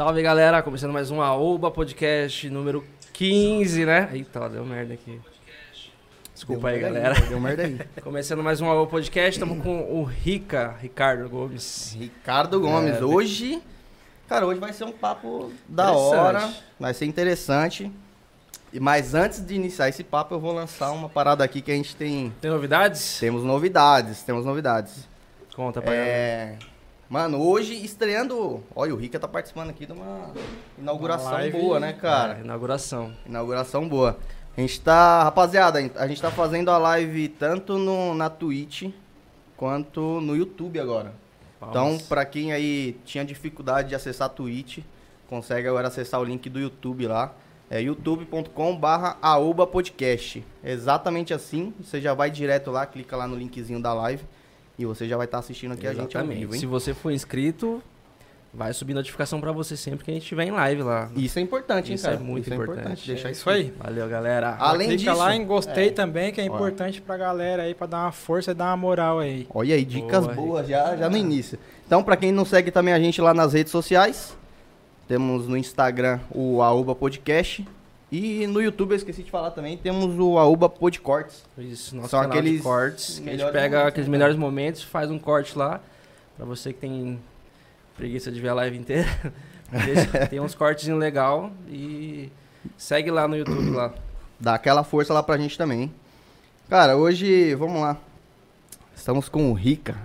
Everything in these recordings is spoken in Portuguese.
Salve galera, começando mais um Aoba Podcast número 15, né? Eita, deu merda aqui. Desculpa Deu aí, galera. Deu merda aí. Começando mais um Aoba Podcast, estamos com o Rica, Ricardo Gomes. Ricardo Gomes, É, hoje. Cara, hoje vai ser um papo da hora. Vai ser interessante. E- Mas antes de iniciar esse papo, eu vou lançar uma parada aqui que a gente tem. Tem novidades? Temos novidades, temos novidades. Conta pra galera. Mano, hoje estreando. Olha, o Rica tá participando aqui de uma inauguração Uma boa, né, cara? É, inauguração. Inauguração boa. A gente tá, rapaziada, a gente tá fazendo a live tanto no, na Twitch quanto no YouTube agora. Então, pra quem aí tinha dificuldade de acessar a Twitch, consegue agora acessar o link do YouTube lá. É youtube.com/barra Aoba Podcast. Exatamente assim. Você já vai direto lá, clica lá no linkzinho da live e você já vai estar assistindo aqui a gente ao Exatamente. vivo, hein? Se você for inscrito, vai subir notificação pra você sempre que a gente estiver em live lá. Isso é importante, hein, Isso cara? é muito importante. Deixar É isso aí. Valeu, galera. Além Clica disso, lá em gostei é. também, que é importante pra galera aí, pra dar uma força e dar uma moral aí. Olha aí, dicas Boa, boas já, já no início. Então, pra quem não segue também a gente lá nas redes sociais, temos no Instagram o Aoba Podcast. E no YouTube, eu esqueci de falar também, temos o Aoba Podcortes. Isso, nosso São aqueles de cortes. Que a gente pega aqueles né, melhores momentos, faz um corte lá. Pra você que tem preguiça de ver a live inteira. Deixa- tem uns cortezinhos legal e segue lá no YouTube lá. Dá aquela força lá pra gente também, hein? Cara, hoje, vamos lá. Estamos com o Rica.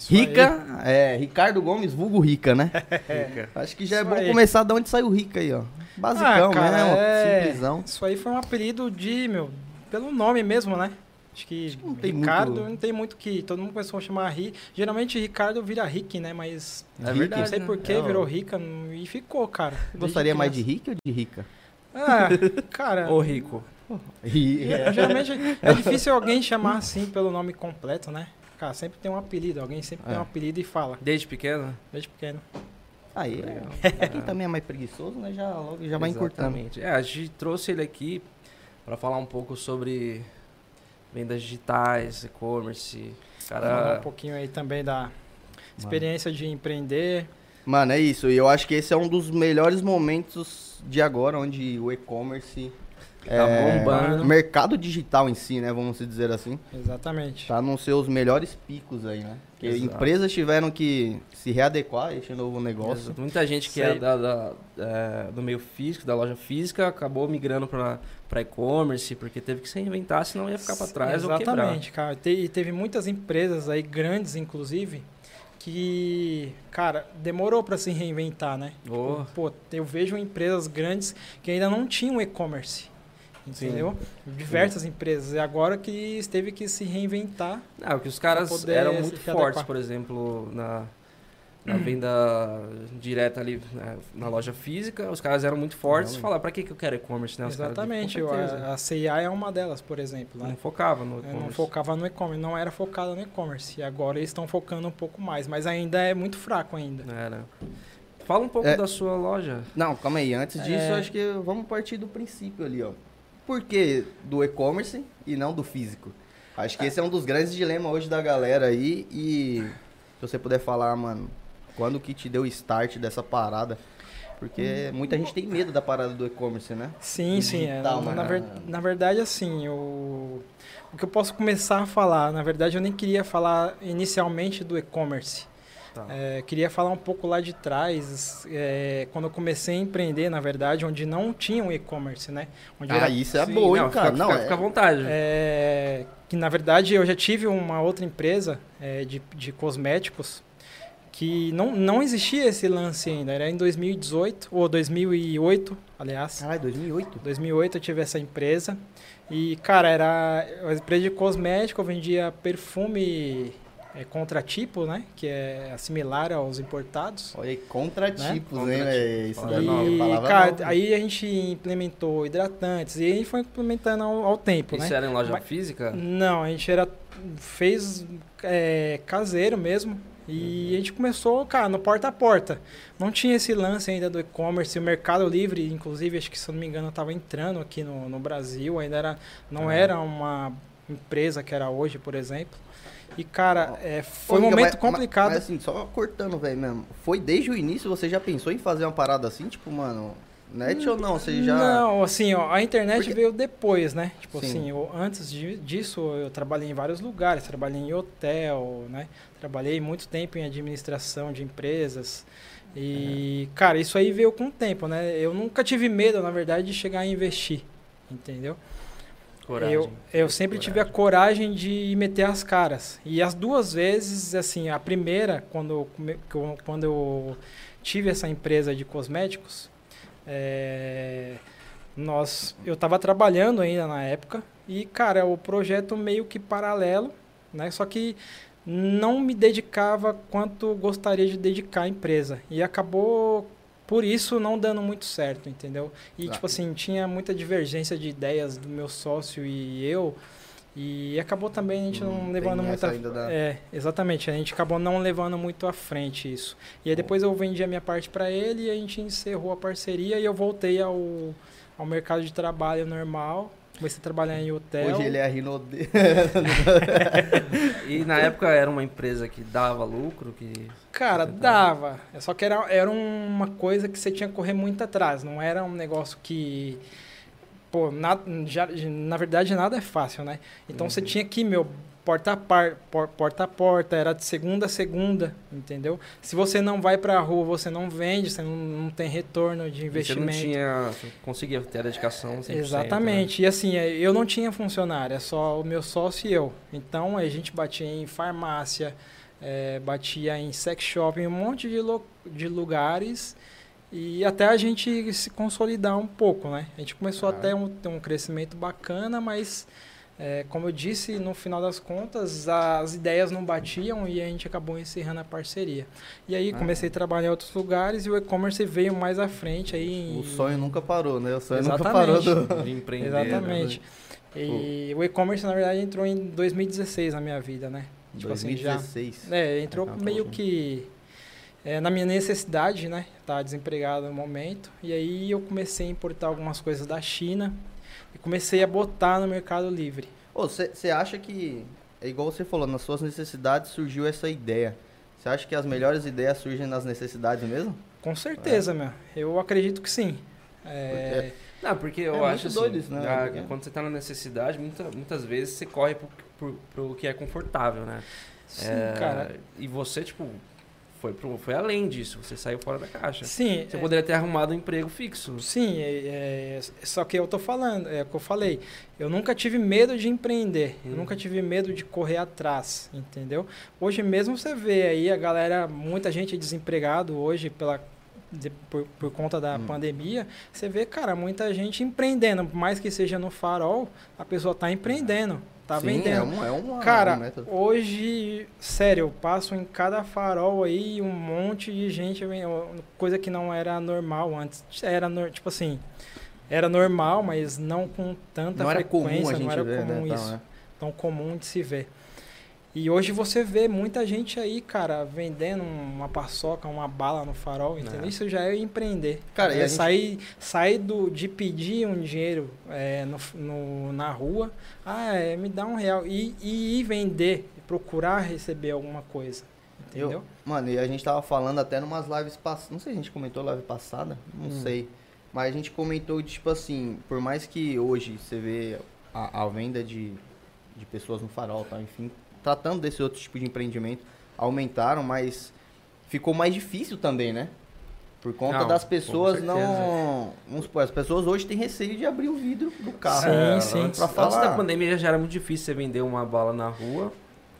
Isso aí. Rica, é, Ricardo Gomes, vulgo Rica, né? Fica. Acho que já é Isso bom aí. começar de onde sai o Rica aí, ó. Basicão Ah, cara, mesmo, é- simplesão. Isso aí foi um apelido de, meu, pelo nome mesmo, né? Acho que, não tem Ricardo muito- não tem muito que. Todo mundo começou a chamar Ri. Geralmente Ricardo vira Rick, né? Mas. É Rick, verdade. Não sei né? por que É, virou Rica e ficou, cara. Gostaria mais de. Rica ou de Rica? Ah, cara. Ô, Rico. Ri- ge- Geralmente é difícil alguém chamar assim pelo nome completo, né? Cara, sempre tem um apelido. Alguém sempre tem É. um apelido e fala. Desde pequeno? Desde pequeno. Aí, é. Quem também é mais preguiçoso, né? Já, logo já vai encurtando. É, a gente trouxe ele aqui pra falar um pouco sobre vendas digitais, e-commerce. Falar Cara, um pouquinho aí também da experiência de empreender. Mano, é isso. E eu acho que esse é um dos melhores momentos de agora, onde o e-commerce. Tá é, bombando. O mercado digital em si, né? Vamos dizer assim. Exatamente. Tá nos seus melhores picos aí, né? Porque Exato. empresas tiveram que se readequar a esse novo negócio. muita gente que Sei. é da, da- é, do meio físico, da loja física, acabou migrando pra pra e-commerce, porque teve que se reinventar, senão ia ficar pra trás ou quebrar. Exatamente, cara. E teve muitas empresas aí, grandes inclusive, que, cara, demorou para se reinventar, né? Oh. Pô, eu vejo empresas grandes que ainda não tinham e-commerce. Entendeu? Diversas empresas. E agora que teve que se reinventar. Não, que os caras eram muito adequar. fortes, por exemplo, na, na venda direta ali né, na loja física, os caras eram muito fortes. Não, Falar, pra que, que eu quero e-commerce, né? Os Exatamente. A, a CIA é uma delas, por exemplo. Não Né? focava no e-commerce. não focava no e-commerce, não era focada no e-commerce. E agora eles estão focando um pouco mais, mas ainda é muito fraco ainda. Era. Fala um pouco É. da sua loja. Não, calma aí. Antes disso, É. acho que vamos partir do princípio ali, ó. Por que do e-commerce e não do físico? Acho que esse é um dos grandes dilemas hoje da galera aí. E se você puder falar, mano, quando que te deu o start dessa parada? Porque muita gente tem medo da parada do e-commerce, né? Sim, Do sim. é. digital, na, né? ver- na verdade, assim, o, o que eu posso começar a falar, na verdade, eu nem queria falar inicialmente do e-commerce. Tá. É, queria falar um pouco lá de trás, é, quando eu comecei a empreender, na verdade, onde não tinha um e-commerce, né? Onde Ah, era- isso é Sim, bom, não, cara? Fica, não, fica, é- fica à vontade. É, que na verdade eu já tive uma outra empresa é, de, de cosméticos que não, não existia esse lance ainda. Era em 2018 ou 2008, aliás. Caralho, 2008. 2008 eu tive essa empresa e cara era uma empresa de cosmético, eu vendia perfume é, contratipo, né? Que é similar aos importados. Olha aí, contratipos, Né? hein, velho? Isso daí é E, cara, nova. aí a gente implementou hidratantes e aí foi implementando ao, ao tempo, né? Isso era em loja Mas- física? Não, a gente era fez é, caseiro mesmo. E a gente começou, cara, no porta a porta. Não tinha esse lance ainda do e-commerce. O Mercado Livre, inclusive, acho que se eu não me engano, estava entrando aqui no, no Brasil. Ainda era, não Ah. era uma empresa que era hoje, por exemplo. E, cara, é, foi Ô, um momento mas- complicado. Mas, assim, só cortando, velho, mesmo. Foi desde o início, você já pensou em fazer uma parada assim? Tipo, mano, net ou não? Você já... Não, assim, ó, a internet Porque- veio depois, né? Tipo Sim. assim, eu- antes de- disso eu trabalhei em vários lugares, trabalhei em hotel, né? Trabalhei muito tempo em administração de empresas. E, cara, isso aí veio com o tempo, né? Eu nunca tive medo, na verdade, de chegar a investir, entendeu? Coragem. Eu, eu sempre tive a coragem de meter as caras. E as duas vezes, assim, a primeira, quando eu- quando eu tive essa empresa de cosméticos, é, nós, eu estava trabalhando ainda na época e, cara, o projeto meio que paralelo, né? Só que não me dedicava quanto gostaria de dedicar à empresa. E acabou, por isso, não dando muito certo, entendeu? E, Tá. tipo assim, tinha muita divergência de ideias do meu sócio e eu. E acabou também a gente Hum, não levando muito a... da- É, exatamente. A gente acabou não levando muito à frente isso. E aí depois eu vendi a minha parte para ele e a gente encerrou a parceria e eu voltei ao, ao mercado de trabalho normal. Comecei a trabalhar em hotel. Hoje ele é Rinode. E na época era uma empresa que dava lucro, que... Cara, Você dava. É Só que era, era uma coisa que você tinha que correr muito atrás. Não era um negócio que. Pô, na, já, na verdade nada é fácil, né? Então você Uhum. tinha que, meu, porta a, par, por- porta a porta, era de segunda a segunda, entendeu? Se você não vai pra rua, você não vende, você não, não tem retorno de Você não investimento. tinha... Você conseguia ter a dedicação 100%. né? Exatamente. E assim, é, eu não tinha funcionário, é só o meu sócio e eu. Então a gente batia em farmácia, é, batia em sex shop, em um monte de, de lugares. E até a gente se consolidar um pouco, né? A gente começou Ah. até um, ter um crescimento bacana, mas é, como eu disse, no final das contas, as ideias não batiam e a gente acabou encerrando a parceria. E aí Ah. comecei a trabalhar em outros lugares e o e-commerce veio mais à frente aí. O sonho nunca parou, né? O sonho Exatamente. nunca parou do... De empreender. né? Exatamente. E o e-commerce, na verdade, entrou em 2016 na minha vida, né? Tipo assim, já- 2016. É, entrou Ah, meio que é, na minha necessidade, né? Tava desempregado no momento. E aí eu comecei a importar algumas coisas da China e comecei a botar no Mercado Livre. Você acha que, é igual você falou, nas suas necessidades surgiu essa ideia. Você acha que as melhores ideias surgem nas necessidades mesmo? Com certeza, meu. Eu acredito que sim. É, Não, porque eu É muito acho assim, doido isso, né? a- Porque- quando você tá na necessidade, muita, muitas vezes você corre pro, pro, pro que é confortável, né? sim, É, cara. E você, tipo, foi, pro, foi além disso, você saiu fora da caixa. Sim, Você é- poderia ter arrumado um emprego fixo. Sim, é, é, só que eu tô falando, é o que eu falei. Eu nunca tive medo de empreender, eu Uhum. nunca tive medo de correr atrás, entendeu? Hoje mesmo você vê aí a galera, muita gente desempregado hoje pela de- por, por conta da Hum. pandemia, você vê, cara, muita gente empreendendo, por mais que seja no farol, a pessoa tá empreendendo, tá Sim, vendendo. É um, é uma, Cara, um hoje, sério, eu passo em cada farol aí um monte de gente, coisa que não era normal antes. Era, tipo assim, era normal, mas não com tanta Não era comum frequência, a gente não era ver, comum né? isso, Então, é. tão comum de se ver. E hoje você vê muita gente aí, cara, vendendo uma paçoca, uma bala no farol, entendeu? É. Isso já é empreender. Cara, é gente- sair, sair do, de pedir um dinheiro é, no, no- na rua, ah, é, me dá um real, e, e ir vender, procurar receber alguma coisa, entendeu? Eu, mano, e a gente tava falando até numas lives passadas. Não sei se a gente comentou live passada, não Hum. sei. Mas a gente comentou, tipo assim, por mais que hoje você vê a, a venda de, de pessoas no farol, tá? enfim, tratando desse outro tipo de empreendimento, aumentaram, mas ficou mais difícil também, né? Por conta Não, das pessoas não. Vamos supor, as pessoas hoje têm receio de abrir o vidro do carro. Sim, É, sim. Antes, Pra antes falar. da pandemia já era muito difícil você vender uma bala na rua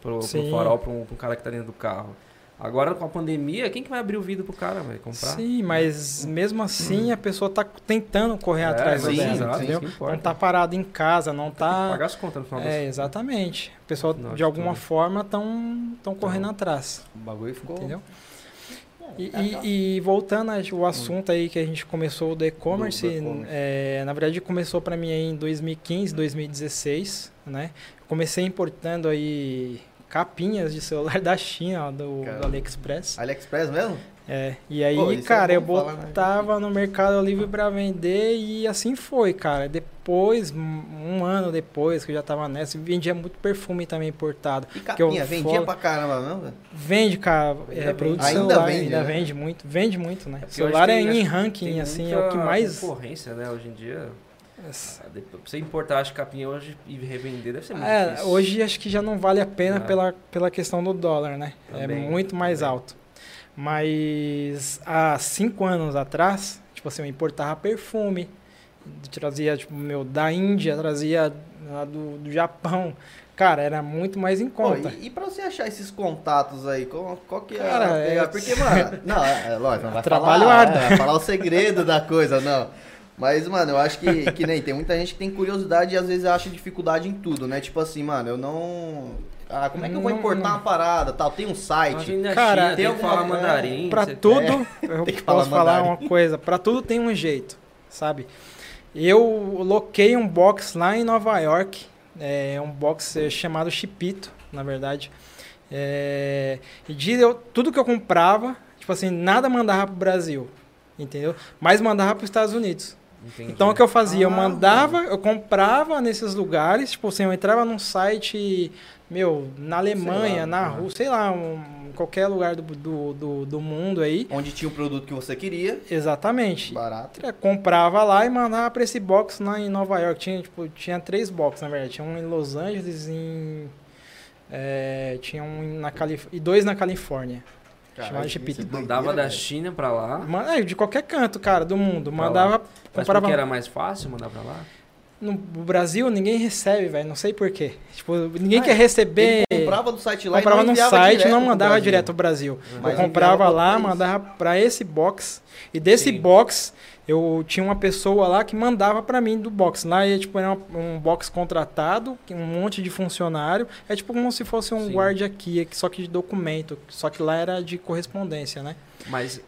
pro, pro farol, pra um, pra um cara que tá dentro do carro. Agora com a pandemia, quem que vai abrir o vidro pro cara, vai comprar? Sim, mas mesmo assim a pessoa tá tentando correr É, atrás sim, dela, exato, entendeu? Não tá parado em casa, não Tem que tá... pagar as contas no final É, exatamente. A pessoa, Final de alguma tudo. forma, estão tão correndo atrás, O bagulho ficou. entendeu? E, e- e voltando ao assunto aí que a gente começou do e-commerce, Do e-commerce. é, na verdade começou para mim aí em 2015, 2016, né? Comecei importando aí capinhas de celular da China, ó, do, do. AliExpress. AliExpress mesmo? É, e aí, Pô, é cara, bom eu falar, né? botava no Mercado Livre para vender e assim foi, cara. Depois um ano depois que eu já tava nessa, vendia muito perfume também importado. E Que eu capinha, vendia falo- pra caramba mesmo, velho? Vende, cara, Ainda é, produto vende. celular, Ainda vende, ainda né? vende muito, vende muito, né? porque eu celular é em ranking, assim, é o que mais... concorrência, né? Hoje em dia, depois- pra você importar as capinhas hoje e revender deve ser muito É, difícil. hoje acho que já não vale a pena Ah. pela, pela questão do dólar, né? é Também, muito mais também. alto. Mas há cinco anos atrás, tipo assim, eu importava perfume, trazia, tipo, meu, da Índia, trazia lá do, do Japão. Cara, era muito mais em Pô, conta. e, e pra você achar esses contatos aí, qual, qual que é Cara, pegada? é- Porque, mano, não, é, é lógico, não vai Trabalho falar, é, vai falar o segredo da coisa, não. Mas, mano, eu acho que, que nem tem muita gente que tem curiosidade e às vezes acha dificuldade em tudo, né? Tipo assim, mano, eu não. Ah, como é que eu vou importar não. uma parada tal? Tem um site. Cara, China, tem tem que falar mandarim. Pra tudo, eu Tem que falar posso falar mandarim. uma coisa, pra tudo tem um jeito, sabe? Eu loquei um box lá em Nova York, é um box é, chamado Chipito, na verdade. É, e de eu, tudo que eu comprava, tipo assim, nada mandava pro Brasil, entendeu? Mas mandava para os Estados Unidos. Entendi. Então o que eu fazia? eu Ah, mandava, eu comprava nesses lugares, tipo assim, eu entrava num site, meu, na Alemanha, lá, na. Rússia, sei lá, um, qualquer lugar do, do, do, do mundo aí. Onde tinha o produto que você queria. Exatamente. Barato. Eu comprava lá e mandava para esse box lá em Nova York. Tinha, tipo, tinha três boxes, na verdade. Tinha um em Los Angeles, em. é, tinha um na Calif e dois na Califórnia. Chipito. é Mandava da velho. China pra lá. É, de qualquer canto, cara, do mundo. Pra lá. Mandava. Mas comprava porque era mais fácil mandar pra lá? No Brasil, ninguém recebe, velho. Não sei porquê. Tipo, ninguém Ah, quer receber. Ele comprava no site lá comprava e não no site e direto não mandava direto pro Brasil. Mas eu comprava lá, mandava pra esse box. E desse Sim. box, eu tinha uma pessoa lá que mandava pra mim do box. Lá ia, tipo, era um box contratado, um monte de funcionário. É tipo como se fosse um Sim. guarda aqui, só que de documento. Só que lá era de correspondência, né? Mas,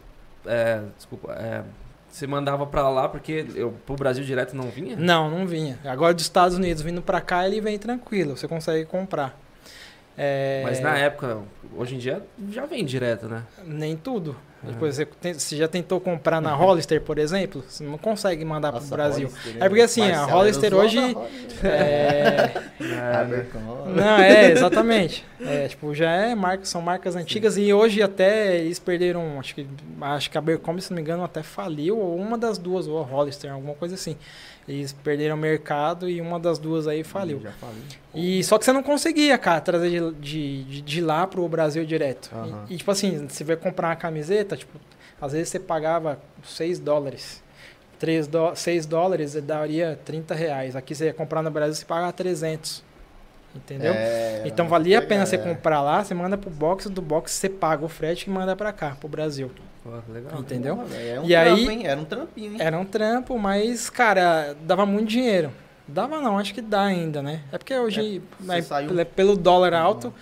é, desculpa, é, você mandava pra lá porque eu, pro Brasil direto não vinha? Não, não vinha. Agora dos Estados Unidos vindo pra cá, ele vem tranquilo. Você consegue comprar. É, Mas na época, hoje em dia já vem direto, né? Nem tudo. Uhum. Depois você, tem- você já tentou comprar na Hollister, por exemplo? Você não consegue mandar para o Brasil. Hollister, É porque assim, a Hollister hoje- Hollister. É, Abercrombie. não, é, exatamente. É, tipo, já é marca, são marcas antigas e hoje até eles perderam, acho que, acho que a Abercrombie, se não me engano, até faliu, ou uma das duas, ou a Hollister, alguma coisa assim. Eles perderam o mercado e uma das duas aí faliu. E só que você não conseguia, cara, trazer de, de, de, lá pro Brasil direto. E- Aham. E, tipo assim, você vai comprar uma camiseta, tipo, às vezes você pagava 6 dólares. 3 dó 6 dólares daria 30 reais. Aqui você ia comprar no Brasil, você paga 300. Entendeu? É, então valia a pena você é. comprar lá, você manda pro box, do box você paga o frete e manda pra cá, pro Brasil. Pô, legal. Entendeu? É um E trampo, aí- hein? Era um trampinho, hein? Era um trampo, mas, cara, dava muito dinheiro. Dava não, acho que dá ainda, né? É porque hoje, você né, saiu- pelo- pelo dólar alto,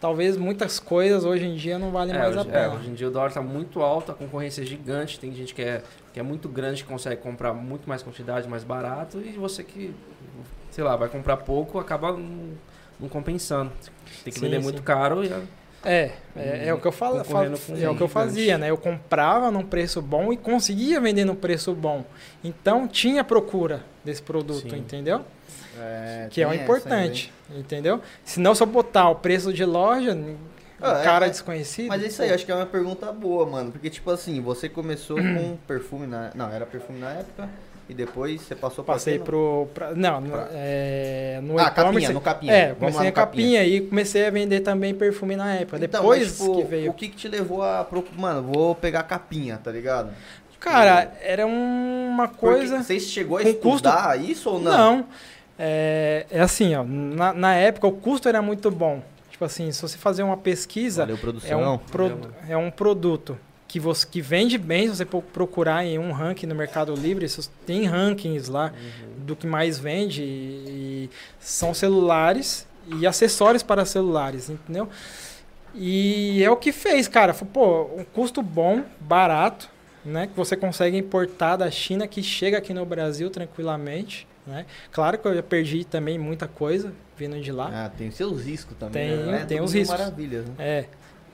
talvez muitas coisas hoje em dia não valem É, mais a hoje, é, pena. hoje em dia o dólar tá muito alto, a concorrência é gigante, tem gente que é, que é muito grande, que consegue comprar muito mais quantidade, mais barato, e você que, sei lá, vai comprar pouco, acaba não, não compensando. Tem que Sim, vender sim. muito caro e É, é, é o que eu falo, é o que eu gigante. fazia, né? Eu comprava num preço bom e conseguia vender num preço bom. Então tinha procura desse produto, Sim. entendeu? É, Que é o importante, entendeu? Se não só botar o preço de loja, Ah, é, cara mas- desconhecido. Mas isso aí, acho que é uma pergunta boa, mano. Porque, tipo assim, você começou com perfume na. Não, era perfume na época. E depois você passou pra Passei pro. pra- não, no, Pra- é, no Ah, capinha, no capinha. É, comecei a capinha. capinha e comecei a vender também perfume na época. Então, Depois mas, tipo, que veio. O que que te levou a. pro- Mano, vou pegar a capinha, tá ligado? Cara, era uma Porque coisa. Você chegou a com custo- estudar isso ou não? Não. É, é assim, ó. Na, na época o custo era muito bom. Tipo assim, se você fazer uma pesquisa, Valeu, é produção. um, pro- Valeu, é um produto que, você, que vende bem, se você pro- procurar em um ranking no Mercado Livre, tem rankings lá Uhum. do que mais vende. E, são celulares e acessórios para celulares, entendeu? E é o que fez, cara. Foi, Pô, um custo bom, barato, né? Que você consegue importar da China, que chega aqui no Brasil tranquilamente. Né? Claro que eu já perdi também muita coisa vindo de lá. Ah, tem seus riscos também. Tem- né? É tem tudo os riscos. maravilhas, né? É.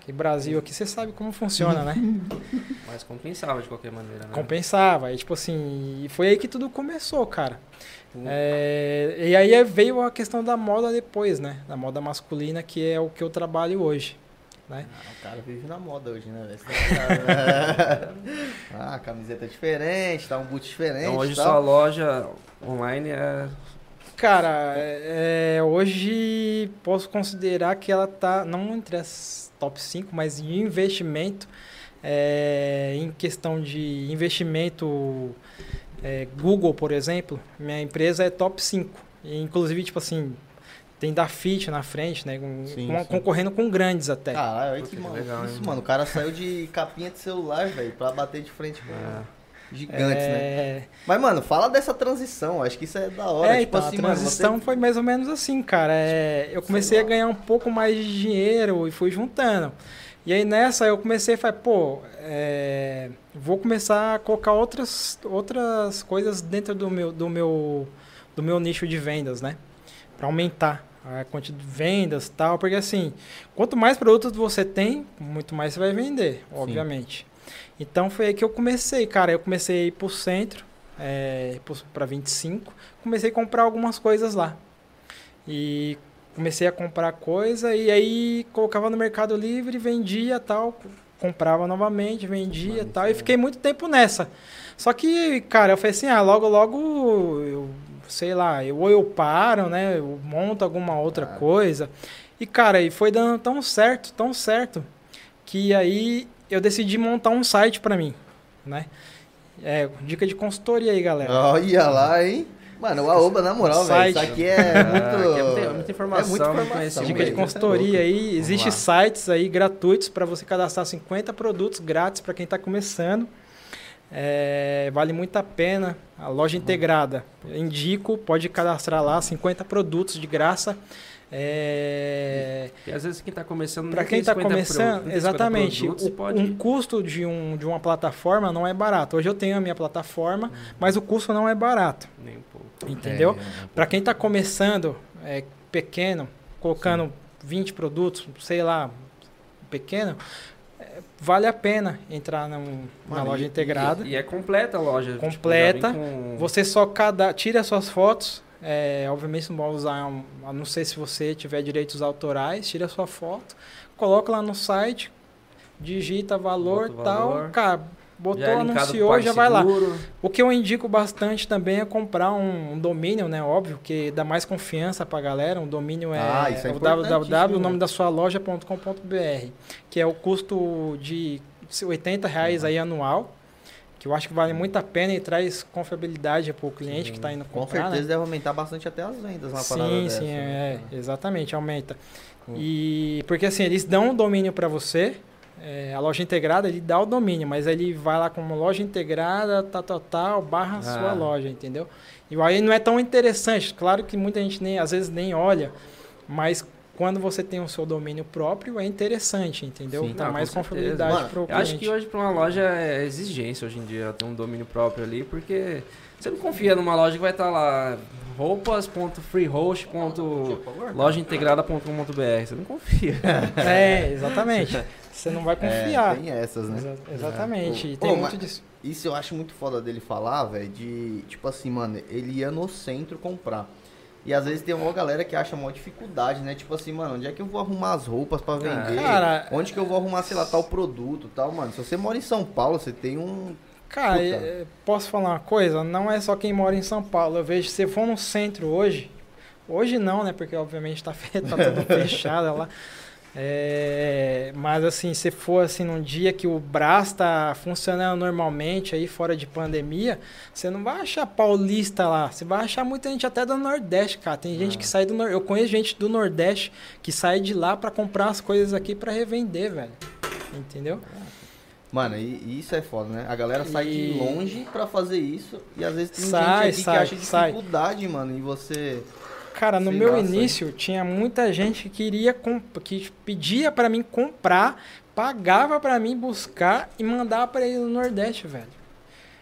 Que Brasil aqui você sabe como funciona, né? Mas compensava de qualquer maneira, né? Compensava. E tipo assim, foi aí que tudo começou, cara. É, e aí veio a questão da moda depois, né? Da moda masculina, que é o que eu trabalho hoje. Né? Ah, o cara vive na moda hoje, né? tá né? ah, camiseta diferente, tá um boot diferente. Então hoje tal. sua loja online é. Cara, é, hoje posso considerar que ela tá não entre as top 5, mas em investimento, é, em questão de investimento é, Google, por exemplo, minha empresa é top 5. E, inclusive, tipo assim, tem da Fit na frente, né? com- Sim, com- sim. concorrendo com grandes até. Caralho, que que mano. legal, isso, hein? mano. O cara saiu de capinha de celular, velho, pra bater de frente com é, gigantes, né? É, Mas, mano, fala dessa transição. Acho que isso é da hora. É, tipo então, assim, a mano. transição Você... foi mais ou menos assim, cara. É, eu comecei a ganhar um pouco mais de dinheiro e fui juntando. E aí nessa eu comecei a falar, pô, é, vou começar a colocar outras, outras coisas dentro do meu, do, meu, do meu nicho de vendas, né? Para aumentar a quantidade de vendas e tal. Porque assim, quanto mais produtos você tem, muito mais você vai vender, obviamente. Então foi aí que eu comecei, cara. Eu comecei a ir pro centro, é, para 25. Comecei a comprar algumas coisas lá. E comecei a comprar coisa e aí colocava no Mercado Livre, vendia tal, comprava novamente, vendia Mano, tal. E fiquei muito tempo nessa. Só que, cara, eu falei assim, ah, logo, logo, eu, sei lá, eu, ou eu paro, né? Eu monto alguma outra coisa. E, cara, e foi dando tão certo, tão certo, que aí eu decidi montar um site pra mim, né? É, dica de consultoria aí, galera. Olha lá, hein? Mano, o Aoba, na moral, velho. Isso Site. aqui é Ah, muito. aqui é muita- muita informação, É muita muito informação. Dica de velho. consultoria aí, existem sites aí gratuitos para você cadastrar 50 produtos grátis para quem está começando. É, vale muito a pena. A loja integrada, indico, pode cadastrar lá 50 produtos de graça. É, E às vezes quem tá começando. para quem está 50 pro- começando, 50 exatamente, produtos, o- e pode... um custo de, um, de uma plataforma não é barato. Hoje eu tenho a minha plataforma, mas o custo não é barato, Nem um pouco. entendeu? É, Para quem está começando é, pequeno, colocando 20 produtos, sei lá, pequeno, é, vale a pena entrar na Mano, loja e- integrada. E é completa a loja. tipo, Completa. vem com- Você só cada, tira suas fotos. É, obviamente não vai usar, a não sei se você tiver direitos autorais, tira sua foto, coloca lá no site, digita valor tal, valor. cara, botou, já é anunciou, já vai lá. PagSeguro. O que eu indico bastante também é comprar um, um domínio, né? Óbvio, que dá mais confiança pra galera. Um domínio é, Ah, é é o www, o né? nome da sua loja.com.br, que é o custo de 80 reais aí anual, que eu acho que vale muito a pena e traz confiabilidade pro cliente Sim, que está indo Com comprar, certeza né? deve aumentar bastante até as vendas uma parada Sim, dessa, sim, né? é, exatamente, aumenta. E porque assim, eles dão o domínio para você, é, a loja integrada, ele dá o domínio, mas ele vai lá como loja integrada, tal, tal, tal, barra Ah. sua loja, entendeu? E aí não é tão interessante, claro que muita gente nem, às vezes nem olha, mas quando você tem o seu domínio próprio, é interessante, entendeu? Sim. Dá Não, mais confiabilidade pro Eu cliente. acho que hoje pra uma loja é exigência hoje em dia ter um domínio próprio ali, porque você não confia numa loja que vai estar lá roupas.freehost.lojaintegrada.com.br. Você não confia. É, exatamente. Você não vai É, confiar. tem essas, né? Exa- exatamente. É. E tem muito disso. Isso eu acho muito foda dele falar, velho, de, tipo assim, mano, ele ia no centro comprar. E às vezes tem uma galera que acha uma dificuldade, né? Tipo assim, mano, onde é que eu vou arrumar as roupas pra vender? Cara, onde que eu vou arrumar, sei lá, tal produto tal, mano? Se você mora em São Paulo, você tem um. Cara, Puta. é, posso falar uma coisa? Não é só quem mora em São Paulo. Eu vejo, se for no centro hoje, hoje não, né? Porque obviamente tá, fe- tá tudo fechado lá. É, mas assim, se for assim num dia que o Brás tá funcionando normalmente aí fora de pandemia, você não vai achar paulista lá. Você vai achar muita gente até do Nordeste, cara. Tem gente Ah. que sai do Nordeste. Eu conheço gente do Nordeste que sai de lá pra comprar as coisas aqui pra revender, velho. Entendeu? Mano, e, e isso é foda, né? A galera sai de E- longe pra fazer isso. E às vezes tem Sai, gente sai, que acha sai. dificuldade, mano, em você. Cara, no Sei meu sai. início tinha muita gente que queria que pedia pra mim comprar, pagava pra mim buscar e mandar pra ele no Nordeste, velho.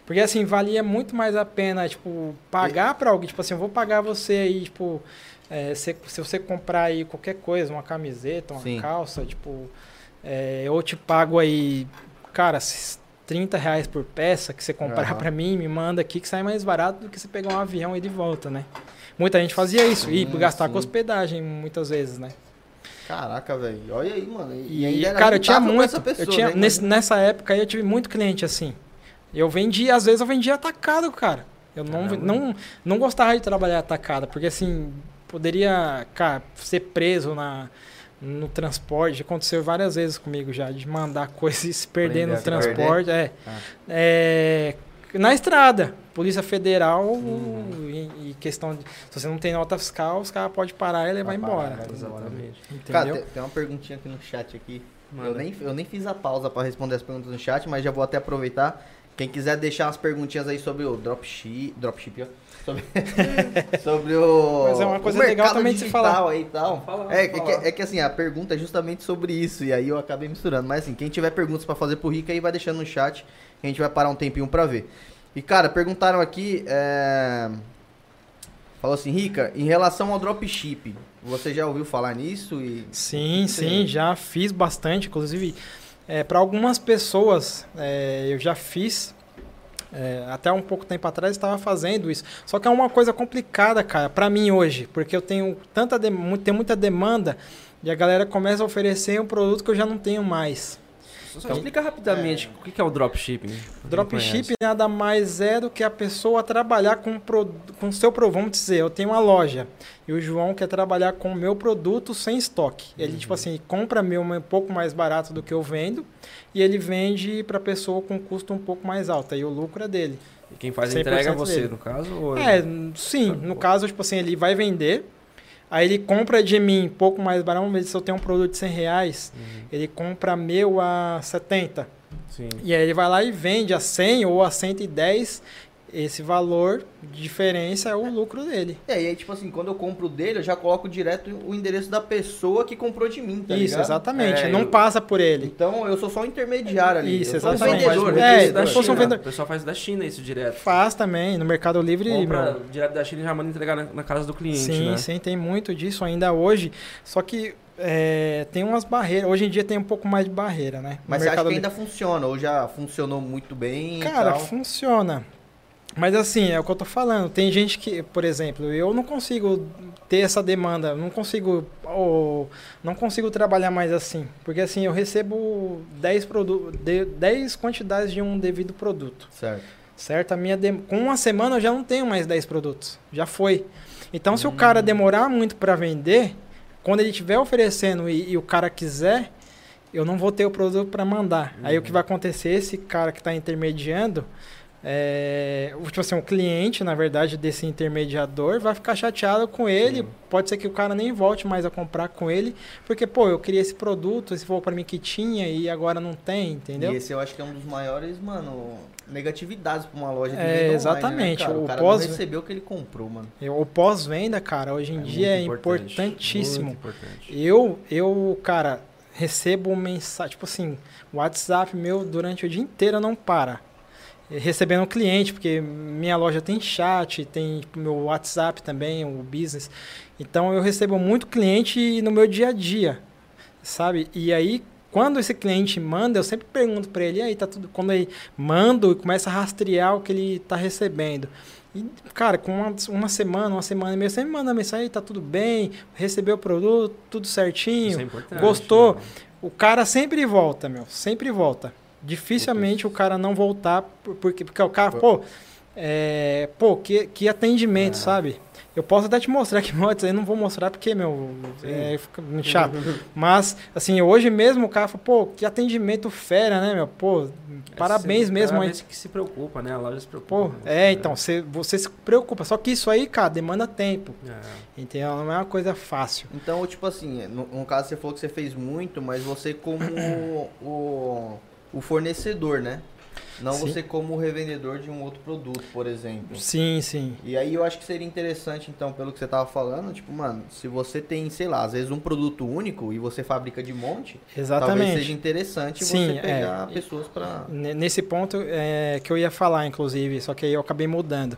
Porque assim, valia muito mais a pena, tipo, pagar pra alguém, tipo assim, eu vou pagar você aí, tipo, é, se, se você comprar aí qualquer coisa, uma camiseta, uma Sim. calça, tipo, é, eu te pago aí, cara, esses 30 reais por peça que você comprar Aham. pra mim, me manda aqui que sai mais barato do que você pegar um avião e de volta, né? Muita gente fazia isso, e Sim, gastar sim. com hospedagem muitas vezes, né? Caraca, velho. Olha aí, mano. E, era cara, eu tinha muito. essa pessoa, eu tinha, né? nesse- nessa época aí eu tive muito cliente assim. Eu vendia, às vezes eu vendia atacado, cara. Eu não, Caramba. não, não gostava de trabalhar atacado, porque assim, poderia, cara, ser preso na, no transporte. Aconteceu várias vezes comigo já, de mandar coisas e se perder Prender, no transporte. É. Ah. É, na estrada, Polícia Federal, Uhum. e, e questão de. Se você não tem nota fiscal, os caras podem parar e levar Vai parar, embora. embora. Exatamente. Cara, tem, tem uma perguntinha aqui no chat aqui. Eu nem, eu nem fiz a pausa pra responder as perguntas no chat, mas já vou até aproveitar. Quem quiser deixar umas perguntinhas aí sobre o dropship, dropship, ó. Sobre, sobre o. Mas é uma coisa legal mercado também de se digital falar. aí e tal. Fala, é, é que, é que assim, a pergunta é justamente sobre isso, e aí eu acabei misturando. Mas assim, quem tiver perguntas pra fazer pro Rica aí, vai deixando no chat, a gente vai parar um tempinho pra ver. E cara, perguntaram aqui. É... Falou assim, Rica, em relação ao dropship, você já ouviu falar nisso? E Sim, Sim. já fiz bastante. Inclusive, para algumas pessoas é, eu já fiz. é, até um pouco tempo atrás estava fazendo isso. Só que é uma coisa complicada, cara, para mim hoje, porque eu tenho tanta de, tenho muita demanda e a galera começa a oferecer um produto que eu já não tenho mais. Só explica rapidamente o que é o dropshipping. Dropship nada mais é do que a pessoa trabalhar com o com seu produto. Vamos dizer, eu tenho uma loja e o João quer trabalhar com o meu produto sem estoque. Ele, tipo assim, compra meu um pouco mais barato do que eu vendo e ele vende para a pessoa com custo um pouco mais alto. Aí o lucro é dele. E quem faz a 100% entrega é você, dele. no caso? Ou É, sim, no caso, tipo assim, ele vai vender, aí ele compra de mim um pouco mais barato, ver se eu tenho um produto de 100 reais, Uhum, ele compra meu a 70. sim. E aí ele vai lá e vende a 100 ou a 110. Esse valor de diferença é o lucro dele. É, e aí, tipo assim, quando eu compro dele, eu já coloco direto o endereço da pessoa que comprou de mim, tá Isso, ligado? exatamente. É, não eu- passa por ele. Então eu sou só um intermediário ali. Isso, eu sou um exatamente. vendedor. É, da se fosse um China. vendedor- O pessoal faz da China isso direto. Faz também. No Mercado Livre. Compra meu, direto da China e já manda entregar na, na casa do cliente, sim, né? sim, tem muito disso ainda hoje. Só que é, tem umas barreiras. Hoje em dia tem um pouco mais de barreira, né? Mas você acha Mercado que ainda funciona, ou já funcionou muito bem e Cara, tal? funciona. Mas assim, é o que eu tô falando. Tem gente que, por exemplo, eu não consigo ter essa demanda, não consigo ou, não consigo trabalhar mais assim, porque assim, eu recebo 10 produtos, 10 quantidades de um devido produto, Certo. certo? A minha com uma semana eu já não tenho mais 10 produtos, já foi. Então, se o cara demorar muito para vender, quando ele estiver oferecendo e, e o cara quiser, eu não vou ter o produto para mandar. Aí o que vai acontecer, esse cara que está intermediando, é, o- tipo assim, o cliente, na verdade, desse intermediador vai ficar chateado com ele. Sim. Pode ser que o cara nem volte mais a comprar com ele, porque, pô, eu queria esse produto, esse foi para mim que tinha e agora não tem, entendeu? E esse eu acho que é um dos maiores, mano, negatividades pra uma loja de É, online, exatamente. Né, cara? O, O cara pós- não recebeu o que ele comprou, mano. O pós-venda, cara, hoje em dia é importante, importantíssimo. importante. Eu, eu, cara, recebo mensagem, tipo assim, o WhatsApp meu durante o dia inteiro não para. Recebendo cliente, porque minha loja tem chat, tem meu WhatsApp também, o business. Então eu recebo muito cliente no meu dia a dia, sabe? E aí, quando esse cliente manda, eu sempre pergunto para ele, e aí, tá tudo. Quando ele manda e começa a rastrear o que ele tá recebendo. E, cara, com uma, uma semana, uma semana e meia, sempre manda mensagem, tá tudo bem, recebeu o produto, tudo certinho. É gostou? né? O cara sempre volta, meu, sempre volta. Dificilmente o cara não voltar, por- porque, porque o cara, pô, é, pô, que, que atendimento, É. sabe? Eu posso até te mostrar aqui, mas eu não vou mostrar porque, meu, é, fica muito chato. Mas, assim, hoje mesmo o cara fala, pô, que atendimento fera, né, meu? Pô, parabéns É, mesmo cara aí. vez que se preocupa, né? A loja se preocupa. Pô, é, né? então, você, você se preocupa. Só que isso aí, cara, demanda tempo. É. Entendeu? Não é uma coisa fácil. Então, tipo assim, no, no caso você falou que você fez muito, mas você como o, o fornecedor, né? Não Sim. você como revendedor de um outro produto, por exemplo. Sim, sim. E aí eu acho que seria interessante, então, pelo que você tava falando, tipo, mano, se você tem, sei lá, às vezes um produto único e você fabrica de monte, talvez Exatamente. seja interessante Sim, você pegar é. pessoas pra. N- Nesse ponto é, que eu ia falar, inclusive, só que aí eu acabei mudando.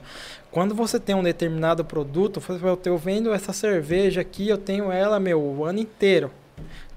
Quando você tem um determinado produto, eu vendo essa cerveja aqui, eu tenho ela, meu, o ano inteiro.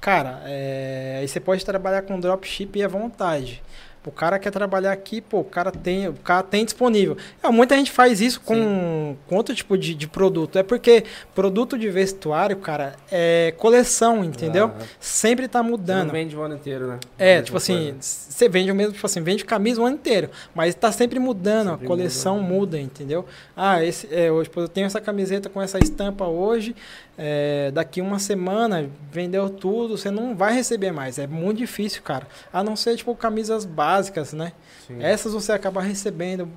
Cara, é, aí você pode trabalhar com dropship à vontade. O cara quer trabalhar aqui, pô, o cara tem, o cara tem disponível. É, muita gente faz isso com, com outro tipo de, de produto. É porque produto de vestuário, cara, é coleção, entendeu? Sempre tá Você não mudando. vende o ano inteiro, né? É, tipo assim, coisa. você vende o mesmo, tipo assim, vende camisa o ano inteiro, mas tá sempre mudando, Sempre a coleção muda. muda, entendeu? Ah, esse, é, hoje, eu tenho essa camiseta com essa estampa hoje, é, daqui uma semana vendeu tudo, você não vai receber mais, é muito difícil, cara. A não ser, tipo, camisas básicas, né? Sim. Essas você acaba recebendo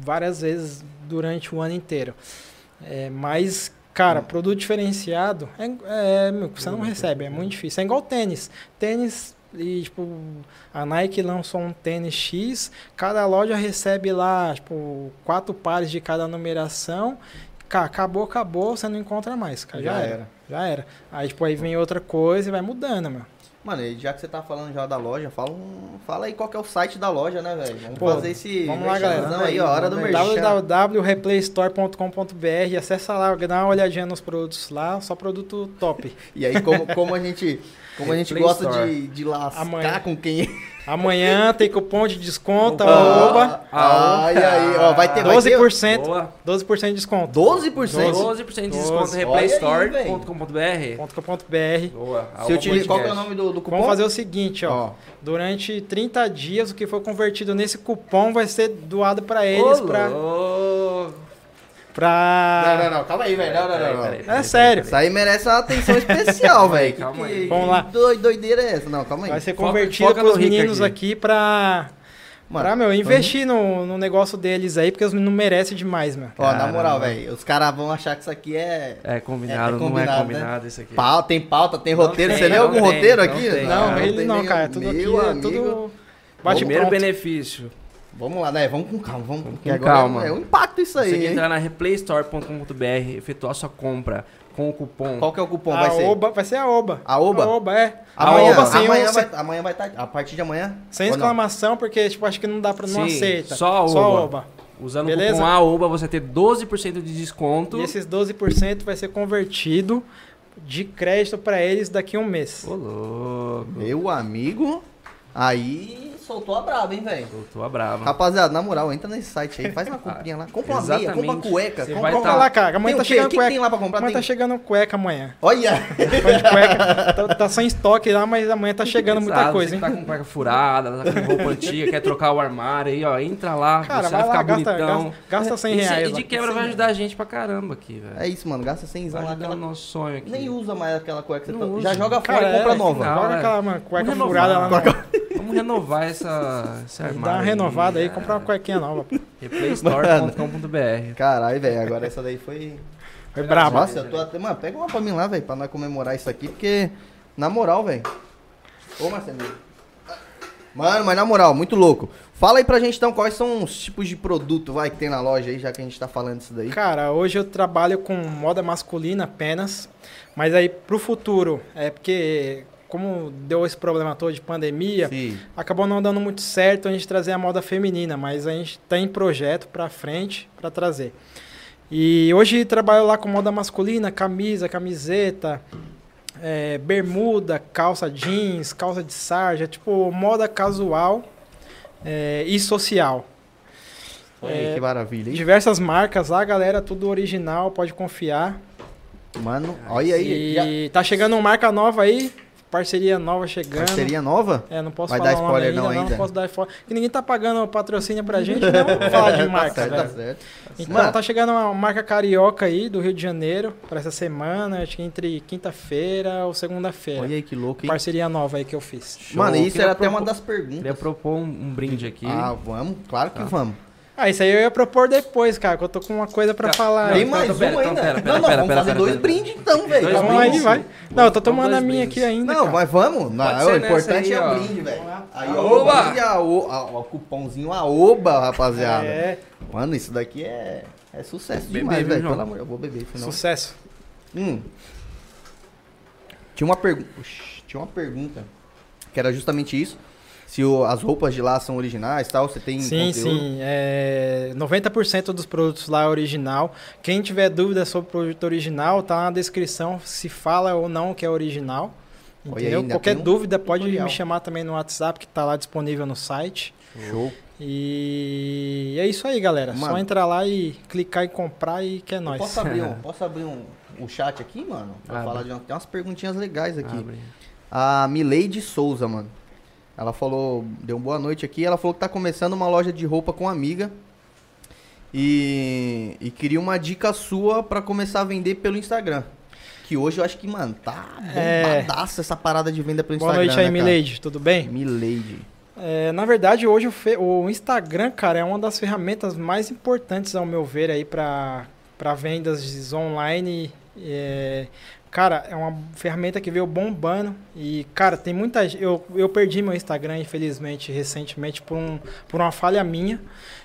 várias vezes durante o ano inteiro. É, mas, cara, produto diferenciado, é, é, você não recebe, é muito difícil. É igual tênis. Tênis, e, tipo, a Nike lançou um tênis X, cada loja recebe lá, tipo, quatro pares de cada numeração. Cara, acabou, acabou, você não encontra mais, cara. Já, era. Já era. Aí, tipo, aí vem outra coisa e vai mudando, meu. Mano, e já que você tá falando já da loja, fala, um- fala aí qual que é o site da loja, né, velho? Vamos Pô, fazer esse vamos lá, galera. aí, ó, hora do merchan. www.replaystore.com.br Acessa lá, dá uma olhadinha nos produtos lá, só produto top. E aí, como, como a gente, como a gente Play gosta Store. de, de lascar Amanhã. com quem... Amanhã tem cupom de desconto, Opa. arroba, Ah, Ai, aí, ó, vai ter, vai ter 12%, Boa. 12% de desconto. 12%? 12% de desconto Doze. replaystore.com.br. .com.br. Boa. Se eu te qual que é o nome do, do cupom? Vamos fazer o seguinte, ó. Ó, Durante 30 dias, o que for convertido nesse cupom vai ser doado pra eles, Ô, pra, louco. Pra... Não, não, não, calma aí, velho. Não, não, não, não. peraí, peraí, É sério. Isso aí merece uma atenção especial, Calma aí, velho. Que- calma que- aí. Vamos lá. que doi- doideira é essa? Não, calma aí. Vai ser convertido foca Rick meninos aqui. aqui pra... Mano, pra, meu, investir no, no negócio deles aí, porque eles não merecem demais, meu. Ó, na moral, velho, os caras vão achar que isso aqui é... É combinado, É, é não combinado, é né? combinado isso aqui. Pauta, tem pauta, tem Não roteiro. tem, Você leu não algum tem, roteiro não aqui? tem. Não, Não, ele tem não, cara. Tudo aqui Meu é amigo. tudo... Bate Primeiro pronto. benefício. Vamos lá, né? Vamos com calma. Vamos, com agora calma. É um impacto isso aí, Você que hein? entrar na replaystore.com.br, efetuar sua compra com o cupom. Qual que é o cupom? a vai ser? Oba, vai ser a Oba. A Oba? A Oba, é. Amanhã, a Oba sem, amanhã, o- vai, amanhã vai estar. A partir de amanhã? sem não? exclamação, porque tipo, acho que não dá pra não Sim, aceita. só a Só a Oba. Oba. Usando Beleza? o cupom AOBA, você ter 12% de desconto. E esses 12% vai ser convertido de crédito pra eles daqui a um mês. Ô, louco. Meu amigo, aí soltou a braba, hein, velho? Voltou a brava. Rapaziada, na moral, entra nesse site aí, faz uma comprinha lá. Compra uma meia, compra uma Exatamente. cueca. Você compra vai uma... Compra tá- lá, cara. Amanhã tá chegando O que que cueca. tem lá pra comprar? Amanhã Tem- tá chegando cueca amanhã. Olha! Cueca. tá, tá sem estoque lá, mas amanhã tá chegando muita Exato, coisa, você hein? que tá com cueca furada, tá com roupa antiga, quer trocar o armário aí, ó, entra lá, Cara, você vai vai lá, ficar gasta, bonitão. gasta, gasta 100 E cê- reais. E de quebra vai ajudar a gente pra caramba aqui, velho. É isso, mano. Gasta 100 Vai lá. Aquela... o nosso sonho aqui. Nem usa mais aquela cueca. Você Não tá-. Já joga fora e compra é, nova. Joga é. aquela mano, cueca furada lá. Vamos renovar essa, esse armário. Dá uma aí, renovada aí, é. comprar uma cuequinha nova. pô. Replaystore.com.br. Caralho, velho. Agora essa daí foi. Foi brabo. Nossa, eu tô até. Mano, pega uma pra mim lá, velho, pra nós comemorar isso aqui, porque. Na moral, velho. Ô, Marcelo. Mano, mas na moral, muito louco. Fala aí pra gente então quais são os tipos de produto, vai, que tem na loja aí, já que a gente tá falando disso daí. Cara, hoje eu trabalho com moda masculina apenas, mas aí pro futuro, é porque como deu esse problema todo de pandemia, Sim. acabou não dando muito certo a gente trazer a moda feminina, mas a gente tem projeto pra frente pra trazer. E hoje trabalho lá com moda masculina, camisa, camiseta, é, bermuda, calça jeans, calça de sarja, tipo moda casual é, e social. Aí, É, que maravilha, hein? Diversas marcas lá, galera, tudo original, pode confiar. Mano, olha aí. E já- tá chegando uma marca nova aí, parceria nova chegando. Parceria nova? É, não posso Vai falar dar o nome spoiler ainda, não não, ainda? não posso dar spoiler. Porque ninguém tá pagando patrocínio pra gente, não vamos falar de marca, tá certo, velho. tá certo. Então Mano. tá chegando uma marca carioca aí do Rio de Janeiro para essa semana, acho que entre quinta-feira ou segunda-feira. Olha aí que louco, hein? Parceria nova aí que eu fiz. Mano, Show. isso Queria era até propor- uma das perguntas. Queria propor um, um brinde aqui. Ah, vamos? Claro que Tá. vamos. Ah, isso aí eu ia propor depois, cara, que eu tô com uma coisa pra Tá. falar. Não, Tem então, mais então, pera, um então, ainda. pera, pera, não, não, pera, vamos pera, fazer pera, dois pera. brindes então, velho. Dois Vamos aí, vai. Não, eu tô tomando a minha aqui ainda, Não, cara. mas vamos. Não, Pode o importante aí, é o brinde, velho. Aí, ó, o o, cupomzinho AOBA, rapaziada. É, Mano, isso daqui é, é sucesso demais, velho. Pelo amor, eu vou beber, senão... sucesso. Hum. Tinha uma pergunta. Tinha uma pergunta. Que era justamente isso. Se o- as roupas de lá são originais tal, você tem Sim, conteúdo? sim. É, 90% dos produtos lá é original. Quem tiver dúvida sobre o produto original, tá na descrição se fala ou não que é original. Entendeu? Qualquer tem um dúvida pode tutorial. me chamar também no WhatsApp, que tá lá disponível no site. Show. E é isso aí, galera. Só Mano. entrar lá e clicar em comprar e que é nóis. Posso abrir, um, posso abrir um, um chat aqui, mano? Pra Abre. falar de uma, tem umas perguntinhas legais aqui. Abre. A Mileide Souza, mano. Ela falou, deu uma boa noite aqui. Ela falou que tá começando uma loja de roupa com uma amiga. E, e queria uma dica sua pra começar a vender pelo Instagram. Que hoje eu acho que, mano, tá É. bombadaça essa parada de venda pelo Boa Instagram. noite aí, né? Milady. Tudo bem? Mileide. É, na verdade, hoje o, fe- o Instagram, cara, é uma das ferramentas mais importantes, ao meu ver, aí para vendas online. É, cara, é uma ferramenta que veio bombando e, cara, tem muita gente. Eu, eu perdi meu Instagram, infelizmente, recentemente, por, um, por uma falha minha.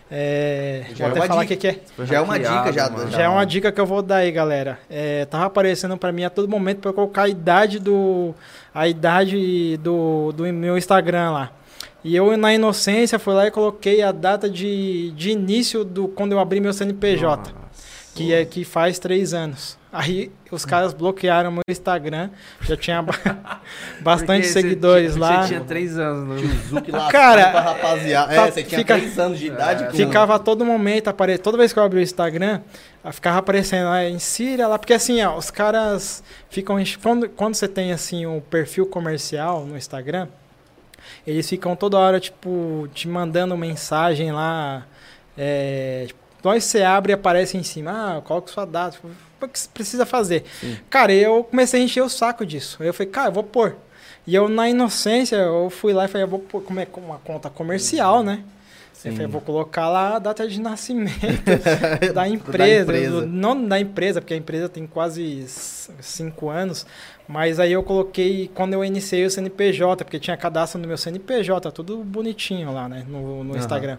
É, Já vou é até uma falar o dica. que, que é. Já é uma dica, já- mano. Já é uma dica que eu vou dar aí, galera. É, tava aparecendo pra mim a todo momento pra eu colocar a idade do a idade do, do meu Instagram lá. E eu na inocência fui lá e coloquei a data de, de início do quando eu abri meu CNPJ, Nossa. Que é que faz três anos. Aí os caras bloquearam meu Instagram, já tinha ba- bastante seguidores tinha- lá. Você tinha três anos. Lá Cara, pra rapaziada. tá- é, você tinha fica- 3 anos de idade. É, Ficava a todo momento, apare... toda vez que eu abri o Instagram, ficava aparecendo lá, insira lá, porque assim, ó, os caras ficam, quando, quando você tem assim um perfil comercial no Instagram, eles ficam toda hora, tipo, te mandando mensagem lá, é, tipo, nós você abre e aparece em cima, ah, coloca sua data, tipo, o que você precisa fazer? Sim. Cara, eu comecei a encher o saco disso, eu falei, cara, eu vou pôr. E eu, na inocência, eu fui lá e falei, eu vou pôr como é uma conta comercial, né? Eu falei, vou colocar lá a data de nascimento da empresa. empresa. do- não da empresa, porque a empresa tem quase cinco anos. Mas aí eu coloquei quando eu iniciei o CNPJ, porque tinha cadastro no meu CNPJ, tudo bonitinho lá, né? No, no Aham. Instagram.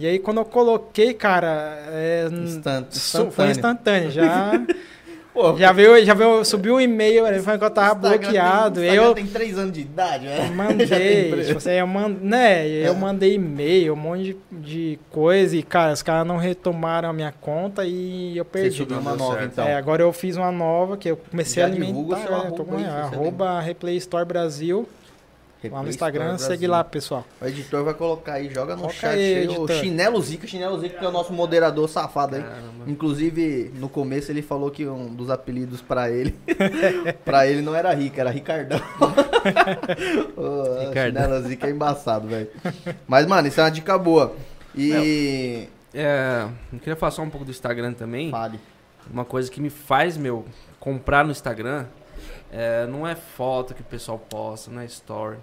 E aí quando eu coloquei, cara, é, Instant- su- foi instantâneo. instantâneo. Já, Pô, já veio, já veio, subiu o e-mail, ele falou que eu tava Instagram bloqueado. Tem, eu, tem 3 anos de idade, né? mandei, tipo assim, eu mand... né, eu É. mandei e-mail, um monte de, de coisa e, cara, os caras não retomaram a minha conta e eu Você perdi. subiu Não uma nova, certo. então. É, agora eu fiz uma nova que eu comecei Já a alimentar. divulga é, arroba você arroba Replay Store Brasil lá no Instagram, segue lá, pessoal. O editor vai colocar aí, joga no Coloca chat aí, o. Chinelo Zica, Chinelo Zica que é o nosso moderador safado aí. Caramba. Inclusive, no começo ele falou que um dos apelidos pra ele, pra ele não era Rica, era Ricardão. Ô, Ricardão. Chinelo Zica é embaçado, velho. Mas, mano, isso é uma dica boa. E... É, eu queria falar só um pouco do Instagram também. Fale. Uma coisa que me faz, meu, comprar no Instagram é, não é foto que o pessoal posta, não é story.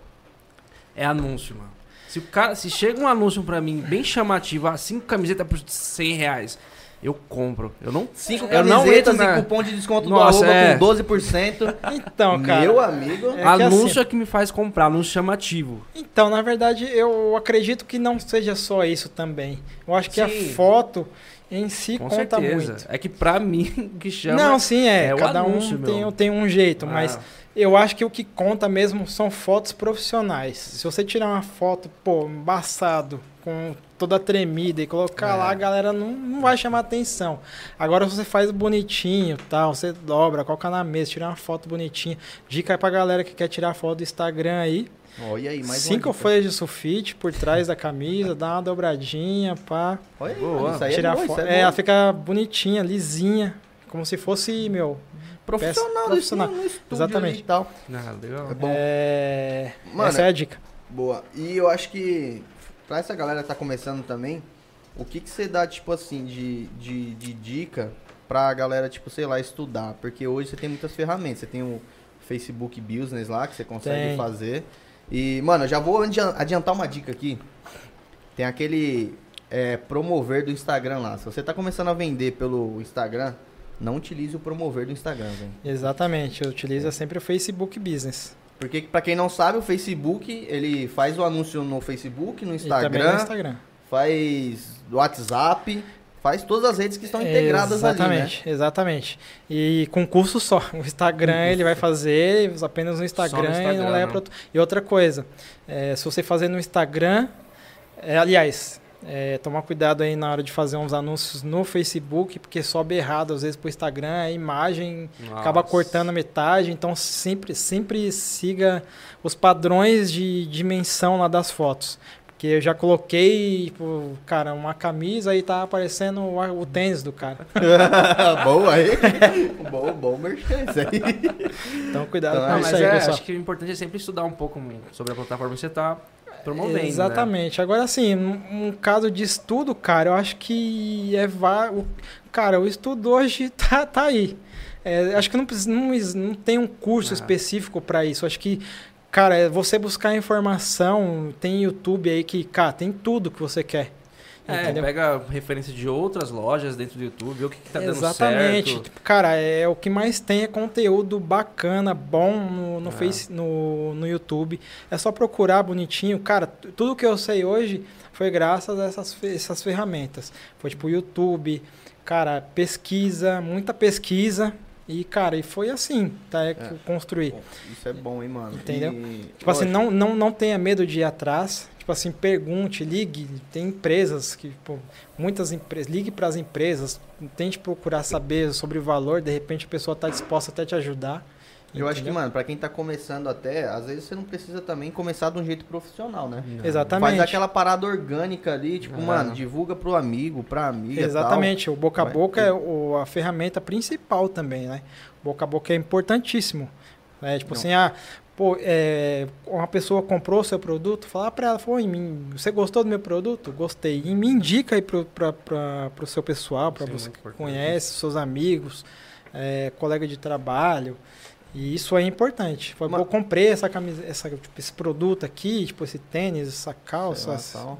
É anúncio, mano. Se, o cara, se chega um anúncio pra mim bem chamativo, ah, cinco camisetas por 100 reais, eu compro. Eu não. Cinco eu não camisetas entro na- e cupom de desconto Nossa, do arroba é. com 12%. Então, cara. Meu amigo. É que anúncio assim- é que me faz comprar, anúncio chamativo. Então, na verdade, eu acredito que não seja só isso também. Eu acho que a Sim. foto em si Com conta certeza. muito. É que pra mim, o que chama. Não, sim, é. é cada anúncio, um tem, tem um jeito, Ah, mas eu acho que o que conta mesmo são fotos profissionais. Se você tirar uma foto, pô, embaçado, com toda tremida e colocar É. lá, a galera não, não vai chamar atenção. Agora, se você faz bonitinho, tal, você dobra, coloca na mesa, tira uma foto bonitinha. Dica aí pra galera que quer tirar foto do Instagram aí. Olha aí, mais uma Cinco folhas de sulfite por trás da camisa, dá uma dobradinha, pá. Olha aí, Boa. mano, isso aí tirar é bom, isso É, é, ela fica bonitinha, lisinha. Como se fosse, meu. Profissional, profissional. estúdio Exatamente. ali e tal. Ah, legal. É bom. É... Mano, Essa é a dica. Boa. E eu acho que pra essa galera que tá começando também, o que que você dá, tipo assim, de, de, de dica pra galera, tipo, sei lá, estudar? Porque hoje você tem muitas ferramentas. Você tem o Facebook Business lá, que você consegue Tem. fazer. E, mano, eu já vou adi- adiantar uma dica aqui. Tem aquele é, promover do Instagram lá. Se você tá começando a vender pelo Instagram, não utilize o promover do Instagram, velho. Exatamente. Eu É. sempre o Facebook Business. Porque, pra quem não sabe, o Facebook, ele faz o anúncio no Facebook, no Instagram, no Instagram. faz WhatsApp, faz todas as redes que estão integradas ali, né? Exatamente, exatamente. E com custo só. O Instagram ele vai fazer apenas no Instagram, e Instagram, não leva né? para outro. E outra coisa, é, se você fazer no Instagram, é, aliás, É, tomar cuidado aí na hora de fazer uns anúncios no Facebook, porque sobe errado às vezes pro Instagram, a imagem acaba Nossa. cortando a metade, então sempre, sempre siga os padrões de dimensão lá das fotos. Porque eu já coloquei, tipo, cara, uma camisa e tá aparecendo o, o tênis do cara. Boa aí. bom, bom merchan isso aí. Então cuidado Então, com Não, isso mas aí, é, pessoal. acho que o importante é sempre estudar um pouco sobre a plataforma que você tá promovendo. né? Exatamente. Agora, assim, um, um caso de estudo, cara, eu acho que é. va- o- Cara, o estudo hoje tá, tá aí. É, acho que não, não, não tem um curso Ah. específico para isso. Acho que, cara, é você buscar informação, tem YouTube aí que, cara, tem tudo que você quer. É, entendeu? pega referência de outras lojas dentro do YouTube, vê o que, que tá dando Exatamente. certo. Tipo, Cara, é o que mais tem é conteúdo bacana, bom no, no, Ah. face, no, no YouTube. É só procurar bonitinho. Cara, tudo que eu sei hoje foi graças a essas, essas ferramentas. Foi tipo YouTube, cara, pesquisa, muita pesquisa. E, cara, e foi assim, tá? É que É. Bom, Isso é bom, hein, mano. Entendeu? E, Tipo assim, lógico, não, não, não tenha medo de ir atrás. Tipo assim, pergunte, ligue. Tem empresas que, pô, muitas empresas, ligue para as empresas, tente procurar saber sobre o valor, de repente a pessoa está disposta até te ajudar. Eu acho que, entendeu? mano, pra quem tá começando até, às vezes você não precisa também começar de um jeito profissional, né? Não. Exatamente. Faz aquela parada orgânica ali, tipo, É. mano, divulga pro amigo, pra amiga Exatamente, o boca a boca é o- a ferramenta principal também, né? O boca a boca é importantíssimo. né? Tipo Não. assim, ah, pô, é, uma pessoa comprou seu produto, fala pra ela, pô, em mim, você gostou do meu produto? Gostei. E me indica aí pro, pra, pra, pro seu pessoal, é você muito que conhece, seus amigos, é, colega de trabalho. E isso é importante. Foi, pô, eu comprei essa camisa, essa, tipo, esse produto aqui, tipo esse tênis, essa calça. lá.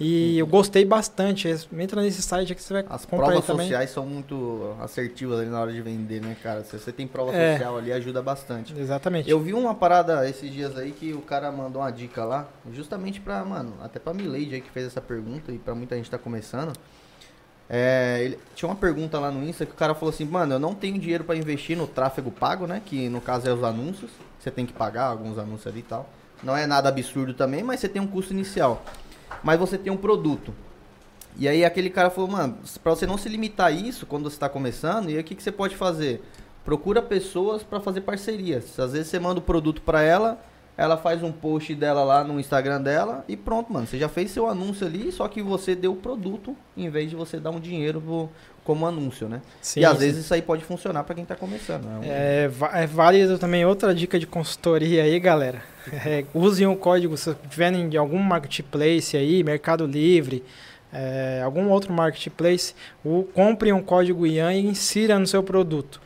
E eu gostei bastante. Entra nesse site aqui que você vai As comprar provas também. sociais são muito assertivas ali na hora de vender, né, cara? Se você tem prova É. social ali, ajuda bastante. Exatamente. Eu vi uma parada esses dias aí que o cara mandou uma dica lá, justamente pra, mano, até pra Milady aí que fez essa pergunta e pra muita gente tá começando. É, ele- tinha uma pergunta lá no Insta que o cara falou assim, mano, eu não tenho dinheiro pra investir no tráfego pago, né? Que no caso é os anúncios. Você tem que pagar alguns anúncios ali e tal. Não é nada absurdo também, mas você tem um custo inicial. Mas você tem um produto. E aí aquele cara falou, mano, pra você não se limitar a isso quando você tá começando, e aí o que, que você pode fazer? Procura pessoas pra fazer parcerias. Às vezes você manda o produto pra ela, ela faz um post dela lá no Instagram dela e pronto, mano. Você já fez seu anúncio ali, só que você deu o produto em vez de você dar um dinheiro pro- como anúncio, né? Sim, e às sim. vezes isso aí pode funcionar pra quem tá começando. né? É, va- é válido também outra dica de consultoria aí, galera. É, usem o código, se tiverem de algum marketplace aí, Mercado Livre, é, algum outro marketplace, o, compre um código IAN e insira no seu produto.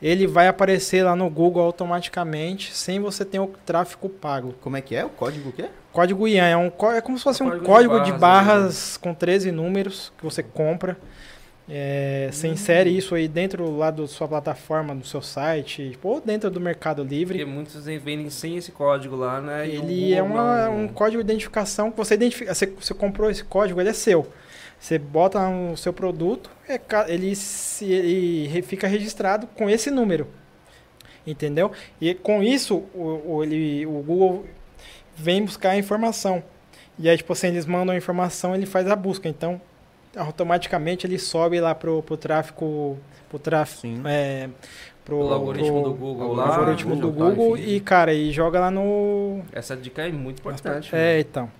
Ele vai aparecer lá no Google automaticamente, sem você ter o tráfego pago. Como é que é? O código o quê? Código IAN é, um, é como se fosse um Código de código de barras, barras com 13 números que você compra. É, você insere isso aí dentro lá da sua plataforma, do seu site, tipo, ou dentro do Mercado Livre. Porque muitos vendem sem esse código lá, né? e Ele é uma- não- um código de identificação que você identifica. Você, você comprou esse código, ele é seu. Você bota no seu produto, é ele, se, ele fica registrado com esse número. Entendeu? E com isso, o, o- ele, o Google vem buscar a informação. E aí, tipo assim, eles mandam a informação, ele faz a busca. Então, automaticamente ele sobe lá pro, pro tráfico. Pro tráfico. Sim. É, pro, Pelo algoritmo pro- do Google lá. algoritmo do Google, tá, Google e, cara, e joga lá no. Essa dica é muito importante. É, então.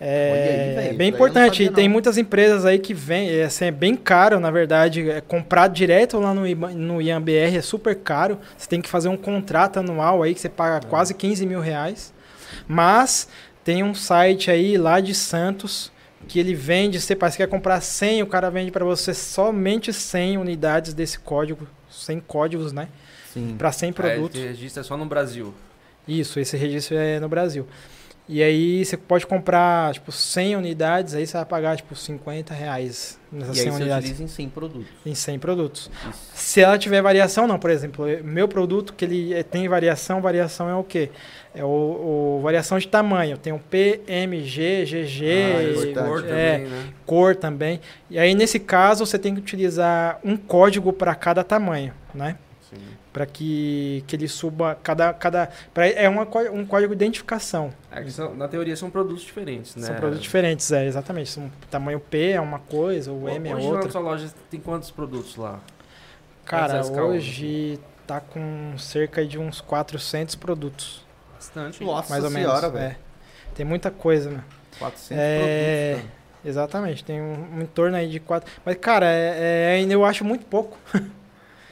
É aí, eu bem importante. sabia, E tem não. muitas empresas aí que vem, é, assim, é bem caro, na verdade. É comprar direto lá no, no IAMBR é super caro. Você tem que fazer um contrato anual aí que você paga quase 15 mil reais. Mas tem um site aí lá de Santos que ele vende, você parece que quer comprar 100, o cara vende para você somente 100 unidades desse código, 100 códigos, né? Sim. Para 100 Aí produtos. ele registra só no Brasil. Isso, esse registro é no Brasil. E aí você pode comprar, tipo, 100 unidades, aí você vai pagar, tipo, 50 reais nessas E aí 100 você unidades, utiliza em 100 produtos. em 100 produtos. Isso. Se ela tiver variação, não, por exemplo, meu produto que ele eh, tem variação, variação é o quê? É o, o- variação de tamanho. Tem o P, M, G, GG, Ah, importante. cor é, também, né? cor também. E aí, nesse caso, você tem que utilizar um código para cada tamanho, né? Para que, que ele suba cada cada pra, é uma, um código de identificação. É são- na teoria são produtos diferentes, né? São produtos diferentes, é, exatamente. São, tamanho P é uma coisa, o M é Hoje na outra. sua loja tem quantos produtos lá? Cara, hoje tá com cerca de uns 400 produtos, Bastante. Nossa mais ou senhora, menos. velho. É. Tem muita coisa, né? 400 É, produtos, cara. Exatamente, tem um, um em torno aí de quatro. Mas, cara, é, é, ainda eu acho muito pouco.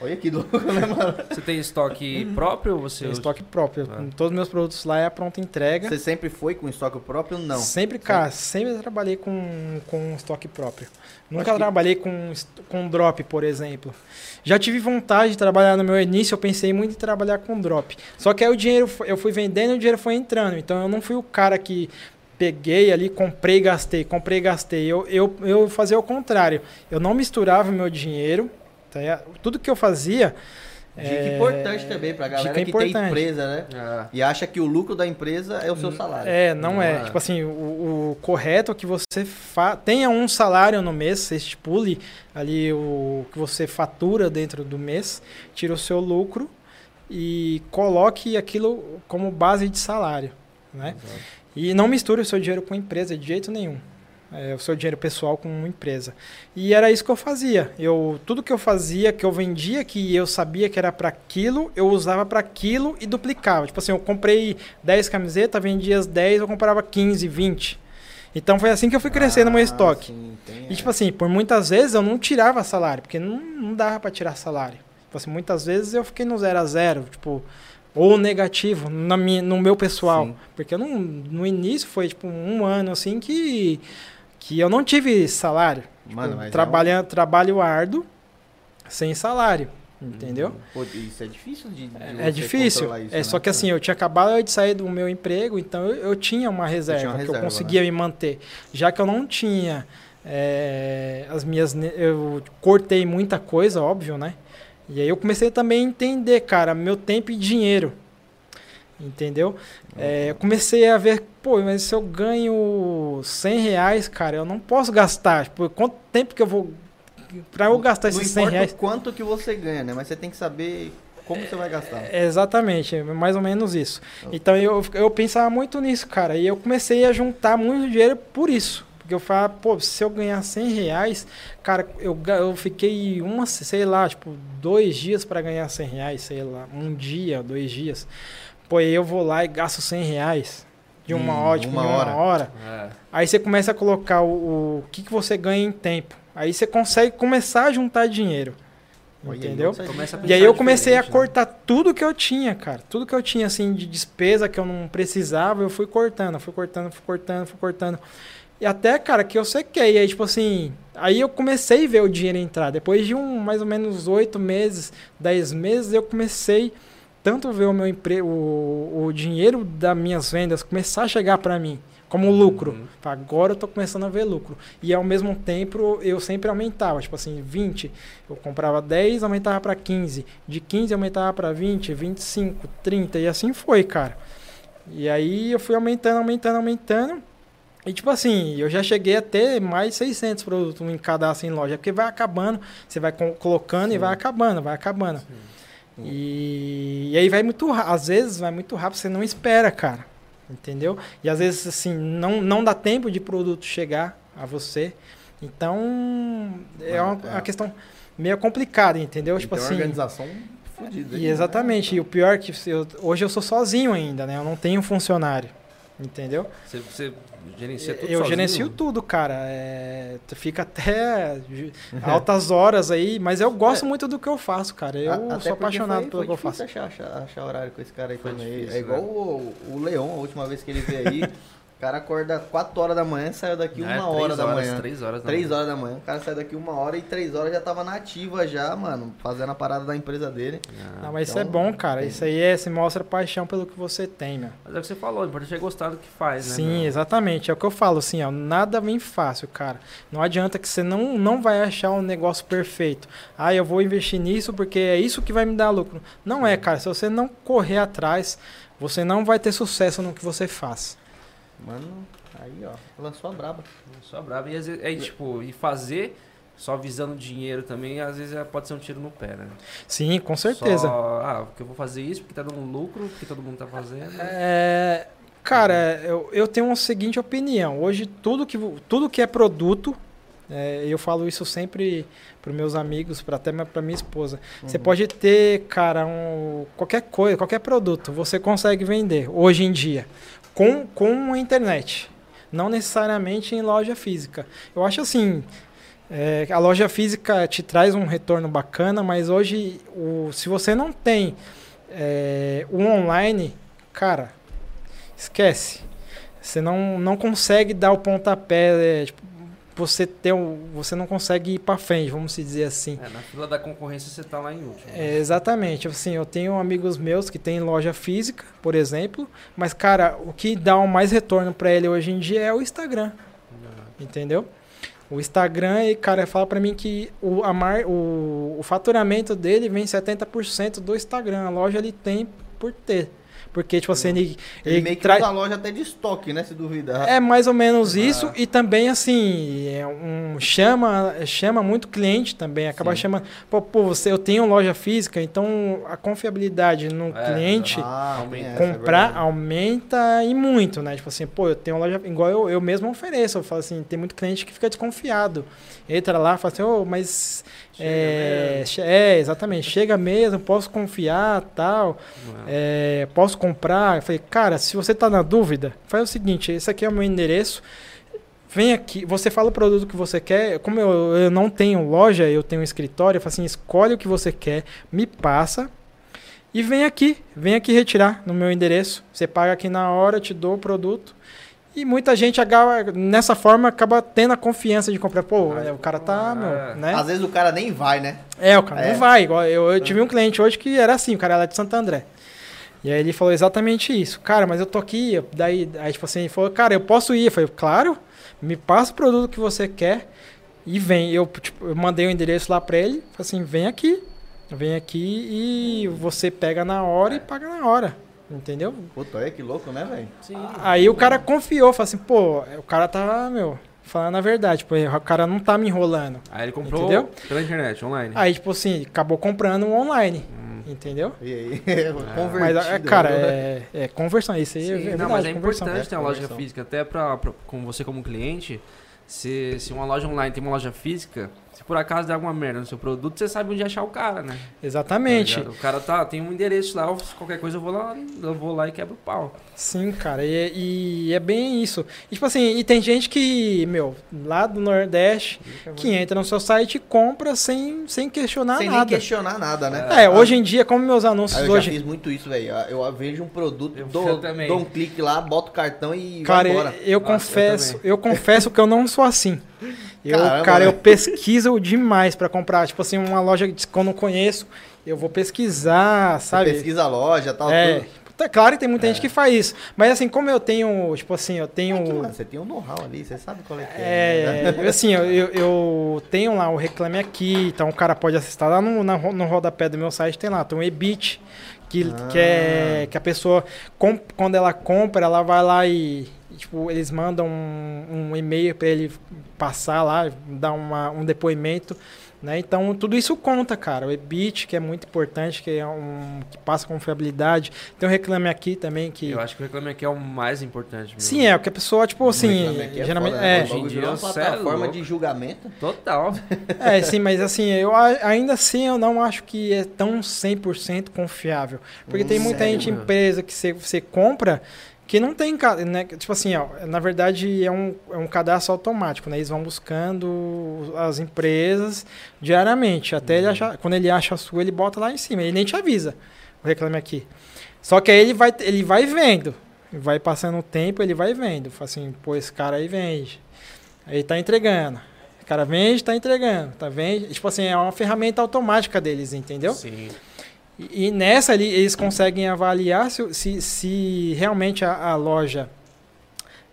Olha que louco, né, mano? Você tem estoque próprio ou você Tem estoque próprio. Ah. Todos os meus produtos lá é a pronta entrega. Você sempre foi com estoque próprio? Não. Sempre, cara, sempre trabalhei com, com estoque próprio. Nunca Acho que- trabalhei com, com drop, por exemplo. Já tive vontade de trabalhar no meu início, eu pensei muito em trabalhar com drop. Só que aí o dinheiro, foi- eu fui vendendo e o dinheiro foi entrando. Então eu não fui o cara que peguei ali, comprei e gastei, comprei e gastei. Eu, eu, eu fazia o contrário. Eu não misturava o meu dinheiro. Tá? Tudo que eu fazia. Dica é, importante também pra galera dica que tem empresa, né? Ah, E acha que o lucro da empresa é o seu salário. É, não, Não é. é. Tipo assim, o, o correto é que você fa tenha um salário no mês, você estipule ali o que você fatura dentro do mês, tira o seu lucro e coloque aquilo como base de salário, né? E não misture o seu dinheiro com empresa de jeito nenhum. É, o seu dinheiro pessoal com uma empresa. E era isso que eu fazia. Eu tudo que eu fazia, que eu vendia, que eu sabia que era para aquilo, eu usava para aquilo e duplicava. Tipo assim, eu comprei 10 camisetas, vendia as 10, eu comprava 15, 20. Então foi assim que eu fui crescendo no meu Ah, estoque. sim, tem, E tipo assim, por muitas vezes eu não tirava salário, porque não, não dava para tirar salário. Tipo assim, muitas vezes eu fiquei no zero a zero, tipo, ou negativo na minha, no meu pessoal. Sim. Porque eu não, no início foi tipo um ano assim que, que eu não tive salário. Mano, Tipo, mas é trabalha, Trabalho árduo sem salário. Entendeu? um- Pô, isso é difícil de, de É você difícil. isso, é né? só que assim, eu tinha acabado de sair do meu emprego, então eu, eu tinha uma reserva uma que reserva, eu conseguia me manter. Já que eu não tinha é, as minhas. Eu cortei muita coisa, óbvio, né? E aí eu comecei também a entender, cara, meu tempo e dinheiro. Entendeu? É, eu comecei a ver, pô, mas se eu ganho 100 reais, cara, eu não posso gastar. Tipo, quanto tempo que eu vou. Pra eu gastar esses 100 importa reais. quanto que você ganha, né? Mas você tem que saber como você vai gastar. É, Exatamente, é mais ou menos isso. Então eu, eu pensava muito nisso, cara. E eu comecei a juntar muito dinheiro por isso. Porque eu falava, pô, se eu ganhar 100 reais, cara, eu, eu fiquei uma, sei lá, tipo, dois dias para ganhar 100 reais, sei lá, um dia, dois dias. Pô, aí eu vou lá e gasto 100 reais de uma Em hora, tipo, uma em uma hora. hora. é. Aí você começa a colocar o, o que, que você ganha em tempo. Aí você consegue começar a juntar dinheiro. Olha, Entendeu? E aí eu comecei a né? cortar tudo que eu tinha, cara. Tudo que eu tinha, assim, de despesa que eu não precisava, eu fui cortando, fui cortando, fui cortando, fui cortando. E até, cara, que eu sequei. Aí, tipo assim, aí eu comecei a ver o dinheiro entrar. Depois de um, mais ou menos oito meses, dez meses, eu comecei tanto ver o meu emprego, o, o dinheiro das minhas vendas começar a chegar para mim como lucro. Uhum. Agora eu tô começando a ver lucro. E ao mesmo tempo eu sempre aumentava, tipo assim, 20, eu comprava 10, aumentava para 15, de 15 aumentava para 20, 25, 30 e assim foi, cara. E aí eu fui aumentando, aumentando, aumentando. E tipo assim, eu já cheguei a ter mais de 600 produtos em cadastro em loja, porque vai acabando, você vai co- colocando e Sim. vai acabando, vai acabando. E, e aí vai muito rápido, às vezes vai muito rápido, você não espera, cara. Entendeu? E às vezes assim, não, não dá tempo de produto chegar a você. Então, é uma, É. uma questão meio complicada, entendeu? Tem tipo assim, organização fodida. e exatamente. E o pior é que eu- hoje eu sou sozinho ainda, né? Eu não tenho funcionário. Entendeu? Você, você gerencia tudo eu sozinho? gerencio tudo, cara. É, tu fica até altas horas aí, mas eu gosto muito do que eu faço, cara. Eu A- sou apaixonado foi, pelo foi que eu faço. Achar, achar, achar horário com esse cara aí Foi também. difícil, é igual né? o, o Leon, a última vez que ele veio aí. o cara acorda 4 horas da manhã, saiu daqui É, uma três hora da horas, manhã. Três horas da 3 manhã. horas da manhã. O cara saiu daqui uma hora e 3 horas já tava na ativa já, mano. Fazendo a parada da empresa dele. Ah, Não, mas isso é Então, bom, cara. tem- Isso aí é, se mostra paixão pelo que você tem, meu. Mas é o que você falou, o importante é gostar do que faz, né? Sim, meu? exatamente. É o que eu falo, assim, ó. Nada vem fácil, cara. Não adianta que você não, não vai achar um negócio perfeito. Ah, eu vou investir nisso porque é isso que vai me dar lucro. Não é, cara. Se você não correr atrás, você não vai ter sucesso no que você faz. Mano, aí ó, lançou a braba. Só brabo. E às vezes, é, tipo, e fazer só visando dinheiro também, às vezes é- pode ser um tiro no pé, né? Sim, com certeza. Só, ah, porque eu vou fazer isso porque tá dando lucro, porque todo mundo tá fazendo. É, cara, eu, eu tenho uma seguinte opinião. Hoje, tudo que, tudo que é produto, é, eu falo isso sempre para meus amigos, para até para minha esposa. Você Uhum. pode ter, cara, um, qualquer coisa, qualquer produto, você consegue vender hoje em dia com, com a internet. Não necessariamente em loja física. Eu acho assim. é, a loja física te traz um retorno bacana, mas hoje, o, se você não tem é, o online, cara, esquece. Você não, não consegue dar o pontapé, é, tipo, você ter um, você não consegue ir para frente, vamos dizer assim. É, na fila da concorrência você tá lá em último. É, exatamente, assim, eu tenho amigos meus que têm loja física, por exemplo, mas cara, o que dá o mais retorno para ele hoje em dia é o Instagram, entendeu? O Instagram, e cara, fala para mim que o, a mar, o, o faturamento dele vem 70% do Instagram, a loja ele tem por ter. Porque, tipo assim, ele, Ele, ele meio que traz. usa a loja até de estoque, né? Se duvidar. É mais ou menos Ah. isso e também assim é um chama chama muito cliente também acaba Sim. chamando pô, pô, você eu tenho loja física então a confiabilidade no É, cliente Ah, Aumenta. é comprar verdade. aumenta e muito né tipo assim pô eu tenho loja igual eu, eu mesmo ofereço eu falo assim tem muito cliente que fica desconfiado entra lá fala assim ô mas é, é exatamente chega mesmo posso confiar tal é. é, posso comprar? Eu falei, cara, se você tá na dúvida, faz o seguinte, esse aqui é o meu endereço. Vem aqui, você fala o produto que você quer. Como eu, eu não tenho loja, eu tenho um escritório, eu falo assim, escolhe o que você quer, me passa e vem aqui, vem aqui retirar no meu endereço. Você paga aqui na hora, eu te dou o produto. E muita gente acaba, nessa forma, acaba tendo a confiança de comprar. Pô, Ah, o cara tá, é. meu, né? Às vezes o cara nem vai, né? É, o cara É. não vai. Igual eu, eu tive um cliente hoje que era assim, o cara era de Santo André. E aí ele falou exatamente isso. Cara, mas eu tô aqui. Daí, aí, tipo assim, ele falou, cara, eu posso ir. Eu falei, claro, me passa o produto que você quer e vem. Eu, tipo, eu mandei o endereço lá pra ele. Falei assim, vem aqui. Vem aqui e você pega na hora e paga na hora. Entendeu? Puta, olha que louco, né, velho? Sim. Aí o cara confiou, falou assim, pô, o cara tá, meu, falando a verdade. Tipo, o cara não tá me enrolando. Aí ele comprou Entendeu? pela internet, online. Aí, tipo assim, acabou comprando online. Hum. Entendeu? E aí? Mas, Convertido. é, cara, né? é, é conversão. Isso aí é Sim, verdade. não, mas é conversão. importante ter uma loja Conversão. física, até pra, pra- com você como cliente. Se, se uma loja online tem uma loja física, se por acaso der alguma merda no seu produto, você sabe onde achar o cara, né? Tá Exatamente. ligado? o cara tá, tem um endereço lá, se qualquer coisa eu vou lá, eu vou lá e quebro o pau. Sim, cara. E, e é bem isso. E, tipo assim, e tem gente que, meu, lá do Nordeste, que entra no seu site e compra sem, sem questionar Sem nada. questionar nada, né? É, hoje em dia, como meus anúncios Aí eu hoje. já fiz muito isso, velho. Eu vejo um produto, Eu- dou, eu dou um clique lá, boto o cartão e Cara, vai eu, embora. eu Nossa, eu confesso, também. eu, confesso que eu não sou assim. Eu, Caramba, cara, eu pesquiso demais pra comprar. Tipo assim, uma loja que eu não conheço, eu vou pesquisar, Você sabe? pesquisa a loja tal, É, tudo. puta, claro que tem muita gente que faz isso. Mas assim, como eu tenho, tipo assim, eu tenho. É que, mano, você tem um know-how ali, você sabe qual é que é. É, né? assim, eu, eu- eu tenho lá o Reclame Aqui, então o cara pode acessar lá no, na no rodapé do meu site, tem lá, tem um EBIT, que, que, é, que a pessoa, com- quando ela compra, ela vai lá e, e, tipo, eles mandam um, um e-mail para ele passar lá, dar uma, um depoimento, né? Então, tudo isso conta, cara. O EBIT, que é muito importante, que é um que passa confiabilidade. Tem o Reclame Aqui também, que... Eu acho que o Reclame Aqui é o mais importante. meu. Sim, é, o que a pessoa, tipo assim, é geralmente... foda, né? é, Hoje em uma dia, é plataforma louco. de julgamento. Total. É, sim, mas assim, eu ainda assim eu não acho que é tão 100% confiável. Porque tem muita Sério, gente, mano? empresa que você, você compra que não tem, né? Tipo assim, ó, na verdade é um, é um cadastro automático, né? Eles vão buscando as empresas diariamente, até ele achar, quando ele acha a sua, ele bota lá em cima, ele nem te avisa, o reclame aqui. Só que aí ele vai, ele vai vendo, vai passando o tempo, ele vai vendo, fala assim, pô, esse cara aí vende, aí tá entregando. O cara vende, tá entregando, tá vende. Tipo assim, é uma ferramenta automática deles, entendeu? Sim. E, e nessa ali eles conseguem avaliar se, se, se realmente a, a loja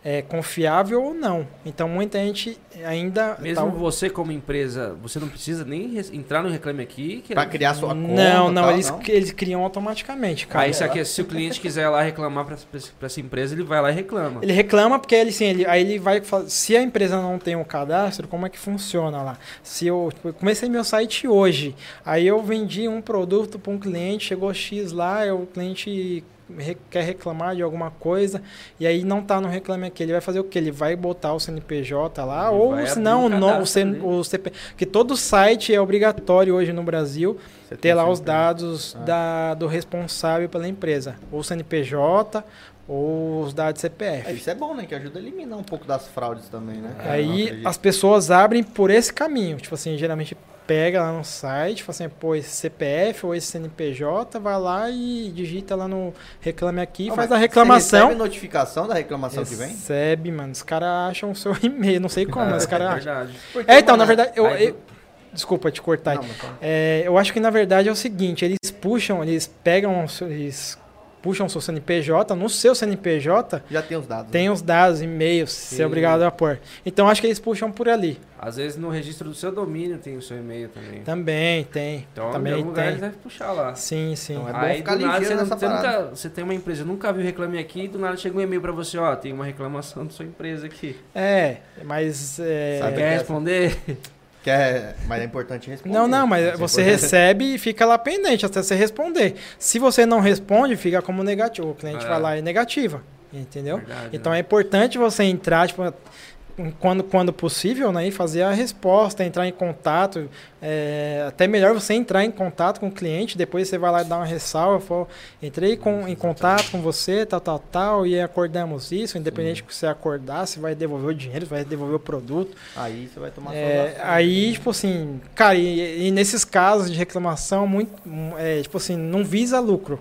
é confiável ou não. Então muita gente ainda Mesmo tá- você como empresa, você não precisa nem entrar no Reclame Aqui. Que Pra criar sua conta. não, não, tal, eles, não? eles criam automaticamente, cara. Aí, isso aqui, se o cliente quiser ir lá reclamar pra, pra essa empresa, ele vai lá e reclama. Ele reclama porque ele, assim, ele, aí ele vai se a empresa não tem um cadastro, como é que funciona lá? Se eu, tipo, eu comecei meu site hoje, aí eu vendi um produto para um cliente, chegou X lá, aí o cliente quer reclamar de alguma coisa e aí não tá no reclame aqui, ele vai fazer o quê? Ele vai botar o CNPJ lá Ele ou se não, um o CN o CP, que todo site é obrigatório hoje no Brasil Você ter lá os dados Ah. da, do responsável pela empresa, ou CNPJ ou os dados CPF. É, isso é bom, né? Que ajuda a eliminar um pouco das fraudes também, né? Eu Aí as pessoas abrem por esse caminho. Tipo assim, geralmente pega lá no site, fala assim, pô, esse CPF ou esse CNPJ, vai lá e digita lá no Reclame Aqui, Não, faz a Você reclamação. recebe notificação da reclamação que vem? Recebe, mano. Os caras acham o seu e-mail, não sei como, mas os é caras acham. verdade. Porque, É, então, na mano, verdade, eu, eu- Desculpa te cortar aí. Não. É, eu acho que na verdade é o seguinte, eles puxam, eles pegam, eles puxam o seu CNPJ, no seu CNPJ Já tem os dados. tem os dados, e-mails, você é obrigado a pôr. Então acho que eles puxam por ali. Às vezes no registro do seu domínio tem o seu e-mail também. Também tem. Então, em também algum lugar tem. eles devem puxar lá. Sim, sim. Então, é bom Aí ficar do nada você, nessa não- você nunca, você tem uma empresa, nunca viu reclame aqui, do nada chega um e-mail pra você, ó, tem uma reclamação da sua empresa aqui. É, mas. é, Sabe Quer essa- responder? Que é, mas é importante responder. Não, não, mas é você importante. recebe e fica lá pendente até você responder. Se você não responde, fica como negativo. O cliente É. vai lá e negativa. Entendeu? Verdade, Então né? é importante você entrar, tipo, quando, quando possível, né, e fazer a resposta, entrar em contato. É, até melhor você entrar em contato com o cliente, depois você vai lá dá uma ressalva. Entrei com, em contato com você, tal, tal, tal, e acordamos isso. Independente que você acordar, se vai devolver o dinheiro, se vai devolver o produto. Aí você vai tomar É, aí, tipo assim, cara, e, e nesses casos de reclamação, muito, é, tipo assim, não visa lucro.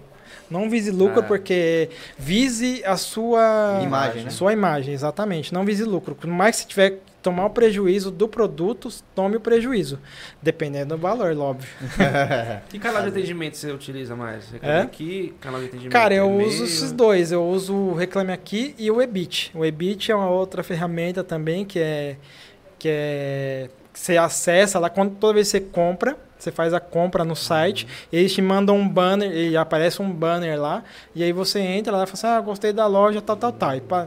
Não vise lucro Ah. porque vise a sua Imagem, né? Sua imagem, exatamente. Não vise lucro. Por mais que você tiver que tomar o prejuízo do produto, tome o prejuízo. Dependendo do valor, óbvio. Que canal de atendimento você utiliza mais? Reclame É? aqui, canal de atendimento Cara, eu e-mail? uso esses dois. Eu uso o Reclame Aqui e o Ebit. O Ebit é uma outra ferramenta também que é que é que você acessa lá quando toda vez que você compra, você faz a compra no site, eles te mandam um banner, e aparece um banner lá, e aí você entra lá e fala assim: "Ah, gostei da loja, tal, tal, tal". E pá,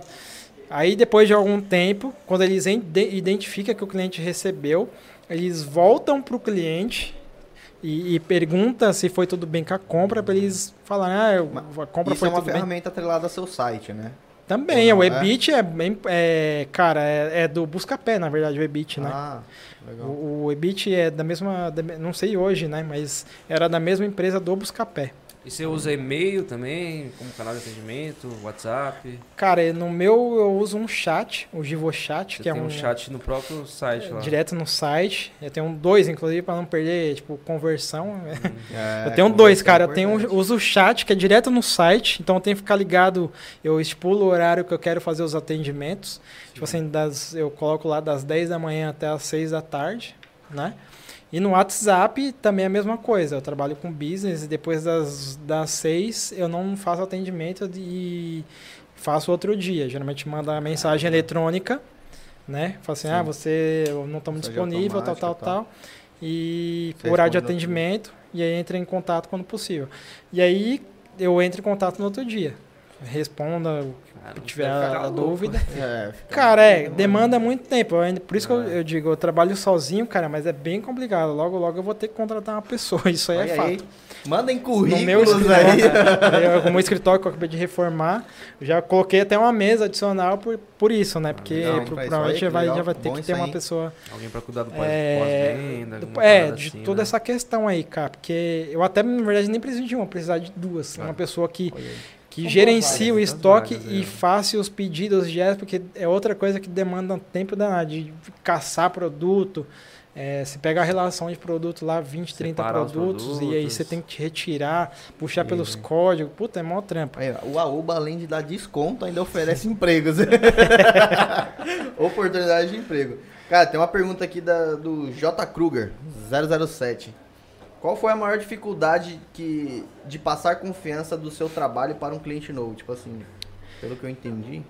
Aí depois de algum tempo, quando eles ide- identificam que o cliente recebeu, eles voltam para o cliente e, e pergunta se foi tudo bem com a compra, para eles falarem, ah, eu- a compra Isso foi é uma tudo bem. ferramenta atrelada ao seu site, né? Também, Ou o não, é? Ebit é bem, é, cara, é, é do Buscapé, na verdade, o Ebit, né? Ah, legal. O, o Ebit é da mesma, não sei hoje, né, mas era da mesma empresa do Buscapé. E você usa e-mail também, como canal de atendimento, WhatsApp? Cara, no meu eu uso um chat, o GivoChat, Você que é um, um chat no próprio site lá. direto no site. Eu tenho dois, inclusive, para não perder, tipo, conversão. É, Eu tenho dois, é cara. Eu tenho, uso o chat, que é direto no site, então eu tenho que ficar ligado. Eu estipulo o horário que eu quero fazer os atendimentos. Tipo assim, das, eu coloco lá das 10 da manhã até as 6 da tarde, né? E no WhatsApp também é a mesma coisa. Eu trabalho com business e depois das, das 6 eu não faço atendimento e faço outro dia. Geralmente manda a mensagem eletrônica, né? Fala assim, Sim. ah, você não estamos disponível, tal, tal, automática, tal. E Você horário de atendimento, e aí entra em contato quando possível. E aí eu entro em contato no outro dia. Responda Cara, você tiver a louco. dúvida. É, Cara, é, demanda muito tempo. Eu por isso que eu, É. eu digo, eu trabalho sozinho, cara, mas é bem complicado. Logo, logo eu vou ter que contratar uma pessoa. Isso aí é Olha fato. aí. Mandem No currículos meu aí. escritório, eu, no meu escritório que eu acabei de reformar, já coloquei até uma mesa adicional por, por isso, né? Porque legal, pro- provavelmente aí, já que vai, já vai ter que ter uma aí. pessoa Alguém pra cuidar do pós- É, pós-venda, é, parada de assim, toda né? essa questão aí, cara. Porque eu até, na verdade, nem preciso de uma, precisar de duas. Claro. Uma pessoa que, aí. Que boas o estoque e é. faça os pedidos direto, porque é outra coisa que demanda tempo danado, de caçar produto. É, você pega a relação de produto lá, 20, 30 Separar os produtos, e aí produtos. você tem que retirar, puxar Sim. pelos códigos. Puta, é mó trampo. Aí, ó, o Aoba, além de dar desconto, ainda oferece empregos. Oportunidade de emprego. Cara, tem uma pergunta aqui da, do J. Kruger, 007. Qual foi a maior dificuldade que, de passar confiança do seu trabalho para um cliente novo? Tipo assim, pelo que eu entendi.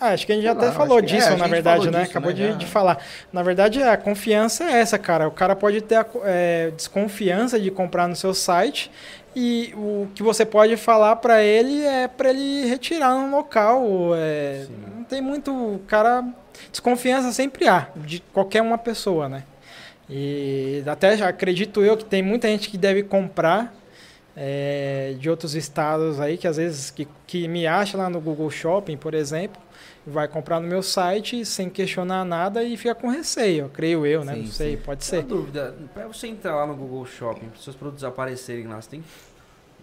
Ah, acho que a gente já até falou é, disso, a na verdade, né? disso, Acabou né, de, de falar. Na verdade, a confiança é essa, cara. O cara pode ter a é, desconfiança de comprar no seu site e o que você pode falar pra ele é pra ele retirar no local. é, não tem muito. Cara. Desconfiança sempre há, de qualquer uma pessoa, né? E até já acredito eu que tem muita gente que deve comprar é, de outros estados aí, que às vezes que, que me acha lá no Google Shopping, por exemplo, vai comprar no meu site sem questionar nada e fica com receio, creio eu, né? Sim, Não sei, sim. pode Uma ser. dúvida, pra você entrar lá no Google Shopping, para seus produtos aparecerem lá, você tem que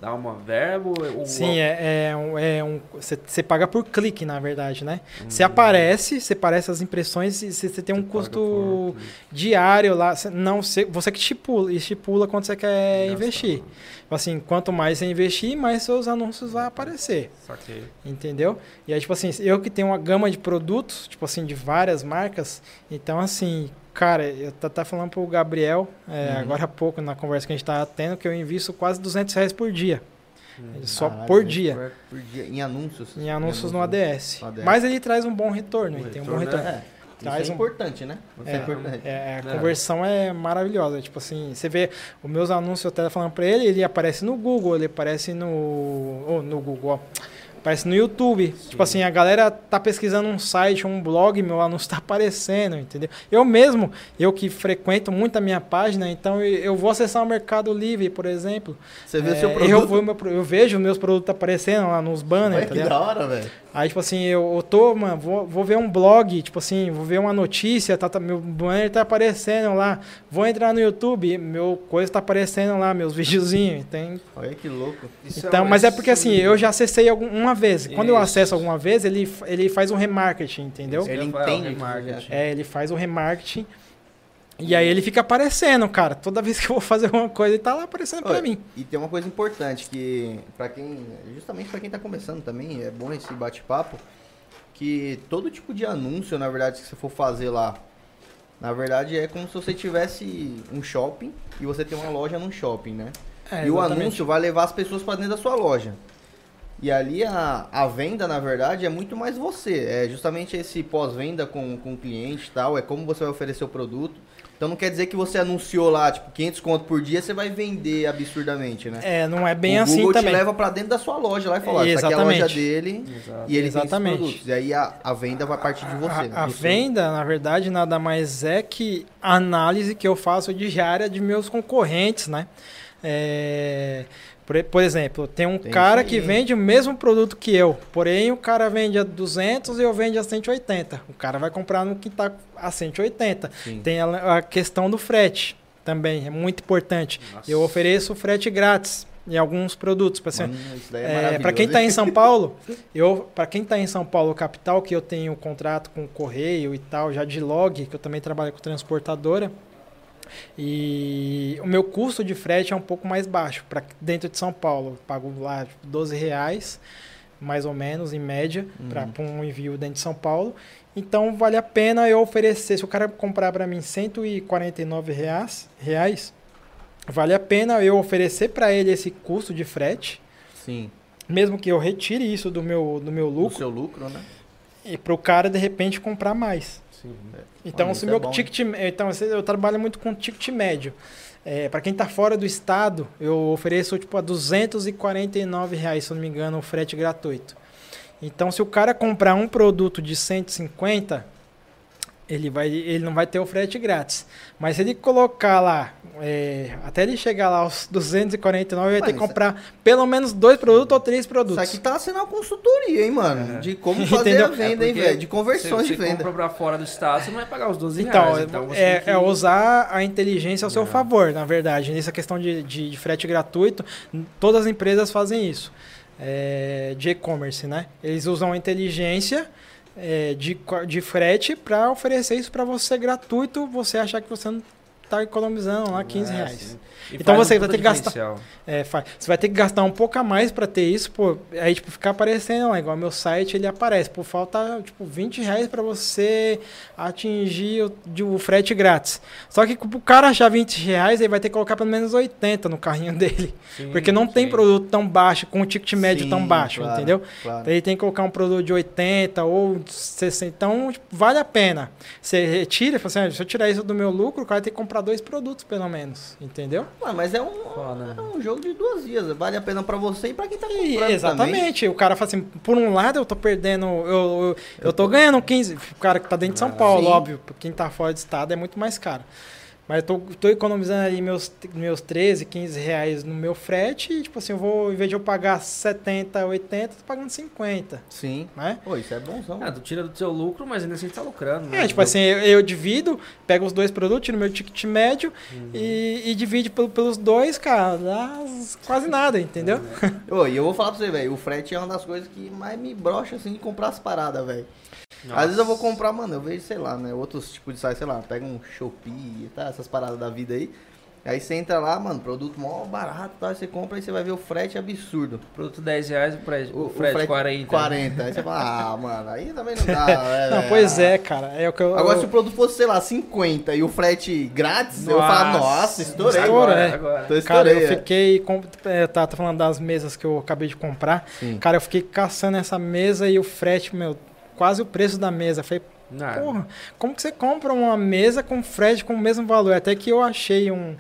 dar uma verba ou... Sim, é, é um. É um você, você paga por clique, na verdade, né? Você Hum. aparece, você aparece as impressões e você, você tem um Você custo diário lá. Você- Não, você, você que estipula, estipula quanto você quer Gastar. investir. Assim, quanto mais você investir, mais seus anúncios vão aparecer. Saquei. Entendeu? E aí, tipo assim, eu que tenho uma gama de produtos, tipo assim, de várias marcas, então assim, cara, eu tá, tá falando pro Gabriel, é, Uhum. agora há pouco, na conversa que a gente tava tendo, que eu invisto quase 200 reais por dia. Hum. Só Caralho, por né? dia. Por, dia. Em anúncios. Em anúncios no né? ADS. ADS. Mas ele traz um bom retorno, O ele tem um bom retorno. É, Traz isso é um- importante, né? Isso é, É, importante. É, a É. conversão é maravilhosa. Tipo assim, você vê os meus anúncios, eu até falando pra ele, ele aparece no Google, ele aparece no. Oh, no Google, ó. Aparece no YouTube. Sim. Tipo assim, a galera tá pesquisando um site, um blog, meu anúncio tá aparecendo, entendeu? Eu mesmo, eu que frequento muito a minha página, então eu, vou acessar o Mercado Livre, por exemplo. Você vê É, seu produto. Eu, vou, meu eu vejo meus produtos aparecendo lá nos banners, tá que da hora, velho. Aí, tipo assim, eu, eu tô, mano, vou, vou ver um blog, tipo assim, vou ver uma notícia, tá, tá- meu banner tá aparecendo lá. Vou entrar no YouTube, meu coisa tá aparecendo lá, meus videozinhos. Tem... Olha que louco. Isso Então, um- mas é porque assim, eu já acessei algum- uma vez. Quando eu acesso alguma vez, ele, ele faz um remarketing, entendeu? Ele falar, o entende É, ele faz o remarketing. E aí ele fica aparecendo, cara. Toda vez que eu vou fazer alguma coisa, ele tá lá aparecendo pra Olha, mim. E tem uma coisa importante que para quem, justamente para quem tá começando também, é bom esse bate-papo, que todo tipo de anúncio, na verdade, que você for fazer lá, na verdade é como se você tivesse um shopping e você tem uma loja num shopping, né? É, e o anúncio vai levar as pessoas para dentro da sua loja. E ali a, a venda, na verdade, é muito mais você. É justamente esse pós-venda com, com o cliente e tal. É como você vai oferecer o produto. Então não quer dizer que você anunciou lá, tipo, 500 conto por dia, você vai vender absurdamente, né? É, não é bem o assim Google também. te leva pra dentro da sua loja lá e fala, essa aqui é a Exatamente. loja dele Exato. e ele Exatamente. tem produtos. E aí a, a venda vai partir de você, né? A, a Do seu- venda, na verdade, nada mais é que a análise que eu faço diária de meus concorrentes, né? É, por, exemplo, tem um Tem cara que aí. vende o mesmo produto que eu, porém o cara vende a 200 e eu vendo a 180. O cara vai comprar no que está a 180. Sim. Tem a, a questão do frete também, é muito importante. Nossa. Eu ofereço frete grátis em alguns produtos. Daí é, é, para quem está em São Paulo, eu para quem está em São Paulo capital, que eu tenho contrato com o correio e tal, já de log, que eu também trabalho com transportadora. E o meu custo de frete é um pouco mais baixo para dentro de São Paulo. Eu pago lá tipo, 12 reais, mais ou menos, em média, para Uhum. um envio dentro de São Paulo. Então vale a pena eu oferecer. Se o cara comprar para mim 149 reais, reais, vale a pena eu oferecer para ele esse custo de frete Sim. mesmo que eu retire isso do meu, do meu lucro seu lucro, né? e para o cara de repente comprar mais. Sim. Então, Olha, se isso meu é bom, ticket, então se eu trabalho muito com ticket médio. para quem está fora do estado, eu ofereço tipo a 249 reais, se eu não me engano, o frete gratuito. Então, se o cara comprar um produto de 150, ele, vai, ele não vai ter o frete grátis. Mas se ele colocar lá, é, até ele chegar lá aos 249, ele vai ter Mano, que isso- comprar pelo menos dois produtos ou três produtos. Isso aqui tá sendo uma consultoria, hein, mano? É. De como fazer Entendeu? a venda, É hein, velho? De conversões você, de venda. Você compra pra fora do estado, você não vai pagar os 12 Então, reais. Então, você é, que- é usar a inteligência ao seu É. favor, na verdade. Nessa questão de, de, de frete gratuito, todas as empresas fazem isso. É, de e-commerce, né? Eles usam a inteligência é, de, de frete para oferecer isso para você gratuito, você achar que você não tá economizando lá 15 É, reais. Então você vai ter que gastar-. É, você vai ter que gastar um pouco a mais pra ter isso, pô. Aí, tipo, ficar aparecendo lá, igual meu site, ele aparece. Pô, falta, tipo, 20 reais pra você atingir o, de- o frete grátis. Só que pro cara achar 20 reais, ele vai ter que colocar pelo menos 80 no carrinho dele. Sim, Porque não tem sim. produto tão baixo, com um ticket médio tão Sim, baixo, claro, entendeu? claro. Então ele tem que colocar um produto de 80 ou de 60. Então, tipo, vale a pena. Você retira fala assim, ah, se eu tirar isso do meu lucro, o cara tem que comprar dois produtos, pelo menos. Entendeu? Mano, mas é um, Foda. é um jogo de duas vias. Vale a pena pra você e pra quem tá comprando E, também. exatamente. O cara fala assim, por um lado eu tô perdendo, eu, eu, eu tô ganhando 15, o cara que tá dentro de São Ah, Paulo, sim. óbvio, quem tá fora do estado é muito mais caro. Mas eu tô, tô economizando ali meus, meus 13, 15 reais no meu frete e, tipo assim, eu vou, em vez de eu pagar 70, 80, tô pagando 50, Sim. né? Pô, isso é bonzão. Ah, tu tira do seu lucro, mas ainda assim tá lucrando. né? É, tipo assim, eu, eu divido, pego os dois produtos, tiro meu ticket médio e, e divide pelo- pelos dois, cara, dá quase nada, entendeu? Ô, e eu vou falar pra você, velho, o frete é uma das coisas que mais me brocha, assim, de comprar as paradas, velho. Às vezes eu vou comprar, mano, eu vejo, sei lá, né, outros tipos de site, sei lá, pega um Shopee, tá, essas paradas da vida aí. Aí você entra lá, mano, produto mó barato, tá, você compra e você vai ver o frete absurdo. Produto 10 reais, o frete, O, o frete 40. 40. Aí você fala, ah, mano, aí também não dá, né, Não, pois é, cara, é o que eu... Agora, eu- se o produto fosse, sei lá, 50 e o frete grátis, eu falo, nossa, estourei. Estoura, Agora, é. agora. Tô Cara, eu estourei, é. fiquei. Com, é, tá, tá falando das mesas que eu acabei de comprar. Sim. Cara, eu fiquei caçando essa mesa e o frete, meu, quase o preço da mesa. Falei, Nada. porra, como que você compra uma mesa com frete com o mesmo valor? Até que eu achei um.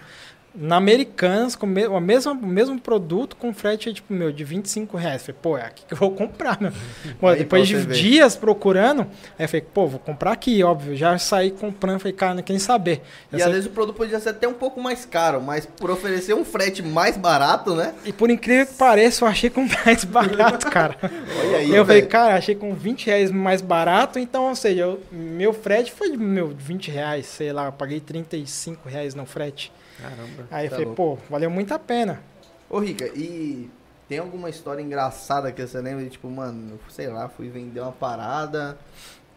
Na Americanas, com o mesmo, mesmo produto com frete, tipo, meu, de 25 reais. Falei, pô, é aqui que eu vou comprar, meu. Pô, Aí depois de ver. dias procurando, aí eu falei, pô, vou comprar aqui, óbvio. Já saí comprando, falei, cara, não quer nem saber. Já E saí- às vezes o produto podia ser até um pouco mais caro, mas por oferecer um frete mais barato, né? E por incrível que pareça, eu achei com mais barato, cara. Olha aí, eu falei, velho. cara, achei com 20 reais mais barato, então, ou seja, eu- meu frete foi de meu, 20 reais, sei lá, eu paguei 35 reais no frete. Caramba. Aí eu Tá falei, louco. pô, valeu muito a pena. Ô, Rica, e tem alguma história engraçada que você lembra? de, Tipo, mano, sei lá, fui vender uma parada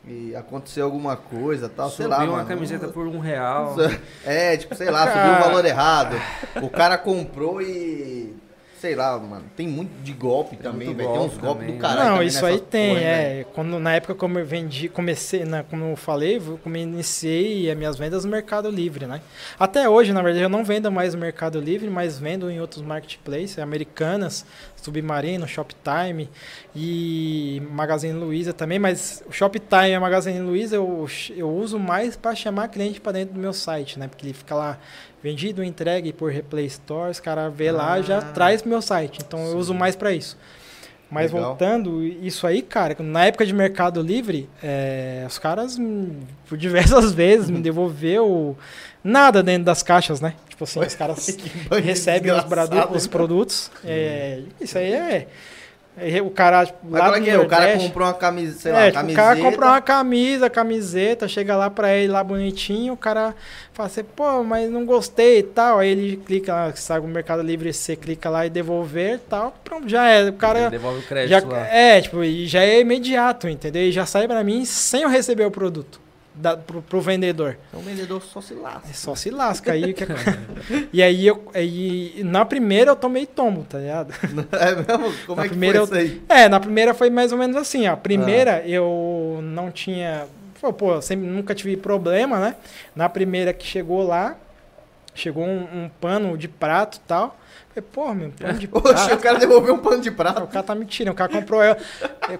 e aconteceu alguma coisa tal, sei lá, Subiu uma mano. camiseta por um real. É, tipo, sei lá, subiu o valor errado. O cara comprou e. Sei lá, mano. Tem muito de golpe também, muito velho. Tem uns golpe golpes também, do né? caralho. não, também isso aí tem, porra, velho. é. Quando, na época como eu vendi, comecei, né, como eu falei, como eu iniciei as minhas vendas no Mercado Livre, né? Até hoje, na verdade, eu não vendo mais no Mercado Livre, mas vendo em outros marketplaces, americanas, Submarino, Shoptime e Magazine Luiza também, mas o Shoptime e a Magazine Luiza eu, eu uso mais para chamar cliente para dentro do meu site, né? Porque ele fica lá vendido, entregue por Replay Store, os caras vê lá já Ah. traz pro meu site. Então eu uso mais para isso. Mas Legal. voltando, isso aí, cara, na época de Mercado Livre, é, os caras, hum, por diversas vezes, me devolveu nada dentro das caixas, né? Tipo assim, os caras recebem os, os hein? produtos. é, isso aí é. O cara tipo, Mas lá é do que é? O cara comprou uma camisa, sei é, lá, tipo, camiseta. o cara compra uma camisa, camiseta, chega lá pra ele lá bonitinho, o cara fala assim, pô, mas não gostei e tal. Aí ele clica lá, sabe, o Mercado Livre, você clica lá e devolver e tal. Pronto, já é. O Ele cara. devolve o crédito Já, lá. é, tipo, e já é imediato, entendeu? E já sai pra mim sem eu receber o produto da, pro, pro vendedor. Então o vendedor só se lasca. É só se lasca aí. que- e aí, eu, aí, na primeira eu tomei tombo, tá ligado? É mesmo? Como Na é que primeira foi isso aí? É, na primeira foi mais ou menos assim, ó. A primeira Ah. eu não tinha. Pô, pô, sempre, nunca tive problema, né? Na primeira que chegou lá, chegou um, um pano de prato e tal. Falei, pô, meu, pano de Oxe, o prato. cara devolveu um pano de O prato. cara tá me tirando. O cara comprou,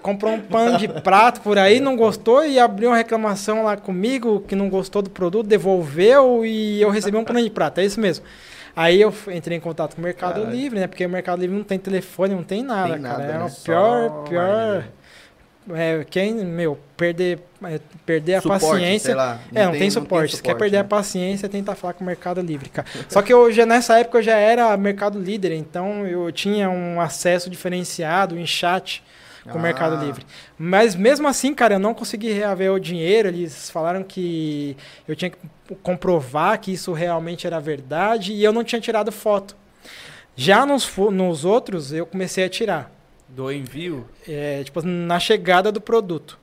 comprou um pano de prato por aí, não gostou e abriu uma reclamação lá comigo que não gostou do produto, devolveu e eu recebi um pano de prato. É isso mesmo. Aí eu entrei em contato com o Mercado Caralho. Livre, né? Porque o Mercado Livre não tem telefone, não tem nada, Tem cara. nada, é né? o pior, pior. É, quem, meu, perder, é, perder a Suporte, paciência. lá. É, não tem, suporte. Se quer perder né? a paciência, tenta falar com o Mercado Livre, cara. Só que eu já, nessa época eu já era Mercado Líder, então eu tinha um acesso diferenciado em chat com o Mercado Ah. Livre. Mas mesmo assim, cara, eu não consegui reaver o dinheiro. Eles falaram que eu tinha que comprovar que isso realmente era verdade e eu não tinha tirado foto. Já nos, nos outros, eu comecei a tirar. Do envio. É, tipo, na chegada do produto.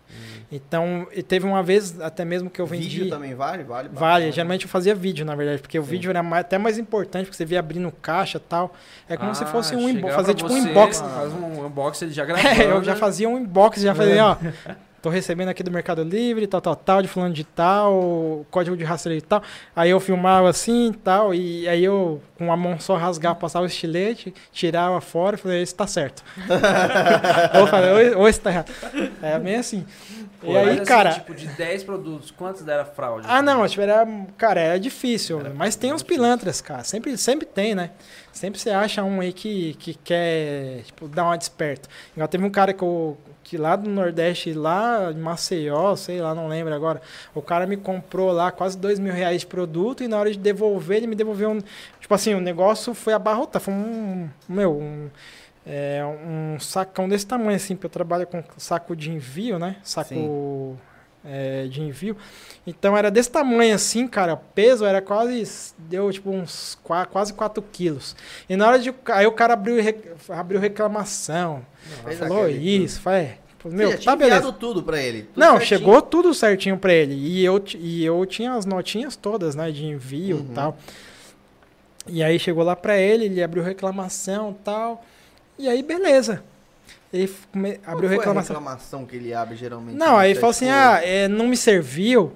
Então, e teve uma vez até mesmo que eu vendi. Vídeo também vale? Vale. Vale, bastante. geralmente eu fazia vídeo, na verdade, porque o Sim. vídeo era mais- até mais importante, porque você via abrindo caixa e tal. É como se Ah, fosse um inbox, fazer tipo um inbox. Faz um unboxing ele já gravando. É, eu já fazia um inbox, já fazia, ó, tô recebendo aqui do Mercado Livre, tal, tal, tal, de fulano de tal, código de rastreio e tal. Aí eu filmava assim e tal, e aí eu, com a mão só rasgava, passava o estilete, tirava fora e falei, esse tá certo. ou falei, ou, esse tá errado. É bem assim. Pô, e aí, assim, cara... tipo, de 10 produtos, quantos deram fraude? Ah, não, tipo, era, cara, é difícil. mas tem uns pilantras, cara. Sempre, sempre tem, né? Sempre você acha um aí que, que quer, tipo, dar uma desperto. Igual teve um cara que, eu, que lá do Nordeste, lá em Maceió, sei lá, não lembro agora. O cara me comprou lá quase dois mil reais de produto e na hora de devolver, ele me devolveu um. Tipo assim, o negócio foi abarrotar. Foi um. Meu, um. É, um sacão desse tamanho, assim, porque eu trabalho com saco de envio, né? Saco é, de envio. Então era desse tamanho assim, cara. Peso era quase. Deu tipo uns qua- quase 4 quilos. E na hora de. Aí o cara abriu, abriu reclamação. Fez falou isso, foi. Tipo, Você Meu, já tá tinha beleza. enviado tudo pra ele. tudo Não, certinho. chegou tudo certinho pra ele. E eu, e eu tinha as notinhas todas, né, de envio Uhum. e tal. E aí chegou lá pra ele, ele abriu reclamação e tal. E aí, beleza. Ele come- Qual abriu foi reclamação. a reclamação que ele abre geralmente? Não, aí falou assim: ah, é, não me serviu.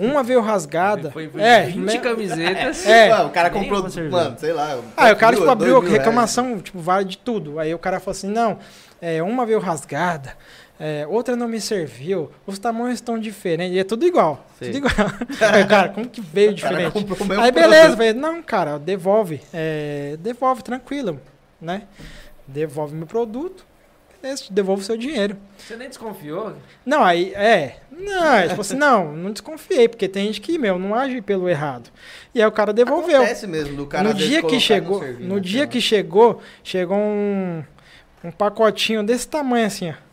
Uma veio rasgada. Foi, foi é, 20 me- camisetas. É. Ué, o cara comprou, mano, sei lá. Ah, o cara mil, tipo, abriu reclamação, tipo, vale de tudo. Aí o cara falou assim: não, é, uma veio rasgada, é, outra não me serviu, os tamanhos estão diferentes, e é tudo igual. Sei. Tudo igual. aí, cara, como que veio reais. O cara diferente? Aí beleza, falei, não, cara, devolve. é, devolve, tranquilo, né? Devolve meu produto, beleza, devolve o seu dinheiro. Você nem desconfiou? Não, aí, é. Não, tipo assim, não, não desconfiei, porque tem gente que, meu, não age pelo errado. E aí o cara devolveu. Acontece mesmo do cara no dia que chegou, servir, no né, dia cara? que chegou, chegou um, um pacotinho desse tamanho assim, ó.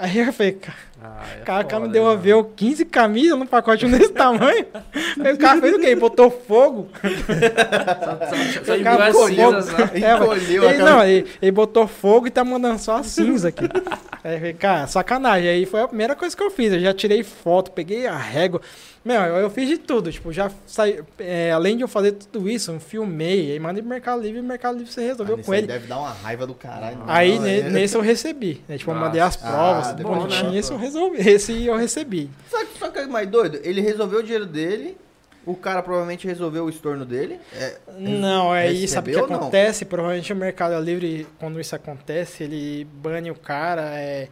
Aí eu falei, cara, Ah, é o cara, cara me foda, devolveu 15 camisas num pacotinho desse tamanho. Aí o cara fez o quê? Botou fogo. Só, só, só as cinzas lá. É, Encolheu ele, não, ele, ele botou fogo e tá mandando só a cinza aqui. Aí eu falei, cara, sacanagem. Aí foi a primeira coisa que eu fiz. Eu já tirei foto, peguei a régua. Meu, eu, eu fiz de tudo. Tipo, já saí. é, além de eu fazer tudo isso, eu filmei, aí mandei pro Mercado Livre e o Mercado Livre você resolveu Ah, com ele. Deve dar uma raiva do caralho. Aí Não, ne- é- nesse eu recebi. Né? Tipo, eu mandei as provas, Ah, bonitinho. né? Esse eu resolvi. Esse eu recebi. Só que, só que é mais doido, ele resolveu o dinheiro dele, o cara provavelmente resolveu o estorno dele. É, Não, aí sabe o que ou não? acontece? Provavelmente o Mercado Livre, quando isso acontece, ele bane o cara. é,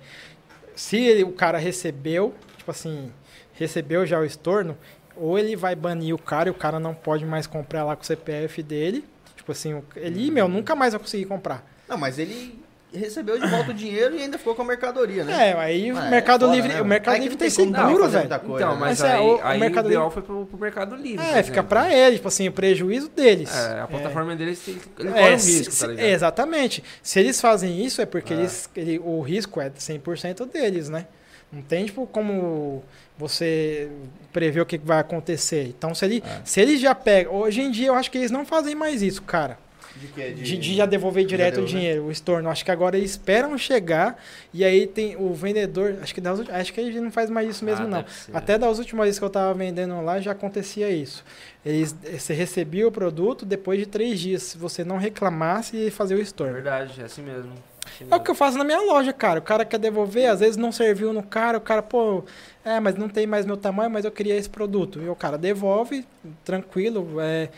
Se ele- o cara recebeu, tipo assim, recebeu já o estorno, ou ele vai banir o cara e o cara não pode mais comprar lá com o CPF dele. Tipo assim, ele, meu, nunca mais vai conseguir comprar. Não, mas ele recebeu de volta o dinheiro e ainda ficou com a mercadoria, né? É, aí Ah, o é Mercado foda, Livre, né? o Mercado Aí Livre tem seguro, velho. Então, né? mas, Mas é, aí, o- o aí Mercado o ideal Livre- foi pro, pro Mercado Livre. É, por fica exemplo. pra ele, tipo assim, o prejuízo deles. É, a plataforma deles tem, ele É, corre se- risco, se- tá ligado? exatamente. Se eles fazem isso, é porque É. eles, ele, o risco é 100% deles, né? Não tem, tipo, como você prever o que vai acontecer. Então, se, ele, É. se eles já pegam... Hoje em dia, eu acho que eles não fazem mais isso, cara. De? De, de já devolver direto o devolver? dinheiro, o estorno. Acho que agora eles esperam chegar e aí tem o vendedor... Acho que, das, acho que ele não faz mais isso mesmo, Ah, não. Até das últimas vezes que eu tava vendendo lá já acontecia isso. Eles, você recebia o produto depois de três dias, se você não reclamasse e fazer o É estorno. verdade, é assim mesmo. Assim É o que eu faço na minha loja, cara. O cara quer devolver, às vezes não serviu no cara, o cara, pô, é, mas não tem mais meu tamanho, mas eu queria esse produto. E o cara devolve, tranquilo, é,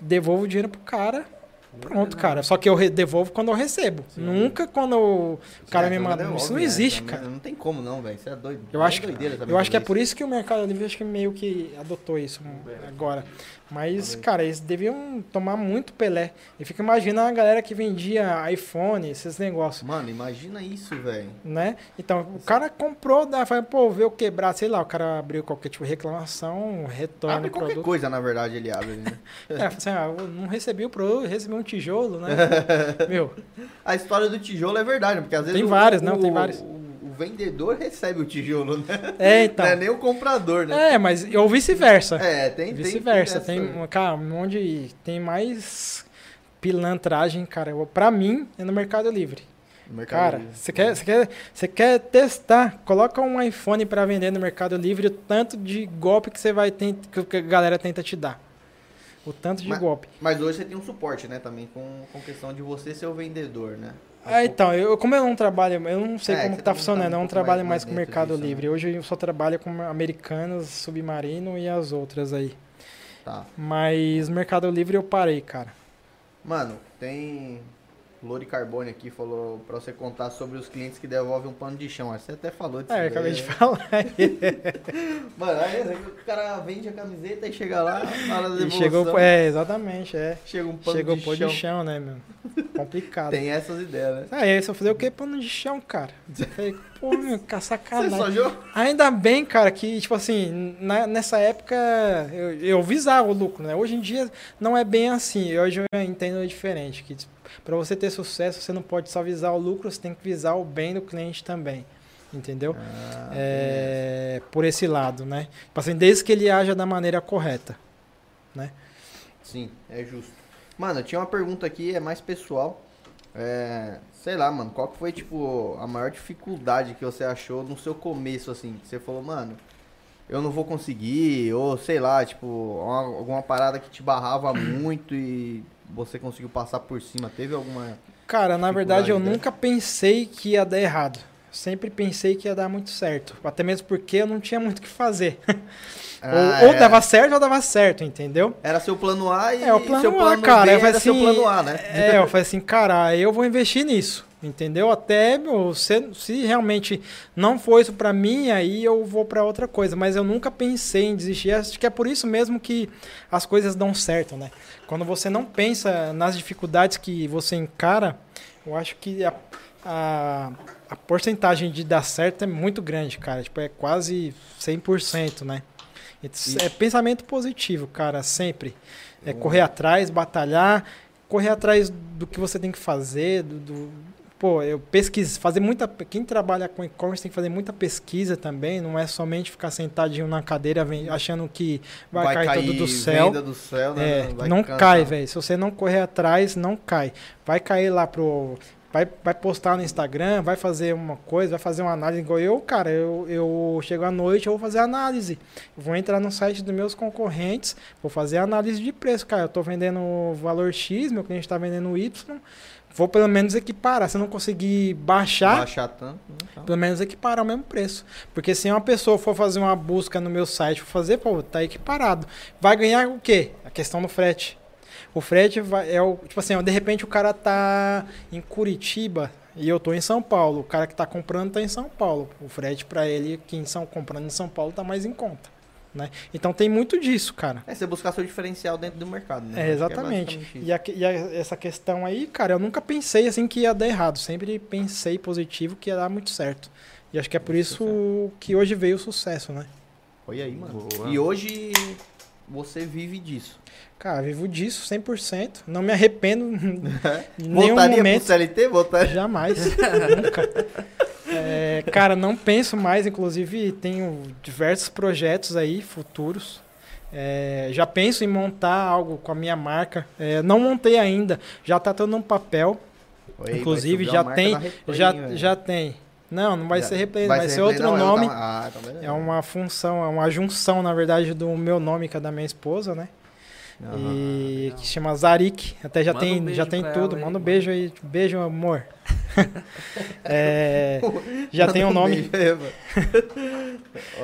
devolvo o dinheiro pro cara. Pronto, cara. Só que eu devolvo quando eu recebo. Sim. Nunca quando o cara É, me manda. devolve, Isso não né? existe, Também cara. Não tem como não, velho. Isso é doido. Eu É acho, que, eu acho que é por isso. isso que o Mercado Livre acho que meio que adotou isso agora. Mas, cara, eles deviam tomar muito Pelé. E fica imaginando a galera que vendia iPhone, esses negócios. Mano, imagina isso, velho. né? Então, o cara comprou, daí foi, pô, veio quebrar, sei lá, o cara abriu qualquer tipo de reclamação, retorna Abre o qualquer produto. coisa, na verdade, ele abre, né? É, assim, ah, eu não recebi o produto, recebi um tijolo, né? Meu, A história do tijolo é verdade, porque às vezes Tem o- várias, o, não, tem várias. Vendedor recebe o tijolo, né? é, então. Não é nem o comprador, né? É, mas ou vice-versa. É, tem, Vice-versa, tem, tem, cara, onde tem mais pilantragem, cara, pra mim, é no Mercado Livre. Mercado Cara, Livre. você quer, você quer, você quer testar? Coloca um iPhone para vender no Mercado Livre, o tanto de golpe que você vai ter, que a galera tenta te dar. O tanto de Mas- golpe. Mas hoje você tem um suporte, né? Também com, com questão de você ser o vendedor, né? Ah, então, eu, como eu não trabalho, eu não sei É, como tá também funcionando, tá um eu não trabalho mais- mais com o Mercado disso, né? Livre. Hoje eu só trabalho com Americanas, Submarino e as outras aí. Tá. Mas Mercado Livre eu parei, cara. Mano, tem. Lori Carbone aqui falou pra você contar sobre os clientes que devolvem um pano de chão. Você até falou disso. É, eu daí, acabei de né? falar. Mano, aí o cara vende a camiseta e chega lá, hora da chegou, é, exatamente, é. chega um pano Chegou de pôr chão. de chão, né, meu? Complicado. Tem essas ideias, né? Aí eu só falei, o que pano de chão, cara? Eu falei, pô, meu, que Você sacanagem. só joga? Ainda bem, cara, que, tipo assim, na- nessa época eu, eu visava o lucro, né? Hoje em dia não é bem assim. Hoje eu entendo diferente. Que para você ter sucesso, você não pode só visar o lucro, você tem que visar o bem do cliente também. Entendeu? Ah, É, por esse lado, né? Tipo assim, desde que ele haja da maneira correta. Sim, é justo. Mano, tinha uma pergunta aqui, é mais pessoal. É, sei lá, mano, qual que foi, tipo, a maior dificuldade que você achou no seu começo, assim? Que você falou, mano, eu não vou conseguir, ou sei lá, tipo, uma- alguma parada que te barrava muito e você conseguiu passar por cima. Teve alguma. Cara, na verdade eu nunca pensei que ia dar errado. Sempre pensei que ia dar muito certo. Até mesmo porque eu não tinha muito o que fazer. Ah, ou, ou é. dava certo ou dava certo, entendeu? Era seu plano A e É, o plano seu A, plano cara, B era seu assim, plano A, né? É, eu falei assim, cara, eu vou investir nisso, entendeu? Até meu, se, se realmente não for isso pra mim, aí eu vou pra outra coisa. Mas eu nunca pensei em desistir. Acho que é por isso mesmo que as coisas dão certo, né? Quando você não pensa nas dificuldades que você encara, eu acho que a, a, a porcentagem de dar certo é muito grande, cara. Tipo, é quase 100%, né? É pensamento positivo, cara, sempre. É correr atrás, batalhar, correr atrás do que você tem que fazer, do, do- pô, eu pesquiso, fazer muita, quem trabalha com e-commerce tem que fazer muita pesquisa também, não é somente ficar sentadinho na cadeira achando que vai, cair, tudo do céu. venda do céu, né? É, Vai não cansar. cai, velho. Se você não correr atrás, não cai. Vai cair lá pro. Vai, vai postar no Instagram, vai fazer uma coisa, vai fazer uma análise igual eu, cara. Eu, eu chego à noite, eu vou fazer análise. Eu vou entrar no site dos meus concorrentes, vou fazer análise de preço, cara. Eu tô vendendo valor X, meu cliente tá vendendo Y. Vou pelo menos equiparar. Se eu não conseguir baixar, Baixar tanto. então. pelo menos equiparar o mesmo preço. Porque se uma pessoa for fazer uma busca no meu site, for fazer, pô, tá equiparado. Vai ganhar o quê? A questão do frete. O frete vai, é o. Tipo assim, ó, de repente o cara tá em Curitiba e eu tô em São Paulo. O cara que tá comprando tá em São Paulo. O frete pra ele, aqui em São, comprando em São Paulo, tá mais em conta. Né? Então tem muito disso, cara. É você buscar seu diferencial dentro do mercado, né? Que É, exatamente. isso. e, a, e a- essa questão aí, cara, eu nunca pensei assim que ia dar errado. Sempre pensei positivo que ia dar muito certo. E acho que é por Muito isso que hoje veio o sucesso, né? Olha aí, mano. Boa. E hoje você vive disso. Cara, vivo disso 100%. Não me arrependo em nenhum Voltaria pro momento. CLT? Voltaria. Jamais. Nunca. É, cara, não penso mais. Inclusive, tenho diversos projetos aí futuros. É, já penso em montar algo com a minha marca. É, não montei ainda. Já tá todo no papel. Aí, Inclusive, já tem- Já, hein, velho? já tem. Não, não vai Já- ser replay, vai, ser, replay, outro não, nome. outra- Ah, então. É uma função, é uma junção, na verdade, do meu nome, que é da minha esposa, né? Aham. e legal. que chama Zarik. Até já Manda um tem, beijo já tem tudo. ela Manda um beijo aí. Beijo, amor. É, já tem o um nome mano.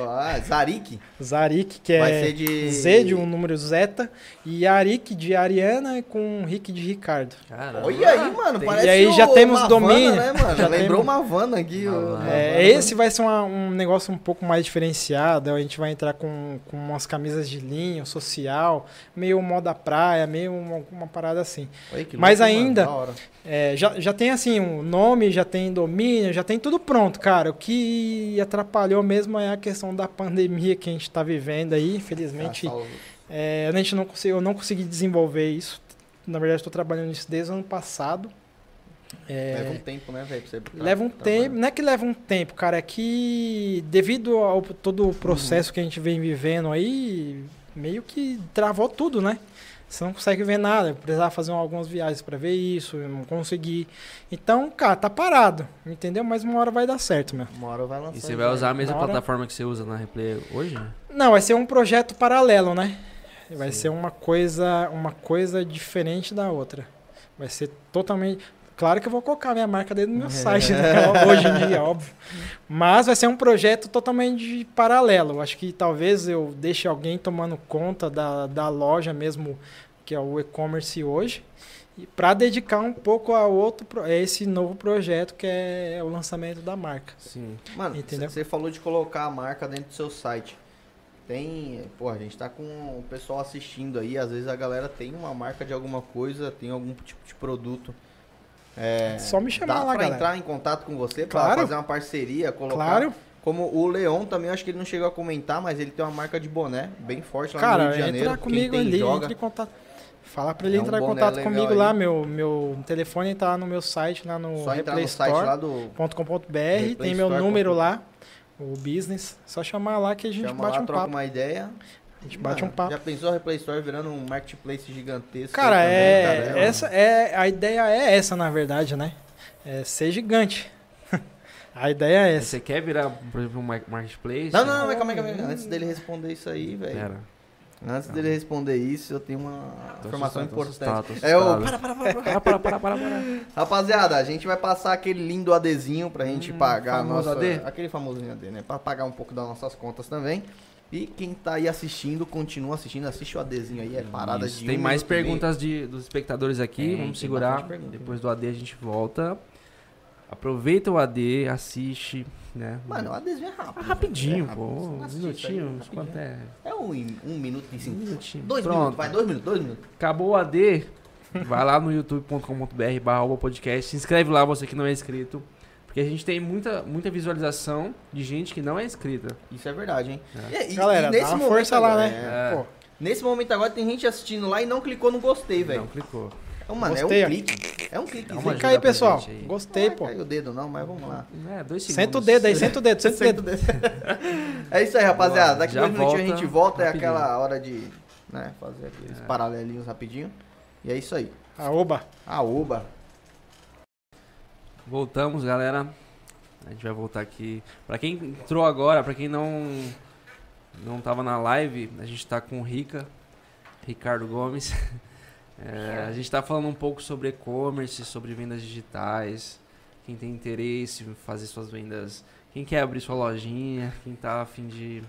Ah, Zarik. Zarik, que Vai é ser de... Z de um número zeta, e Arik de Ariana com Rick de Ricardo. Caramba. Olha aí, mano. Tem- Parece E aí já o- temos uma domínio. Né, mano? Já Lembrou uma Havana aqui. Uma o- É, Havana. esse vai ser uma- um negócio um pouco mais diferenciado. A gente vai entrar com, com umas camisas de linho, social, meio moda praia, meio uma, uma parada assim. Olha Mas louco, mano, ainda- da hora. É, já, já tem assim, o nome, já tem domínio, já tem tudo pronto, cara. O que atrapalhou mesmo é a questão da pandemia que a gente está vivendo aí. Infelizmente, Ah, é, a gente não conseguiu, eu não consegui desenvolver isso. Na verdade, estou trabalhando nisso desde o ano passado. É, Leva um tempo, né, velho? Leva um tempo, não é que leva um tempo, cara, é que devido ao todo o processo que a gente vem vivendo aí, meio que travou tudo, né? Você não consegue ver nada. Eu precisava fazer algumas viagens para ver isso, eu não consegui. Então, cara, tá parado, entendeu? Mas uma hora vai dar certo, meu. Uma hora vai lançar. E você vai usar a mesma hora- plataforma que você usa na Replay hoje? Não, vai ser um projeto paralelo, né? Vai Sim. ser uma coisa, uma coisa diferente da outra. Vai ser totalmente. Claro que eu vou colocar minha marca dentro do meu site, né? hoje em dia, óbvio. Mas vai ser um projeto totalmente paralelo. Acho que talvez eu deixe alguém tomando conta da, da loja mesmo, que é o e-commerce hoje, para dedicar um pouco a outro, a esse novo projeto que é o lançamento da marca. Sim. Mano, você falou de colocar a marca dentro do seu site. Tem, pô, a gente tá com o pessoal assistindo aí, às vezes a galera tem uma marca de alguma coisa, tem algum tipo de produto. É, Só me chamar dá lá, pra galera. entrar em contato com você pra Claro. fazer uma parceria, colocar. Claro. Como o Leon também, acho que ele não chegou a comentar, mas ele tem uma marca de boné bem forte lá no Cara, Rio de Janeiro. entra Quem comigo ali, joga. entra em contato. Fala pra ele É um entrar em contato comigo aí. lá, meu, meu telefone tá no meu site, lá no Só entrar no site lá do. tem meu número lá, o business, só chamar lá que a gente Chama bate lá, um troca papo. uma ideia. A gente bate Mano, um papo. Já pensou a Replay Store virando um marketplace gigantesco? Cara, aí também, é, cara? essa é a ideia é essa na verdade, né? É ser gigante. a ideia é essa. Você quer virar, por exemplo, um mar- marketplace? Não, não, não, mas calma aí, calma aí. Antes dele responder isso aí, velho. Pera. Antes dele responder isso, eu tenho uma informação importante. É o. Para, para, para, para. Para, para, para, para, para. Rapaziada, a gente vai passar aquele lindo adesivo pra gente Hum, pagar nossa. AD? Aquele famosinho AD, né? Pra pagar um pouco das nossas contas também. E quem tá aí assistindo, continua assistindo, assiste o ADzinho aí, é parada Isso, de Tem um mais perguntas de, dos espectadores aqui. Tem, Vamos segurar. Depois do AD a gente volta. Aproveita o AD, assiste, né? Mano, o adesivo é rápido. Ah, rapidinho, é pô. assiste isso aí. Quanto é? É um, um minuto e Um cinco. minutinho. Dois Pronto. minutos, vai, dois minutos, dois minutos. Acabou o AD. Vai lá no youtube.com.br barra podcast. Se inscreve lá, você que não é inscrito. Porque a gente tem muita, muita visualização de gente que não é inscrita. Isso é verdade, hein? É. E- e- Galera, e dá uma momento força lá, né? é. Pô, Nesse momento agora tem gente assistindo lá e não clicou no gostei, velho. Não clicou. Então, mano, Gostei, é um clique. É um clique. Dá uma clica ajuda aí, pessoal. aí. Gostei, Não pô. vai cair o dedo não, mas vamos lá. É, dois segundos. Senta o dedo aí, senta o dedo, senta o dedo. É isso aí, rapaziada. Daqui já dois minutinhos a volta gente volta. É rapidinho. aquela hora de né, fazer aqueles É. paralelinhos rapidinho. E é isso aí. A oba. A Uba. Voltamos, galera. A gente vai voltar aqui. Pra quem entrou agora, pra quem não não tava na live, a gente tá com o Rica, Ricardo Gomes. É, a gente tá falando um pouco sobre e-commerce, sobre vendas digitais. Quem tem interesse em fazer suas vendas, quem quer abrir sua lojinha, quem tá a fim de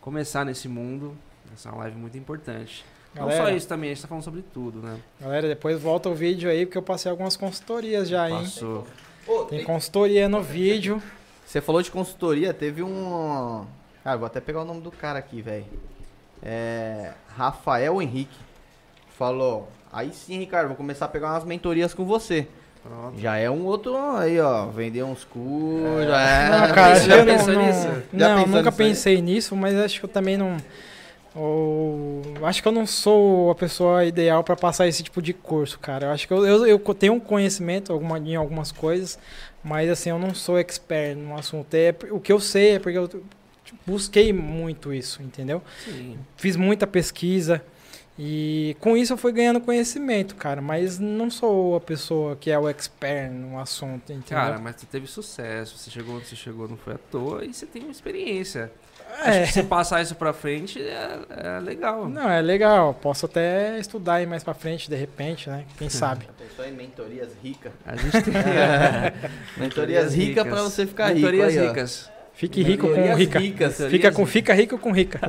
começar nesse mundo. Essa é uma live muito importante. Não só Galera, isso também, a gente tá falando sobre tudo, né? galera, depois volta o vídeo aí, porque eu passei algumas consultorias já, hein? Passou. Tem tem- consultoria no vídeo. Você falou de consultoria, teve um. Cara, vou até pegar o nome do cara aqui, velho. É. Rafael Henrique. Falou. Aí sim, Ricardo, vou começar a pegar umas mentorias com você. Pronto. Já é um outro aí, ó. Vender uns cursos. É. Não, cara, Você já eu não- pensou não, nisso? Já Não, nunca nisso aí? pensei nisso, mas acho que eu também não. ou- acho que eu não sou a pessoa ideal para passar esse tipo de curso, cara. Eu acho que eu, eu, eu tenho um conhecimento alguma, em algumas coisas, mas assim, eu não sou expert no assunto. É, o que eu sei é porque eu busquei muito isso, entendeu? Sim. Fiz muita pesquisa e com isso eu fui ganhando conhecimento, cara. Mas não sou a pessoa que é o expert no assunto, entendeu? Cara, mas tu teve sucesso, você chegou onde você chegou, não foi à toa, e você tem uma experiência. é. Acho que você passar isso pra frente é, é legal. Não, é legal. Posso até estudar aí mais pra frente, de repente, né? Quem sabe? Pensou em mentorias ricas. A gente tem Mentorias ricas pra você ficar rico. Mentorias aí, ó. Fique rico com rica. ricas. Fica, com, fica rico com rica.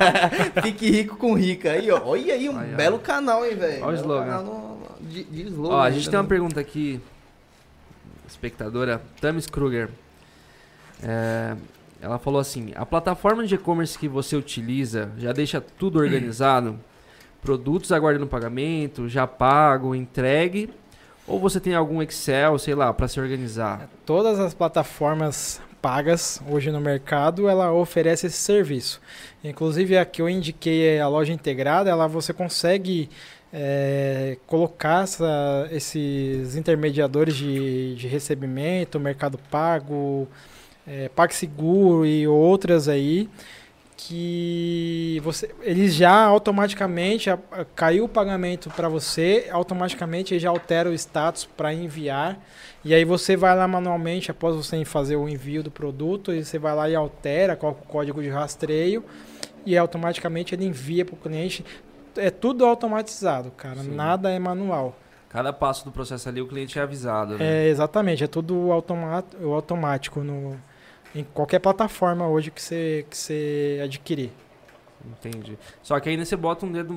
Fique rico com rica. Aí, ó. Olha aí, um Aí, ó. belo canal, hein, velho. Olha o slogan. no- De, de slogan. Ó, a gente ainda, tem uma né? pergunta aqui, espectadora, Tamis Kruger. É, ela falou assim: a plataforma de e-commerce que você utiliza já deixa tudo organizado? Produtos aguardando pagamento, já pago, entregue? Ou você tem algum Excel, sei lá, para se organizar? Todas as plataformas pagas hoje no mercado, ela oferece esse serviço. Inclusive a que eu indiquei, a loja integrada, ela você consegue é, colocar essa- esses intermediadores de, de recebimento, Mercado Pago, é, PagSeguro e outras aí, que você, eles já automaticamente a- a- caiu o pagamento para você, automaticamente ele já altera o status para enviar. E aí você vai lá manualmente após você fazer o envio do produto, e você vai lá e altera, coloca o código de rastreio e automaticamente ele envia para o cliente. É tudo automatizado, cara. Sim. Nada é manual. Cada passo do processo ali o cliente é avisado, né? É, exatamente, é tudo automático no, em qualquer plataforma hoje que você, que você adquirir. Entendi. Só que ainda você bota um dedo,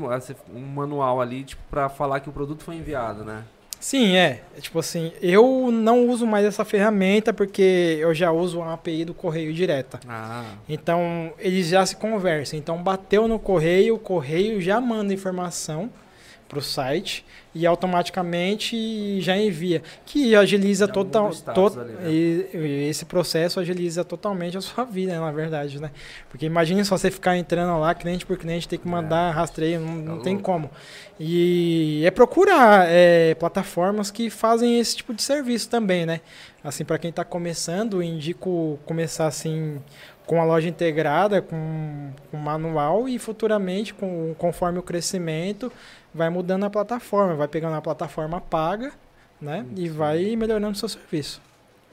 um manual ali, tipo, pra falar que o produto foi enviado, né? Sim, é. É Tipo assim, eu não uso mais essa ferramenta porque eu já uso a API do correio direta. Ah, Então, eles já se conversam. Então, bateu no correio, o correio já manda informação para o site e automaticamente já envia. Que agiliza Já total. muda o status to- ali, né? e- esse processo agiliza totalmente a sua vida, na verdade, né? Porque imagine só você ficar entrando lá, cliente por cliente, ter que mandar rastreio, não, não Tá tem como. E é procurar é, plataformas que fazem esse tipo de serviço também, né? Assim, para quem está começando, indico começar assim com a loja integrada, com, com manual e futuramente, com, conforme o crescimento, vai mudando a plataforma, vai pegando a plataforma paga, né? E Sim. vai melhorando o seu serviço.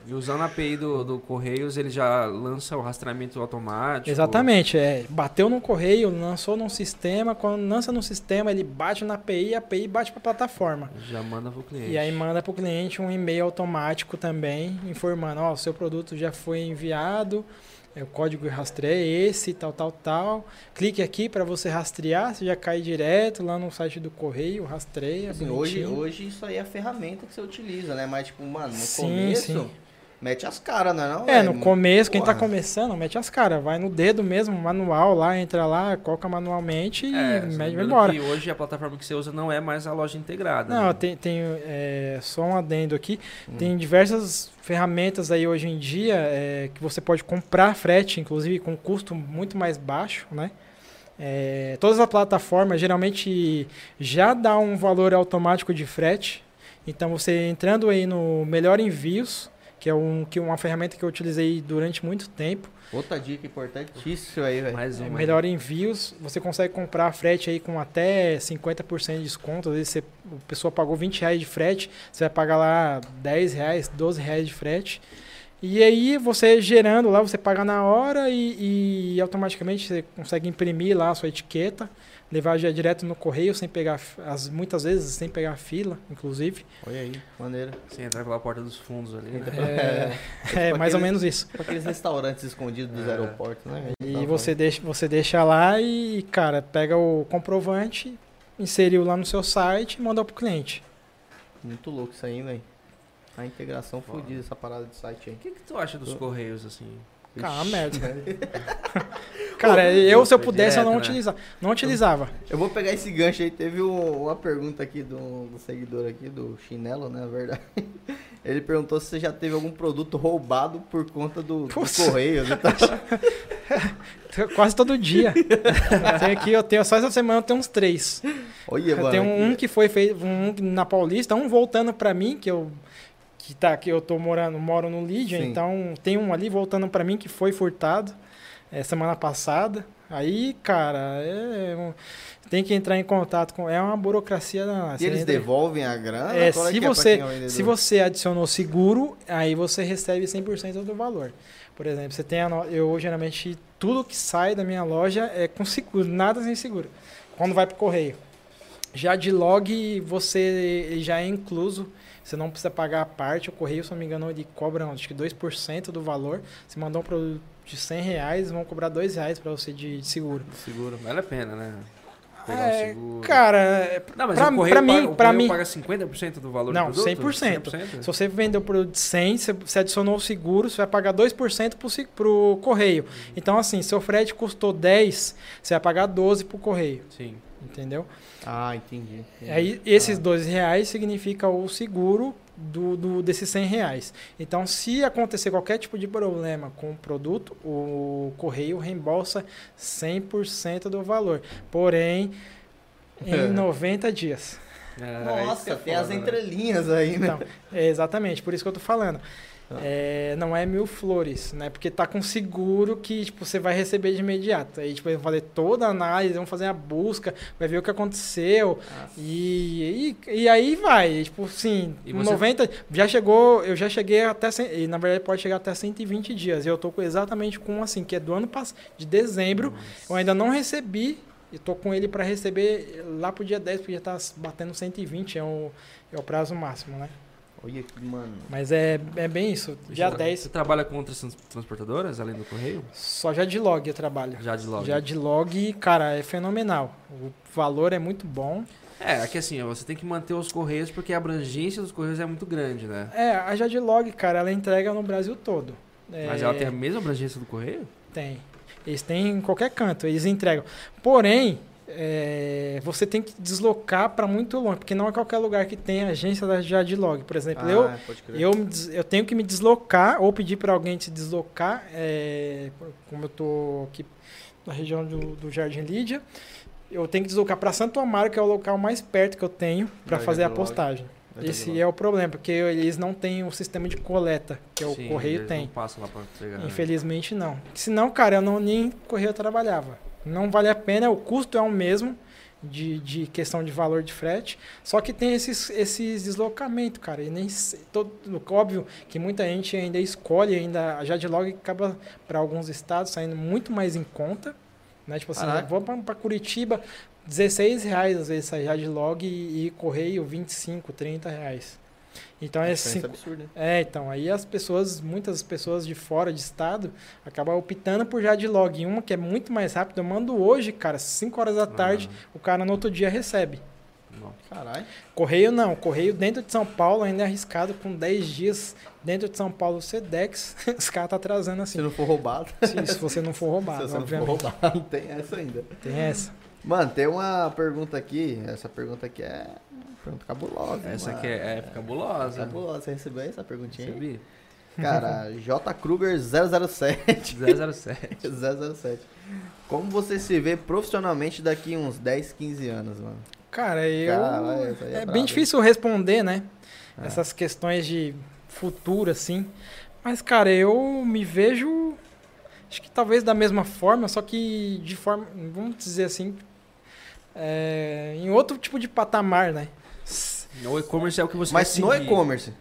e usando a API do, do Correios, ele já lança o rastreamento automático. Exatamente, é. Bateu no correio, lançou num sistema, quando lança no sistema, ele bate na API, a API bate para a plataforma. Já manda pro cliente. E aí manda para o cliente um e-mail automático também, informando, ó, o seu produto já foi enviado, o código de rastreio é esse, tal, tal, tal. Clique aqui para você rastrear, você já cai direto lá no site do correio, rastreia, Assim, hoje, hoje isso aí é a ferramenta que você utiliza, né? Mas, tipo, mano, no Sim, começo, sim. Mete as caras, não é não? É, no começo, quem tá Porra. começando, mete as caras, vai no dedo mesmo, manual lá, entra lá, coloca manualmente e É, só mete vai embora. que hoje a plataforma que você usa não é mais a loja integrada. Não, né? tem, tem é, só um adendo aqui. Hum. Tem diversas ferramentas aí hoje em dia é, que você pode comprar frete, inclusive com custo muito mais baixo, né? É, todas as plataformas geralmente já dá um valor automático de frete. Então você entrando aí no Melhor Envios, que é um, que uma ferramenta que eu utilizei durante muito tempo. Outra dica importantíssima aí, velho. Mais É, uma. melhor envios, você consegue comprar frete aí com até 50% de desconto. Às vezes você, a pessoa pagou 20 reais de frete, você vai pagar lá 10 reais, 12 reais de frete. E aí você gerando lá, você paga na hora e, e automaticamente você consegue imprimir lá a sua etiqueta, levar já direto no correio sem pegar, as, muitas vezes sem pegar fila, inclusive. Olha aí, maneira. Você entrar pela porta dos fundos ali. né? É, é mais ou aqueles- menos isso. Pra aqueles restaurantes escondidos dos É. aeroportos, né? E Tá você deixa, você deixa lá e, cara, pega o comprovante, inseriu lá no seu site e manda pro cliente. Muito louco isso aí, velho. A integração fodida, essa parada de site aí. O que, que tu acha dos Correios, assim? Cara, Ixi, merda. Cara, eu, se eu pudesse, eu direto, não né? utilizava. Não utilizava. Eu vou pegar esse gancho aí. Teve um- uma pergunta aqui do, do seguidor aqui, do Chinelo, né? Na verdade. Ele perguntou se você já teve algum produto roubado por conta do, do correio. né? Tá- Quase todo dia. Eu tenho aqui, eu tenho, só essa semana eu tenho uns três. Olha, Eu mano. tenho um aqui. que foi feito um na Paulista, um voltando pra mim, que eu que tá que eu tô morando, moro no Lídia, Sim. então tem um ali voltando pra mim que foi furtado é, semana passada. Aí, cara, é, um- tem que entrar em contato com é uma burocracia danada. E eles entra- devolvem a grana? É, Qual se pra você, é o se você adicionou seguro, aí você recebe 100% do valor. Por exemplo, você tem a no- eu geralmente tudo que sai da minha loja é com seguro, nada sem seguro. Quando vai pro correio. Já de log você já é incluso, você não precisa pagar a parte, o correio, se não me engano, ele cobra acho que 2% do valor. Se mandar um produto de 100 reais, vão cobrar 2 reais para você de, seguro. Seguro. Vale a pena, né? Pegar um É, seguro. cara, Não, mas pra- o correio, pra mim- paga, o pra correio mim- paga 50% do valor Não, do produto? 100%. Se você vendeu o produto de 100, você, você adicionou o seguro, você vai pagar 2% pro, pro correio. Então, assim, seu frete custou 10, você vai pagar 12 pro correio, Sim. Entendeu? Ah, entendi. entendi. Aí, esses Ah. 12 reais significa o seguro do, do- desses 100 reais. Então, se acontecer qualquer tipo de problema com o produto, o correio reembolsa 100% do valor. Porém, em 90 dias. É, Nossa, é tem foda, as né? entrelinhas aí, né? Então, é exatamente, por isso que eu tô falando. É, não é mil flores, né? Porque tá com seguro que tipo, você vai receber de imediato. Aí tipo, eles vão fazer toda a análise, vão fazer a busca, vai ver o que aconteceu. E, e, e aí vai. Tipo, sim, E você- 90. Já chegou, eu já cheguei até. E na verdade pode chegar até 120 dias. E eu tô com, exatamente com assim, que é do ano passado, de dezembro. Eu ainda não recebi. E tô com ele para receber lá pro dia 10, porque já tá batendo 120, é o, é o prazo máximo, né? Olha que, mano. Mas é, é bem isso. Dia Você- 10, Você trabalha com outras trans- transportadoras, além do correio? só já de log eu trabalho. Já de logo. Já de log, cara, é fenomenal. O valor é muito bom. É, aqui assim, ó, você tem que manter os correios porque a abrangência dos correios é muito grande, né? É, a Jadlog, cara, ela entrega no Brasil todo. Mas É, ela tem a mesma abrangência do correio? Tem. Eles têm em qualquer canto, eles entregam. Porém, é, você tem que deslocar para muito longe, porque não é qualquer lugar que tem agência da Jadlog. Por exemplo, eu, Ah. Eu, des- eu tenho que me deslocar ou pedir para alguém se deslocar, é, como eu tô aqui na região do, do Jardim Lídia, eu tenho que deslocar para Santo Amaro, que é o local mais perto que eu tenho para fazer a postagem. Esse é o problema, porque eles não têm um sistema de coleta, que é o Sim, correio tem. Não né? Infelizmente não. Senão, cara, eu não nem correio eu trabalhava. Não vale a pena, o custo é o mesmo de, de questão de valor de frete, só que tem esses, esses deslocamentos, cara. E nem todo, óbvio que muita gente ainda escolhe, ainda a Jadlog acaba para alguns estados saindo muito mais em conta, né? Tipo assim, vou para Curitiba, 16 reais às vezes sai Jadlog e, e correio 25, 30 reais. Então é Diferença cinco, absurda. é, então, aí as pessoas, muitas pessoas de fora de estado, acabam optando por Jadlog. Uma que é muito mais rápido, eu mando hoje, cara, 5 horas da tarde, o cara no outro dia recebe. Caralho. Correio não, correio dentro de São Paulo ainda é arriscado, com 10 dias dentro de São Paulo, Sedex, os caras tá atrasando Se assim, não for roubado. se, se você não for roubado, se você não for roubado, tem essa ainda. Tem essa. Mano, tem uma pergunta aqui. Essa pergunta aqui é pergunta cabulosa. Essa mano. aqui é, é cabulosa. Cabulosa. Você recebeu essa perguntinha? aí? Recebi? Cara, J. Kruger 007. 007. 007. Como você se vê profissionalmente daqui uns 10, 15 anos, mano? Cara, eu. É é bem difícil responder, né? É. Essas questões de futuro, assim. Mas, cara, eu me vejo. Acho que talvez da mesma forma, só que de forma. Vamos dizer assim. é, em outro tipo de patamar, né? S- O e-commerce é o que você Mas no e-commerce.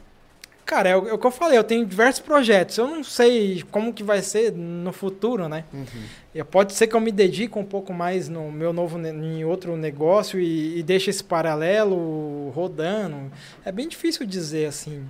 Cara, é o, é o que eu falei, eu tenho diversos projetos. Eu não sei como que vai ser no futuro, né? Uhum. Pode ser que eu me dedique um pouco mais no meu novo em outro negócio e, e deixe esse paralelo rodando. É bem difícil dizer assim.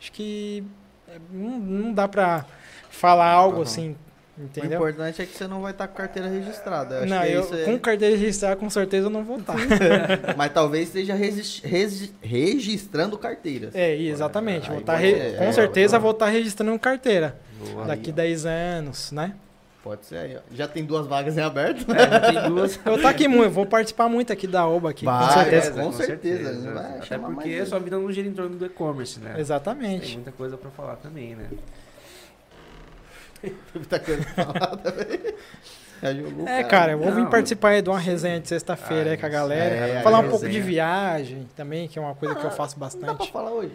Acho que é, não, não dá pra falar algo Aham. assim, O entendeu? importante é que você não vai estar com carteira registrada. Eu acho Não, que eu, isso é- com carteira registrada, com certeza eu não vou estar. Mas talvez esteja resi- resi- registrando carteiras. É, exatamente. Vou Aí tá re- é, com é, certeza é. vou estar registrando carteira Boa. daqui ó. 10 anos, né? Pode ser aí, ó. Já tem duas vagas em aberto, né? É, já tem duas. Eu tô aqui muito, vou participar muito aqui da OBA aqui, Vai, com certeza. com certeza, não vai Até porque a sua vida não gira em torno do e-commerce, né? Tem Exatamente. muita coisa pra falar também, né? Muita coisa jogou, É, cara, eu vou vir participar aí de uma resenha de sexta-feira Ah, com a galera. é, falar é, um pouco de viagem também, que é uma coisa que eu faço Não dá pra bastante. falar hoje.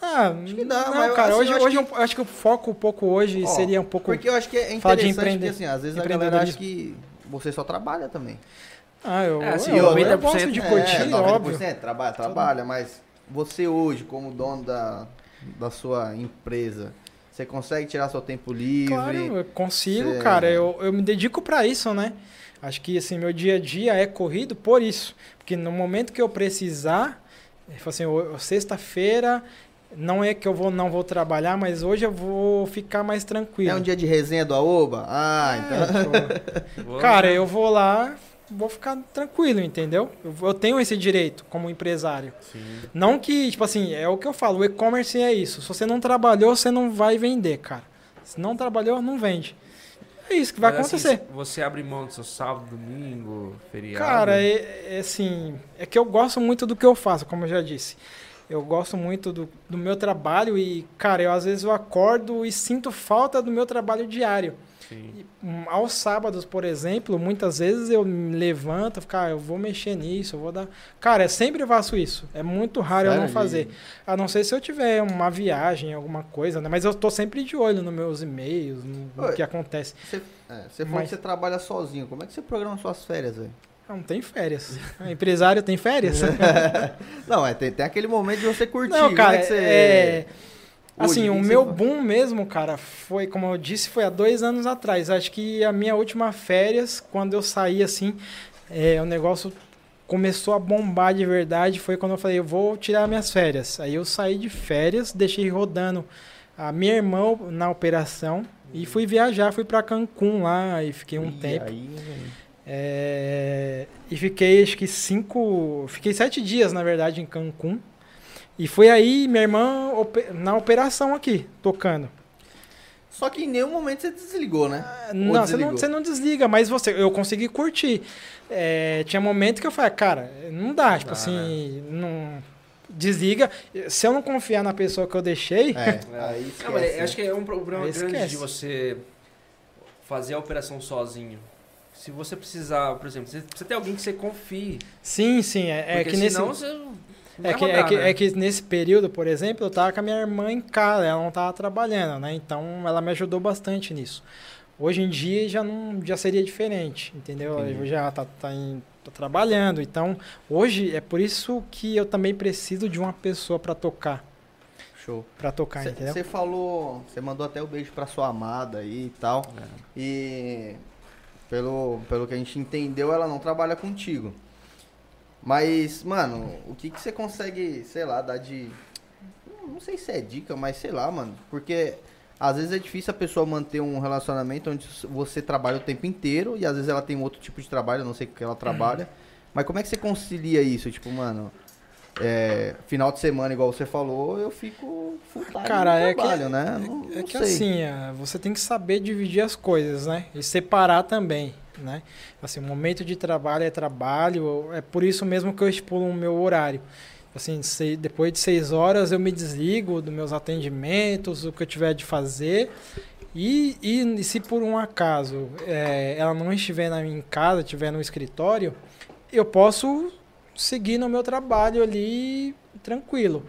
Ah, Acho que dá, não, mas eu- cara, assim, hoje, eu acho hoje eu acho que o foco um pouco hoje Ó, seria um pouco. Porque eu acho que é interessante, porque assim, às vezes a galera acha que você só trabalha também. Ah, eu, É, assim, eu, eu 90% gosto de é, curtir, é, 90% óbvio. trabalha, trabalha, mas você hoje, como dono da, da sua empresa, você consegue tirar seu tempo livre? Claro, eu consigo, Cê- cara. Eu, eu me dedico pra isso, né? Acho que assim, meu dia a dia é corrido por isso. Porque no momento que eu precisar, assim, "Ô, sexta-feira não é que eu vou, não vou trabalhar, mas hoje eu vou ficar mais tranquilo. É um dia de resenha do Aoba? Ah, então. É. Vou- Cara, eu vou lá, vou ficar tranquilo, entendeu? Eu, eu tenho esse direito como empresário. Sim. Não que, tipo assim, é o que eu falo, o e-commerce é isso. Se você não trabalhou, você não vai vender, cara. Se não trabalhou, não vende. É isso que vai Mas, assim, acontecer. você abre mão do seu sábado, domingo, feriado? Cara, é, é assim, é que eu gosto muito do que eu faço, como eu já disse. Eu gosto muito do, do meu trabalho e, cara, eu às vezes eu acordo e sinto falta do meu trabalho diário. Sim. Hum, Aos sábados, por exemplo, muitas vezes eu me levanto, fico, ah, eu vou mexer nisso, eu vou dar. Cara, eu sempre faço isso. É muito raro eu não Sério? fazer. A não ser se eu tiver uma viagem, alguma coisa, né? Mas eu tô sempre de olho nos meus e-mails, no, no Oi. que acontece. Você, é, você falou Mas- que você trabalha sozinho. Como é que você programa suas férias, velho? Ah, Não tem férias. Empresário tem férias? Não, é, tem, tem aquele momento de você curtir. Não, Como cara, é que você... é... Assim, o meu boom mesmo, cara, foi, como eu disse, foi há dois anos atrás. Acho que a minha última férias, quando eu saí assim, é, o negócio começou a bombar de verdade. Foi quando eu falei, eu vou tirar minhas férias. Aí eu saí de férias, deixei rodando a minha irmã na operação e fui viajar, fui pra Cancún lá e fiquei um E tempo. aí? É, e fiquei, acho que cinco. Fiquei sete dias, na verdade, em Cancún. E foi aí minha irmã na operação aqui, tocando. Só que em nenhum momento você desligou, né? Ou Não, você não, você não desliga, mas você, eu consegui curtir. É, tinha momento que eu falei, cara, não dá, tipo dá, assim, não. Desliga. Se eu não confiar na pessoa que eu deixei, É, aí Não, mas acho que é um problema Aí grande esquece. de você fazer a operação sozinho. Se você precisar, por exemplo, você precisa ter alguém que você confie. sim, sim. É, é porque que nesse. senão você não É que, é, que, né? é que nesse período, por exemplo, eu tava com a minha irmã em casa, ela não tava trabalhando, né? Então ela me ajudou bastante nisso. Hoje em dia já não já seria diferente, entendeu? Entendi. Eu já tá, tá, em- tá trabalhando. Então, hoje é por isso que eu também preciso de uma pessoa para tocar, Show. para tocar, entendeu? Você falou, você mandou até o beijo pra sua amada aí e tal. É. E pelo, pelo que a gente entendeu, ela não trabalha contigo. Mas, mano, o que, que você consegue, sei lá, dar de. Não sei se é dica, mas sei lá, mano. Porque às vezes é difícil a pessoa manter um relacionamento onde você trabalha o tempo inteiro e às vezes ela tem outro tipo de trabalho, não sei o que ela trabalha. Mas como é que você concilia isso? Tipo, mano, é, final de semana, igual você falou, eu fico full time Cara, é que- trabalho, né? Não, É não que sei. assim, é, você tem que saber dividir as coisas, né? E separar também, né? Assim, o momento de trabalho é trabalho, é por isso mesmo que eu estipulo o meu horário. Assim, se- depois de seis horas eu me desligo dos meus atendimentos, o que eu tiver de fazer. E, e se por um acaso é, ela não estiver na minha casa, estiver no escritório, eu posso seguir no meu trabalho ali tranquilo.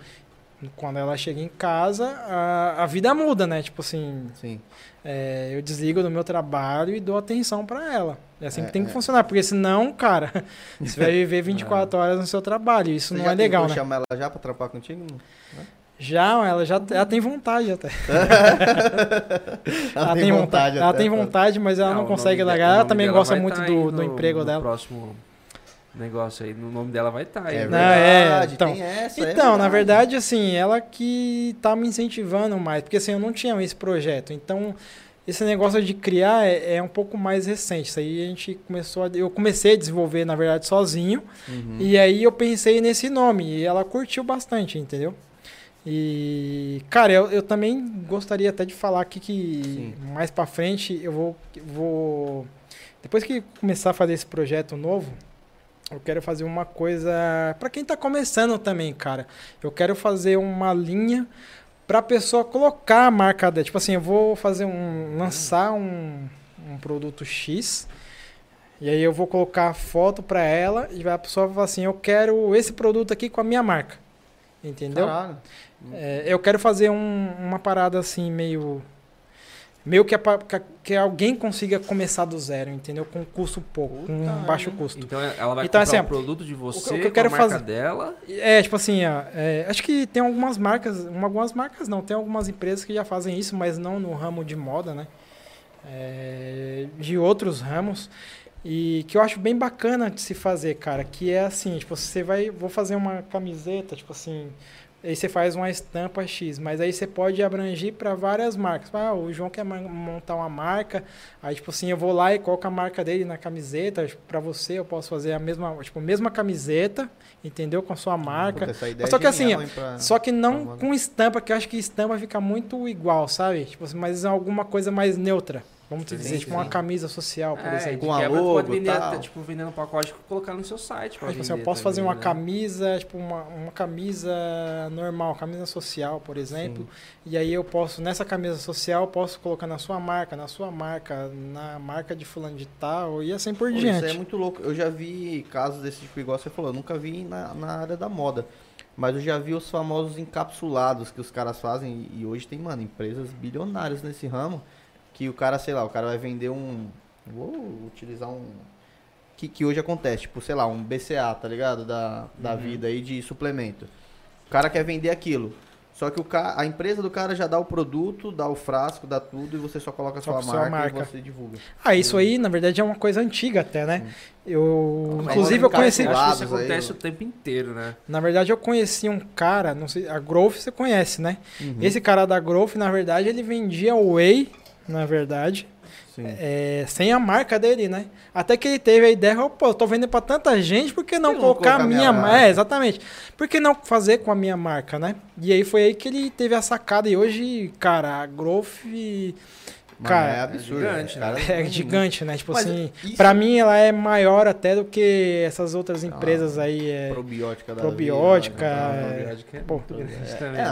Quando ela chega em casa, a, a vida muda, né? Tipo assim, Sim. é, eu desligo do meu trabalho e dou atenção pra ela. É assim É, que tem que é. funcionar, porque senão, cara, você vai viver 24 horas no seu trabalho. Isso Você não já é legal, né? chamar ela já pra trampar contigo? Já, ela já ela tem vontade até. Ela, tem vontade. Ela até, tem tá? vontade, mas ela não o consegue largar. Ela também gosta muito tá do, aí do no- emprego no dela. próximo negócio aí, no nome dela vai estar aí. É né? Não, é, verdade, então. tem essa, é Então, na verdade, assim, ela que tá me incentivando mais, porque assim, eu não tinha esse projeto. Então, esse negócio de criar é, é um pouco mais recente. Isso aí a gente começou a, eu comecei a desenvolver, na verdade, sozinho. Uhum. E aí eu pensei nesse nome e ela curtiu bastante, entendeu? E, cara, eu, eu também gostaria até de falar aqui que Sim. mais pra frente eu vou, vou. Depois que começar a fazer esse projeto novo, eu quero fazer uma coisa. Pra quem tá começando também, cara. Eu quero fazer uma linha pra pessoa colocar a marca dela. Tipo assim, eu vou fazer um. lançar um, um produto X. E aí eu vou colocar a foto pra ela e a pessoa vai falar assim, eu quero esse produto aqui com a minha marca. Entendeu? É, eu quero fazer um- uma parada assim, meio. Meio que, a pa- que a- que alguém consiga começar do zero, entendeu? Com custo pouco, com Puta, baixo né? custo. Então ela vai Então, comprar assim, o produto de você, o que eu com quero a marca fazer- dela. É, tipo assim, é, acho que tem algumas marcas, uma- algumas marcas não, tem algumas empresas que já fazem isso, mas não no ramo de moda, né? É, de outros ramos. E que eu acho bem bacana de se fazer, cara, que é assim, tipo, você vai, vou fazer uma camiseta, tipo assim, aí você faz uma estampa X, mas aí você pode abranger para várias marcas. Ah, o João quer montar uma marca, aí tipo assim, eu vou lá e coloco a marca dele na camiseta, para você eu posso fazer a mesma, tipo, mesma camiseta, entendeu? Com a sua marca. Puta, essa ideia Só é que assim, pra- Só que não com estampa, que eu acho que estampa fica muito igual, sabe? Tipo assim, mas alguma coisa mais neutra. Vamos te Sim, dizer, tipo uma sim. camisa social, por É, exemplo. Com a logo, pode vender, tal. até, tipo, vendendo um pacote, colocar no seu site pra Tipo assim, eu posso fazer uma né? camisa, tipo uma, uma camisa normal, camisa social, por exemplo. E aí eu posso, nessa camisa social, eu posso colocar na sua marca, na sua marca, na marca de fulano de tal, e assim por Pô, diante. Isso é muito louco. Eu já vi casos desse tipo, igual você falou. Eu nunca vi na, na área da moda. Mas eu já vi os famosos encapsulados que os caras fazem. E hoje tem, mano, empresas bilionárias nesse ramo. Que o cara, sei lá, o cara vai vender um. Vou utilizar um. Que, que hoje acontece, tipo, sei lá, um BCA, tá ligado? Da, da Uhum. vida aí de suplemento. O cara quer vender aquilo. Só que o ca... a empresa do cara já dá o produto, dá o frasco, dá tudo e você só coloca a sua sua marca, marca. e você divulga. Ah, isso aí, na verdade, é uma coisa antiga até, né? Eu, Mas inclusive, eu conheci... Acho que isso aí, acontece ó. o tempo inteiro, né? Na verdade, eu conheci um cara, não sei, a Growth você conhece, né? Uhum. Esse cara da Growth, na verdade, ele vendia whey, na verdade, é, sem a marca dele, né? Até que ele teve a ideia, pô, eu tô vendendo pra tanta gente, por que não colocar a minha minha marca? É, exatamente. Por que não fazer com a minha marca, né? E aí foi aí que ele teve a sacada. E hoje, cara, a Growth Mano, cara, é absurdo. é gigante, cara. é gigante, né? Tipo Mas assim, isso- pra mim ela é maior até do que essas outras empresas aí. É, Probiótica da Probiótica, vida,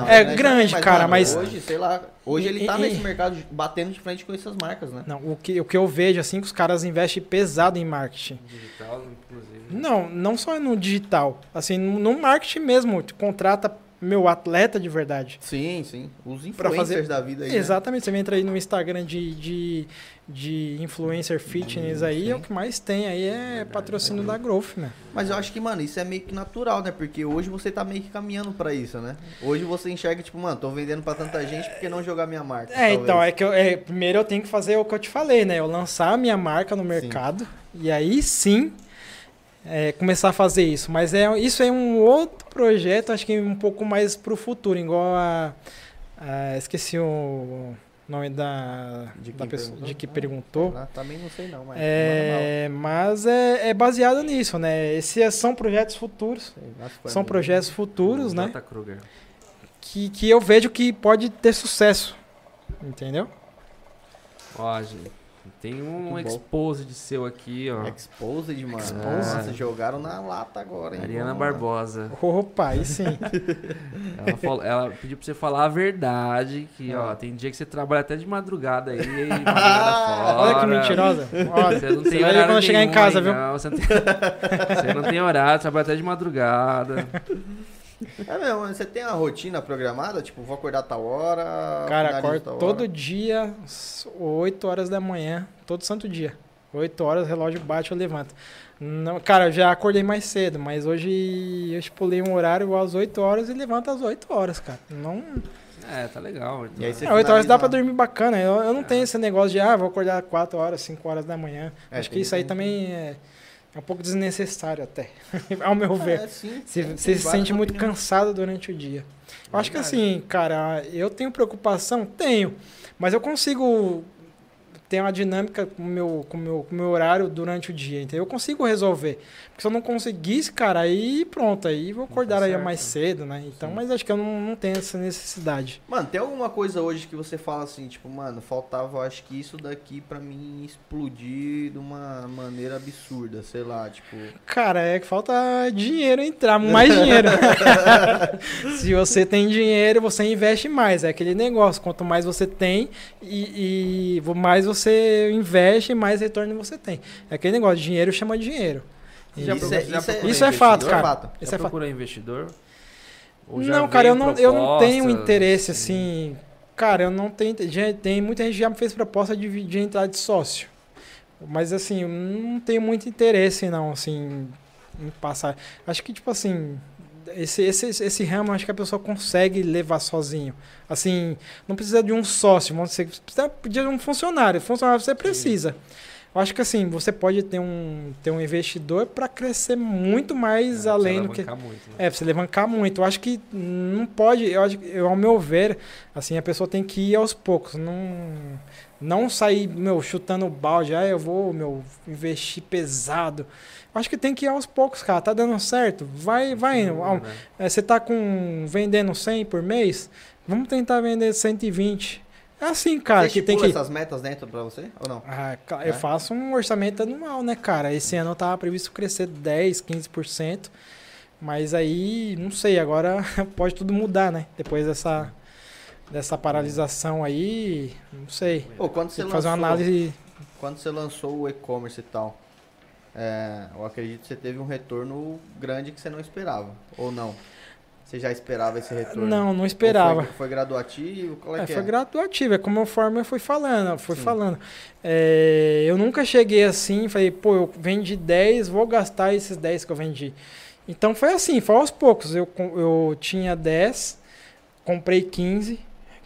É, é grande É mas- cara, mas- Hoje, sei lá, hoje ele tá E- nesse e- mercado batendo de frente com essas marcas, né? Não, o que, o que eu vejo, assim, que os caras investem pesado em marketing. Digital, inclusive. Não, não só no digital. Assim, no, no marketing mesmo. Tu contrata meu atleta de verdade. Sim, sim. Os influencers fazer- da vida aí. né? Exatamente. Você entra aí no Instagram de, de, de influencer fitness aí, é o que mais tem aí é patrocínio da Growth, né? Mas eu acho que, mano, isso é meio que natural, né? Porque hoje você tá meio que caminhando pra isso, né? Hoje você enxerga, tipo, mano, tô vendendo pra tanta gente, por que não jogar minha marca? É, talvez? então, é que eu, é, primeiro eu tenho que fazer o que eu te falei, né? Eu lançar a minha marca no mercado e aí sim é, começar a fazer isso. Mas é, isso é um outro projeto, acho que um pouco mais pro futuro, igual a. a- esqueci o nome da, De da quem pessoa perguntou? de que Ah, perguntou. Ah, também não sei não, mas... É, mas é, é baseado nisso, né? Esses são projetos futuros. Sei, São projetos futuros, né? Kruger. Que, que eu vejo que pode ter sucesso. Entendeu? Ó, gente, tem um Muito bom. exposed seu aqui, ó. Exposed, mano. Exposed. Nossa, jogaram na lata agora, hein? Ariana. Barbosa. Opa, aí sim. Ela, falou- ela pediu pra você falar a verdade, que ó, Ah. tem dia que você trabalha até de madrugada aí, madrugada fora. Olha que mentirosa. Olha, Você não você tem ver horário quando chegar em casa, aí, viu? Não, você, não tem... você não tem horário, trabalha até de madrugada. É mesmo, você tem a rotina programada? Tipo, vou acordar tal hora. Cara, acordo tal hora? todo dia, às 8 horas da manhã, todo santo dia. 8 horas, o relógio bate, eu levanto. Não, cara, eu já acordei mais cedo, mas hoje eu pulei um horário às 8 horas e levanto às 8 horas, cara. Não, É, tá legal. E aí você é, 8 horas dá pra dormir bacana. Eu, eu não tenho esse negócio de, ah, vou acordar 4 horas, 5 horas da manhã. É, Acho que isso aí também é, é um pouco desnecessário até, ao meu ver. É, sim. Você, você se sente muito opiniões. cansado durante o dia. Eu acho que assim, cara, eu tenho preocupação? Tenho. Mas eu consigo ter uma dinâmica com o meu, com o meu, com meu horário durante o dia, entendeu? Eu consigo resolver. Porque se eu não conseguisse, cara, aí pronto, aí vou acordar aí certo. mais cedo, né? Então, Sim. mas acho que eu não, não tenho essa necessidade. Mano, tem alguma coisa hoje que você fala assim, tipo, mano, faltava, acho que isso daqui pra mim explodir de uma maneira absurda, sei lá, tipo. Cara, é que falta dinheiro entrar, mais dinheiro. Se você tem dinheiro, você investe mais. É aquele negócio. Quanto mais você tem e, e mais você investe, mais retorno você tem. É aquele negócio. Dinheiro chama dinheiro. Você já E- procurou- já procurou isso é fato, cara. Isso Já é fato. procurou investidor? Não, cara, eu não, eu não tenho propostas? interesse assim. Cara, eu não tenho. já Tem muita gente já me fez proposta de, de entrar de sócio. Mas assim, eu não tenho muito interesse, não, assim, em passar. Acho que, tipo assim, esse, esse, esse ramo acho que a pessoa consegue levar sozinho. Assim, não precisa de um sócio, dizer, precisa de um funcionário. Funcionário você precisa. Eu acho que assim, você pode ter um, ter um investidor para crescer muito mais É, além do que. muito, né? É, você levantar muito. Eu acho que não pode, eu, acho, que- eu, ao meu ver, assim, a pessoa tem que ir aos poucos. Não, não sair, meu, chutando o balde, ah, eu vou, meu, investir pesado. Eu acho que tem que ir aos poucos, cara. Tá dando certo? Vai, vai indo. Ah, né? é, você tá com vendendo 100 por mês? Vamos tentar vender 120. É assim, cara, você que tem que. essas metas dentro pra você ou não? Ah, ca- É? eu faço um orçamento anual, né, cara? Esse ano eu tava previsto crescer 10, 15%. Mas aí, não sei, agora pode tudo mudar, né? Depois dessa, dessa paralisação aí, não sei. Pô, quando você que fazer uma lançou- análise. Quando você lançou o e-commerce e tal, é, eu acredito que você teve um retorno grande que você não esperava, ou não? Você já esperava esse retorno? Não, não esperava. Foi, foi graduativo? É, É, foi é? graduativo, é como conforme eu fui falando, eu fui Sim. falando. É, eu nunca cheguei assim falei, pô, eu vendi 10, vou gastar esses 10 que eu vendi. Então foi assim, foi aos poucos. Eu, eu tinha 10, comprei 15,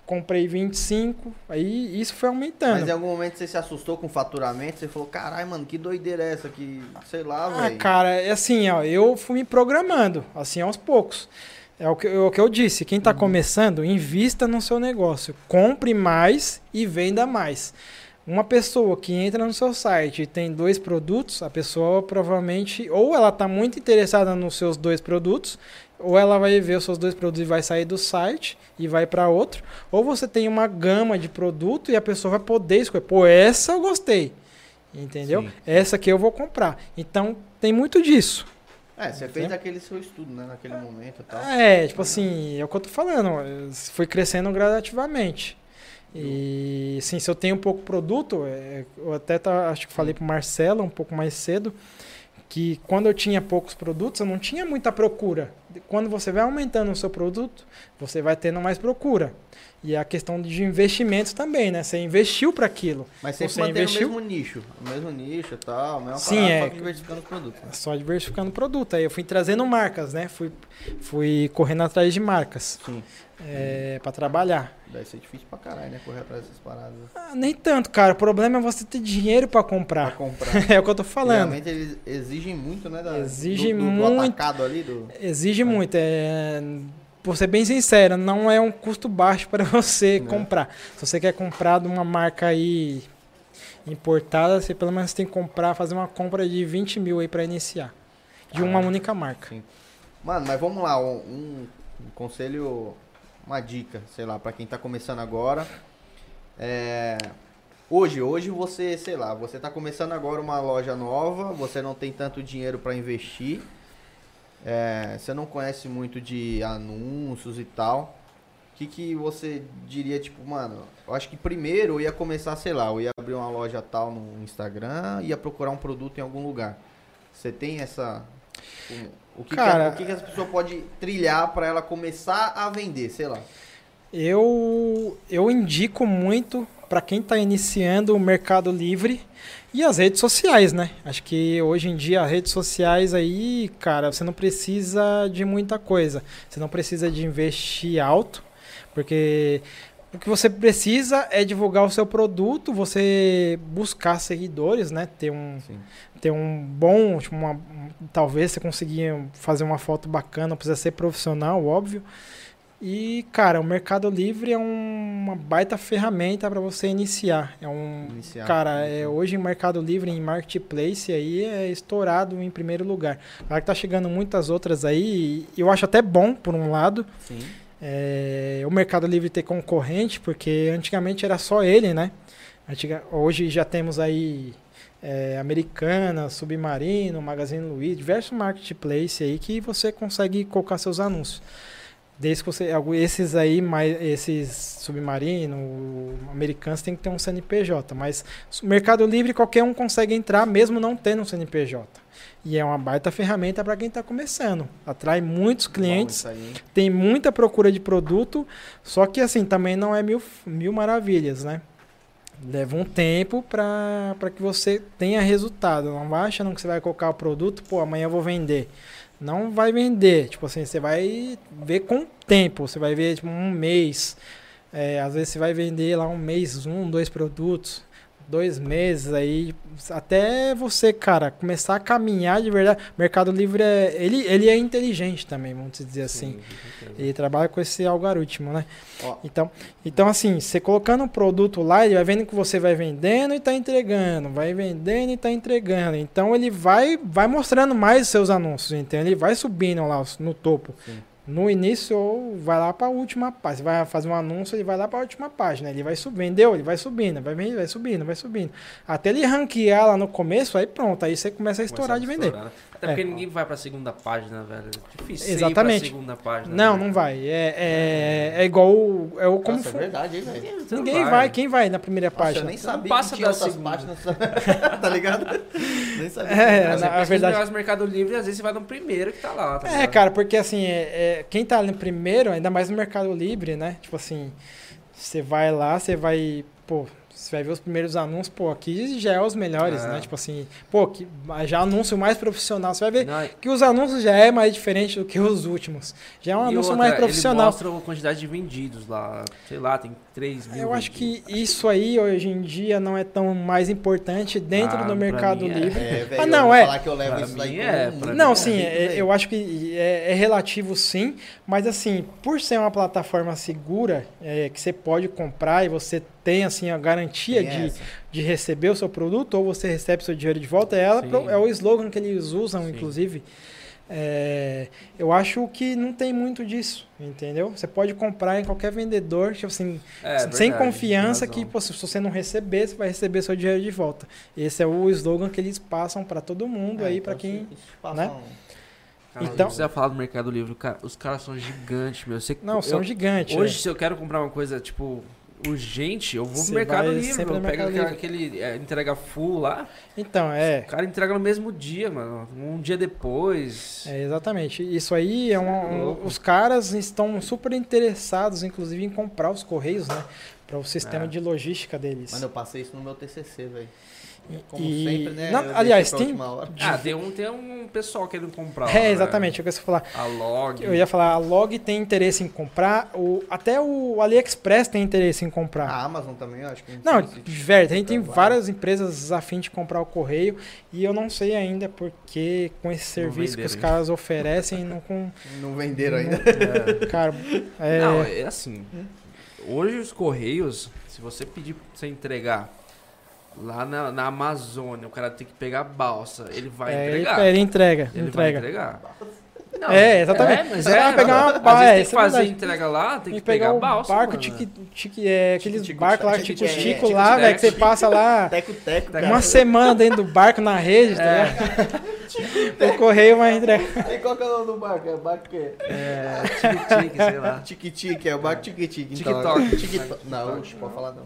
comprei 25, aí isso foi aumentando. Mas em algum momento você se assustou com o faturamento? Você falou, caralho, mano, que doideira é essa? Que, sei lá, Ah, velho. cara, é assim, ó, eu fui me programando, assim, aos poucos. É o que, é o que eu disse, quem Uhum. está começando, invista no seu negócio. Compre mais e venda mais. Uma pessoa que entra no seu site e tem dois produtos, a pessoa provavelmente, ou ela está muito interessada nos seus dois produtos, ou ela vai ver os seus dois produtos e vai sair do site e vai para outro, ou você tem uma gama de produto e a pessoa vai poder escolher, pô, essa eu gostei. Entendeu? Sim. Essa aqui eu vou comprar. Então, tem muito disso. É, você fez aquele seu estudo, né, naquele momento e tal. É, tipo assim, é o que eu tô falando. eu Fui crescendo gradativamente. E assim, se eu tenho pouco produto, é, eu até tá, acho que falei pro Marcelo um pouco mais cedo, que quando eu tinha poucos produtos, eu não tinha muita procura. Quando você vai aumentando o seu produto, você vai tendo mais procura. E a questão de investimentos também, né? Você investiu para aquilo. Mas sempre Você investiu? o mesmo nicho. O mesmo nicho e tal, a mesma Sim, parada, é. só diversificando os produtos. né? Só diversificando o produto. Aí eu fui trazendo marcas, né? Fui, fui correndo atrás de marcas Sim. É, para trabalhar. Deve ser difícil pra caralho, né? Correr atrás dessas paradas. Ah, nem tanto, cara. O problema é você ter dinheiro para Pra comprar. comprar. É o que eu tô falando. Geralmente eles exigem muito, né? Da, Exige do, do, do muito. atacado ali, do... Exige muito. É, por ser bem sincero, não é um custo baixo para você Né. comprar. Se você quer comprar de uma marca aí importada, você pelo menos tem que comprar, fazer uma compra de 20 mil aí para iniciar. De uma Caralho. única marca. Sim. Mano, mas vamos lá, um, um conselho, uma dica, sei lá, pra quem tá começando agora. É, hoje, hoje você, sei lá, você tá começando agora uma loja nova, você não tem tanto dinheiro pra investir, é, você não conhece muito de anúncios e tal. O que, que você diria, tipo, mano, eu acho que primeiro eu ia começar, sei lá, eu ia abrir uma loja tal no Instagram, ia procurar um produto em algum lugar. Você tem essa. O que, Cara- que, o que, essa pessoa pode trilhar pra ela começar a vender, sei lá. Eu, eu indico muito para quem está iniciando o Mercado Livre e as redes sociais, né? Acho que hoje em dia as redes sociais aí, cara, você não precisa de muita coisa. Você não precisa de investir alto, porque o que você precisa é divulgar o seu produto, você buscar seguidores, né? Ter um, Sim. ter um bom, tipo, uma, um- talvez você conseguir fazer uma foto bacana, não precisa ser profissional, óbvio. E, cara, o Mercado Livre é um- uma baita ferramenta para você iniciar. É um, Iniciar. cara, é, hoje em Mercado Livre, em Marketplace, aí é estourado em primeiro lugar. Claro que tá chegando muitas outras aí, eu acho até bom, por um lado, Sim. É, o Mercado Livre ter concorrente, porque antigamente era só ele, né? Antiga- hoje já temos aí é, Americana, Submarino, Magazine Luiza, diversos marketplace aí que você consegue colocar seus anúncios. Desde que você, esses aí, mais, esses Submarino, Americanos, tem que ter um CNPJ, mas Mercado Livre qualquer um consegue entrar, mesmo não tendo um CNPJ. E é uma baita ferramenta para quem está começando. Atrai muitos clientes, Bom, tem muita procura de produto, só que assim, também não é mil, mil maravilhas, né? Leva um tempo para que você tenha resultado. Não vai achando que você vai colocar o produto, pô, amanhã eu vou vender. Não vai vender. Tipo assim, você vai ver com o tempo. Você vai ver tipo, um mês. É, às vezes você vai vender lá um mês, um, dois produtos. Dois meses aí. Até você, cara, começar a caminhar de verdade. Mercado Livre é. Ele, ele é inteligente também, vamos dizer assim. Sim, certeza. Ele trabalha com esse algoritmo, né? Ó. Então, então, assim, você colocando um produto lá, ele vai vendo que você vai vendendo e está entregando, vai vendendo e está entregando. Então, ele vai, vai mostrando mais os seus anúncios, então ele vai subindo lá no topo. Sim. No início ou vai lá para a última página. Você vai fazer um anúncio, ele vai lá para a última página. Ele vai subindo, vendeu, ele vai subindo, vai, vai subindo, vai subindo. Até ele ranquear lá no começo, aí pronto, aí você começa a estourar de vender. Estourar, né? Até porque é. ninguém vai para a segunda página, velho. É difícil Exatamente. ir segunda página. Não, né? não vai. É, é, é igual. É o como Nossa, é verdade, hein, velho? Ninguém vai. vai. Quem vai na primeira Nossa, página? Eu nem sabia passa que tinha outras segunda. páginas. tá ligado? nem sabia. É, Mas na, é a verdade. Mercado Livre, às vezes você vai no primeiro que tá lá. Tá É, cara, porque assim, é, quem tá no primeiro, ainda mais no Mercado Livre, né? Tipo assim, você vai lá, você vai, pô, você vai ver os primeiros anúncios, pô, aqui já é os melhores, É. né? Tipo assim, pô, que, já anúncio mais profissional. Você vai ver Não, que os anúncios já é mais diferente do que os últimos. Já é um anúncio outra, mais Ele profissional. mostra a quantidade de vendidos lá. Sei lá, tem 3 mil. Eu acho vendidos. que isso aí hoje em dia não é tão mais importante dentro Ah, do Mercado mim é. Livre. É, velho, Ah, não, é. falar que eu levo Pra isso daí é, pra Não, mim sim, é- velho. eu acho que é, é relativo sim, mas assim, por ser uma plataforma segura, é, que você pode comprar e você tem assim a garantia Tem de, essa. de receber o seu produto ou você recebe seu dinheiro de volta, é, ela, Sim. é o slogan que eles usam, Sim. inclusive. É, eu acho que não tem muito disso, entendeu? Você pode comprar em qualquer vendedor, tipo assim, É, sem verdade, confiança que pô, se você não receber, você vai receber seu dinheiro de volta. Esse é o slogan que eles passam para todo mundo É, aí, então para quem né? Cara, Então- precisa falar do Mercado Livre, cara, os caras são gigantes, meu. Você, não são eu- gigantes. Hoje, é. se eu quero comprar uma coisa, tipo, urgente, eu vou Você pro Mercado vai Livre, sempre eu no pego Mercado aquela- Livre. aquele é, entrega full lá, Então, é. o cara entrega no mesmo dia, mano. Um dia depois. É, exatamente. Isso aí é um, um- louco. Os caras estão super interessados, inclusive, em comprar os Correios, né? Para o sistema É. de logística deles. Mano, eu passei isso no meu TCC, velho. Como e- sempre, né? Não, aliás, tem. Ah, tem um, tem um pessoal querendo comprar. lá, É, né? exatamente. Eu quero falar. A log. Eu ia falar, a Log tem interesse em comprar, o, até o AliExpress tem interesse em comprar. A Amazon também, eu acho que Não, velho, a gente tem vai. várias empresas a fim de comprar o correio e eu não sei ainda porque com esse Não serviço que os caras oferecem, não com. não venderam ainda. É. Cara, é, Não, é assim. Hoje os Correios, se você pedir pra você entregar lá na, na Amazônia, o cara tem que pegar a balsa, ele vai é, entregar. ele entrega, Ele entrega. vai entregar. É, exatamente. É, mas é, vai pegar uma Às ba- vezes é, tem que é fazer verdade. entrega lá, tem Tem que pegar pegar o balsa. barco, mano. tique, tique, é, aqueles barcos lá, tico-tico, tico-tico é, lá, velho, que você passa lá Teco-teco, cara. uma semana dentro do barco na rede, tá É. ligado? O correio vai entregar. E qual que é o nome do barco? É o barco que é? É, tique-tique, sei lá. Tique-tique, é o barco tique-tique. TikTok. Então, TikTok. Não, oxe, pode falar não.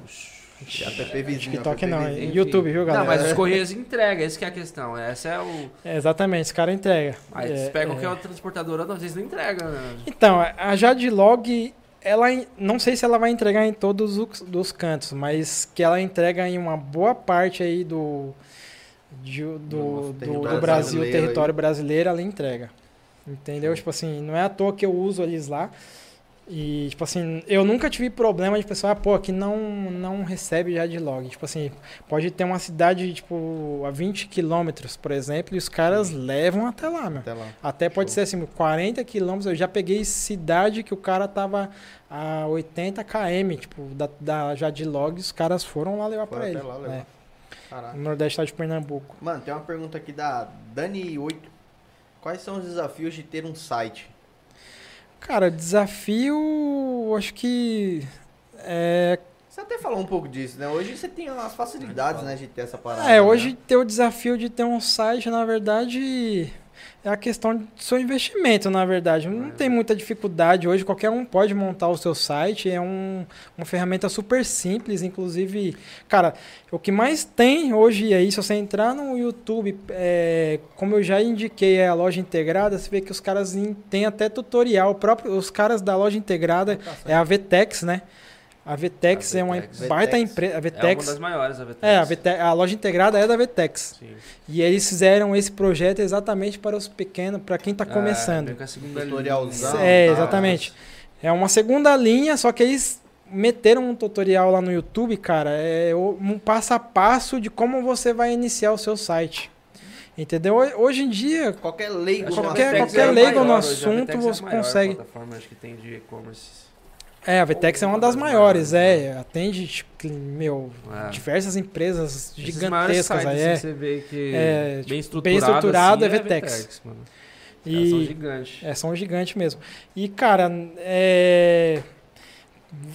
É app vizinho. TikTok não, é. YouTube, viu, galera? Não, mas os Correios entregam, essa que é a questão. Essa é o... É, exatamente, esse cara entrega. Aí É, você pega é. qualquer outra transportadora, não, vocês não entregam, né? Então, a Jadlog, ela não sei se ela vai entregar em todos os dos cantos, mas que ela entrega em uma boa parte aí do de- Do do, do, do Brasil, território brasileiro, ela entrega. Entendeu? Tipo assim, não é à toa que eu uso eles lá. E, tipo assim, eu nunca tive problema de pessoa, ah, pô, aqui não, não recebe Jadlog. Tipo assim, pode ter uma cidade, tipo, a 20 quilômetros, por exemplo, e os caras levam até lá, meu. Até lá. Até pode ser assim, 40 quilômetros. Eu já peguei cidade que o cara tava a 80 km, tipo, da, da Jadlog, os caras foram lá levar até ele. lá levar. né? Caraca. No Nordeste de Pernambuco. Mano, tem uma pergunta aqui da Dani8. Quais são os desafios de ter um site? Cara, desafio, acho que. É, Você até falou um pouco disso, né? Hoje você tem as facilidades, né, de ter essa parada. é, né? hoje ter o desafio de ter um site, na verdade, é a questão do seu investimento, na verdade. Não tem muita dificuldade hoje, qualquer um pode montar o seu site, é um, uma ferramenta super simples, inclusive, cara, o que mais tem hoje aí, se você entrar no YouTube, é, como eu já indiquei, é a loja integrada, você vê que os caras têm até tutorial, próprio, os caras da loja integrada é a Vtex, né? A Vtex A é uma Vtex. baita Vtex. empresa, a É uma Vtex... das maiores, a VTEX. É, a, a loja integrada é da Vtex. Sim. E eles fizeram esse projeto exatamente para os pequenos, para quem está É, começando. a segunda Tutorialzão. É, tá. exatamente. É uma segunda linha, só que eles meteram um tutorial lá no YouTube, cara, é um passo a passo de como você vai iniciar o seu site. Entendeu? Ho- Hoje em dia, Qualquer leigo Qualquer- VTEX assunto qualquer é leigo no assunto, VTEX é a você maior consegue. plataforma acho que tem de e-commerce. É, a Vtex é uma das maiores, é, atende, tipo, meu, É. diversas empresas Esses gigantescas aí, é. Você vê que É, bem estruturado, bem estruturado assim, é VTEX. mano. Elas são E gigantes. é, são gigantes mesmo. E, cara, é.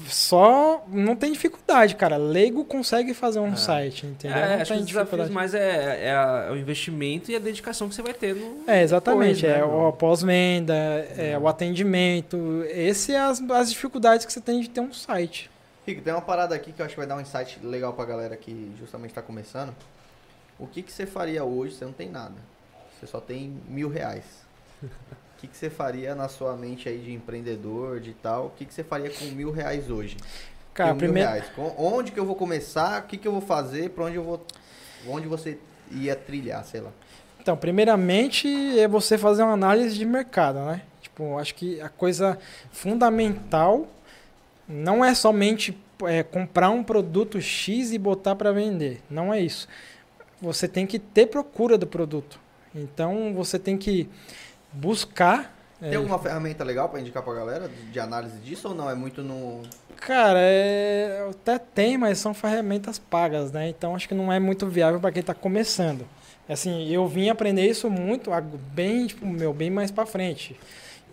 Só não tem dificuldade, cara. Leigo consegue fazer um É. site, entendeu? É, não acho que tem desafios mais é, é, é o investimento e a dedicação que você vai ter no. É, exatamente. depois, né, é mano? o pós-venda, é, o atendimento. Esse é as, as dificuldades que você tem de ter um site. Rico, tem uma parada aqui que eu acho que vai dar um insight legal pra galera que justamente tá começando. O que, que você faria hoje? Você não tem nada. Você só tem mil reais. O que, que você faria na sua mente aí de empreendedor, de tal? O que, que você faria com mil reais hoje? Cara, primeiro. reais. Onde que eu vou começar? O que, que eu vou fazer? Pra onde eu vou. Onde você ia trilhar, sei lá. Então, primeiramente é você fazer uma análise de mercado, né? Tipo, acho que a coisa fundamental não é somente é, comprar um produto X e botar para vender. Não é isso. Você tem que ter procura do produto. Então, você tem que buscar. Tem é, alguma ferramenta legal pra indicar pra galera de, análise disso ou não? É muito no. Cara, é, até tem, mas são ferramentas pagas, né? Então acho que não é muito viável para quem está começando. Assim, eu vim aprender isso muito, bem, tipo, meu, bem mais para frente.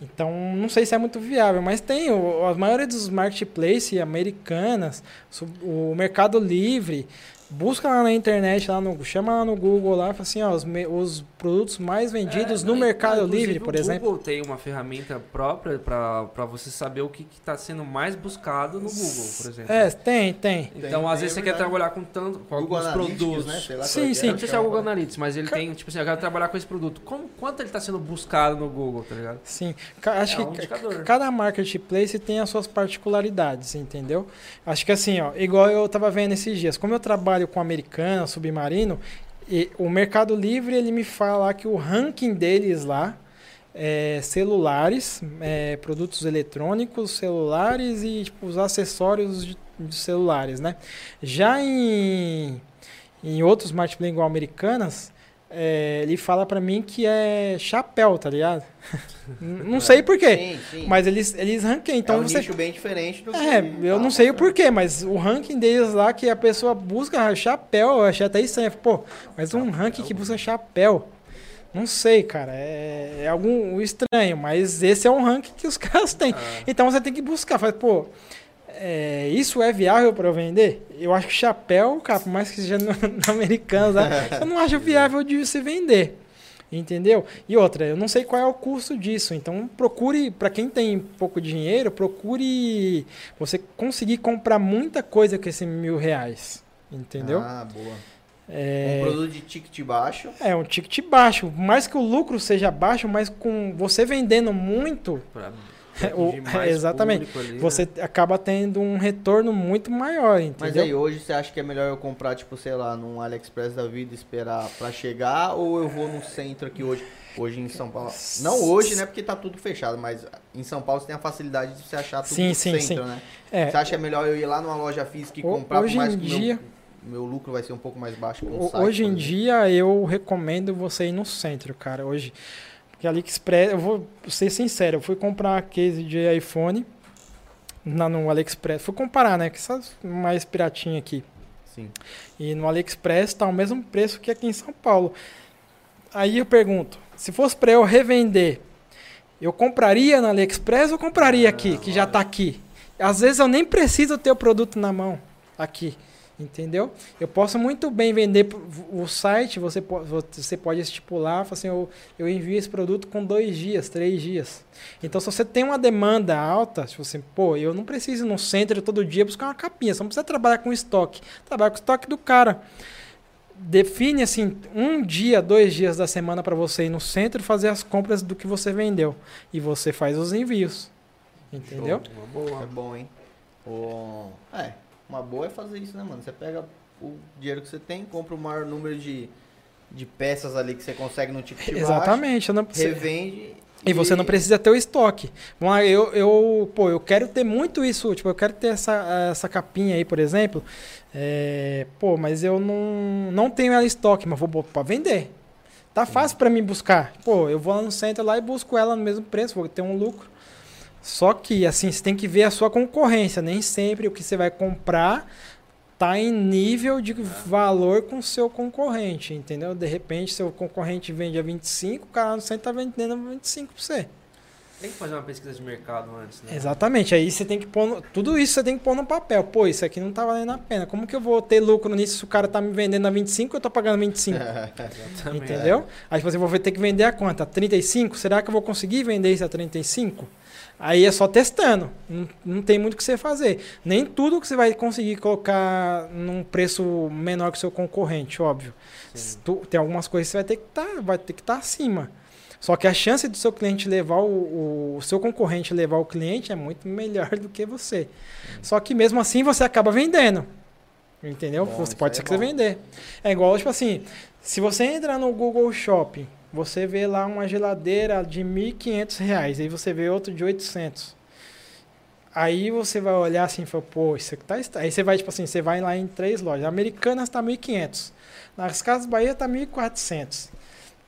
Então, não sei se é muito viável, mas tem. O, a maioria dos marketplaces americanas, o Mercado Livre, busca lá na internet, lá no, chama lá no Google lá, fala assim, ó, os, me- os produtos mais vendidos É, no não, Mercado inclusive, Livre, por o exemplo. Google tem uma ferramenta própria para você saber o que está sendo mais buscado no Google, por exemplo. É, tem, tem. Então, Tem, às tem, vezes é você quer trabalhar com tanto com Google alguns Analytics, produtos. né? Sei lá Sim, é que sim. Não sei se é o Google Analytics, mas ele tem, tipo assim, eu quero trabalhar com esse produto. Como, quanto ele está sendo buscado no Google, tá ligado? Sim, Ca- acho É um que indicador. cada marketplace tem as suas particularidades, entendeu? Acho que assim, ó, igual eu tava vendo esses dias, como eu trabalho com americana, submarino, e o Mercado Livre ele me fala que o ranking deles lá é celulares, é, produtos eletrônicos, celulares e tipo, os acessórios de, de celulares, né? Já em, em outros marketplaces americanas, é, ele fala pra mim que é chapéu, tá ligado? não sei por quê, Sim, sim. mas eles, eles ranqueiam. Então é um você. nicho bem diferente do É, que eu tá não sei o porquê, mas o ranking deles lá que a pessoa busca chapéu, eu achei até estranho. Pô, mas um ranking que busca chapéu. Não sei, cara. É, é algum estranho, mas esse é um ranking que os caras têm. Ah. Então você tem que buscar. Fala, pô, é, isso é viável para vender? Eu acho que chapéu, cara, por mais que seja no, no americano, eu não acho viável de se vender. Entendeu? E outra, eu não sei qual é o custo disso. Então procure, para quem tem pouco dinheiro, procure você conseguir comprar muita coisa com esses mil reais. Entendeu? Ah, boa. É, Um produto de ticket baixo. é um ticket baixo. Mais que o lucro seja baixo, mas com você vendendo muito, Pra, o- atingir mais exatamente. ali, né? você acaba tendo um retorno muito maior, entendeu? Mas aí, hoje você acha que é melhor eu comprar, tipo, sei lá, num AliExpress da vida e esperar pra chegar? Ou eu vou no centro aqui hoje, hoje em São Paulo? Não hoje, né? Porque tá tudo fechado, mas em São Paulo você tem a facilidade de você achar tudo Sim, no sim, centro, sim. né? É, Você acha que é melhor eu ir lá numa loja física e comprar, hoje por mais em que dia- meu, meu lucro vai ser um pouco mais baixo com o site, hoje em dia eu recomendo você ir no centro, cara. Hoje, porque AliExpress, eu vou ser sincero, eu fui comprar case de iPhone na, no AliExpress. Fui comparar, né? Que essas mais piratinha aqui. Sim. E no AliExpress tá o mesmo preço que aqui em São Paulo. Aí eu pergunto, se fosse para eu revender, eu compraria na AliExpress ou compraria aqui, que já tá aqui? Às vezes eu nem preciso ter o produto na mão aqui, entendeu? Eu posso muito bem vender o site, você pode, você pode estipular, falar assim, eu, eu envio esse produto com dois dias, três dias. Então, se você tem uma demanda alta, se você, pô, eu não preciso ir no centro todo dia buscar uma capinha, você não precisa trabalhar com estoque, trabalha com o estoque do cara. Define assim um dia, dois dias da semana para você ir no centro e fazer as compras do que você vendeu e você faz os envios, entendeu? Uma boa. É bom, hein? O- É, uma boa é fazer isso, né, mano? Você pega o dinheiro que você tem, compra o maior número de, de peças ali que você consegue no ticket baixo, Exatamente. eu não- revende E você não precisa ter o estoque. Lá, eu, eu, pô, eu quero ter muito isso. Tipo, eu quero ter essa, essa capinha aí, por exemplo. É, pô, mas eu não, não tenho ela em estoque, mas vou para vender. Tá fácil para mim buscar. Pô, eu vou lá no centro lá e busco ela no mesmo preço, vou ter um lucro. Só que, assim, você tem que ver a sua concorrência. Nem sempre o que você vai comprar tá em nível de valor com o seu concorrente, entendeu? De repente, seu concorrente vende a 25, o cara no centro tá vendendo a 25 pra você. Tem que fazer uma pesquisa de mercado antes, né? Exatamente, aí você tem que pôr. no- tudo isso você tem que pôr no papel. Pô, isso aqui não tá valendo a pena. Como que eu vou ter lucro nisso se o cara tá me vendendo a 25 e eu tô pagando 25? Também. Entendeu? Aí tipo, assim, eu vou ter que vender a quanto? A 35? Será que eu vou conseguir vender isso a 35? Aí é só testando. Não, não tem muito o que você fazer. Nem tudo que você vai conseguir colocar num preço menor que o seu concorrente, óbvio. Tu- tem algumas coisas que você vai ter que tá, vai ter que estar acima. Só que a chance do seu cliente levar o, o, seu concorrente levar o cliente é muito melhor do que você. Só que mesmo assim você acaba vendendo. Entendeu? Bom, você pode ser é que você bom. vender. É igual, tipo assim, se você entrar no Google Shopping, você vê lá uma geladeira de 1.500 reais, aí você vê outro de 800. Aí você vai olhar assim e fala, pô, isso aqui tá... Aí você vai, tipo assim, você vai lá em três lojas. Americanas tá 1.500. Nas Casas Bahia tá 1.400.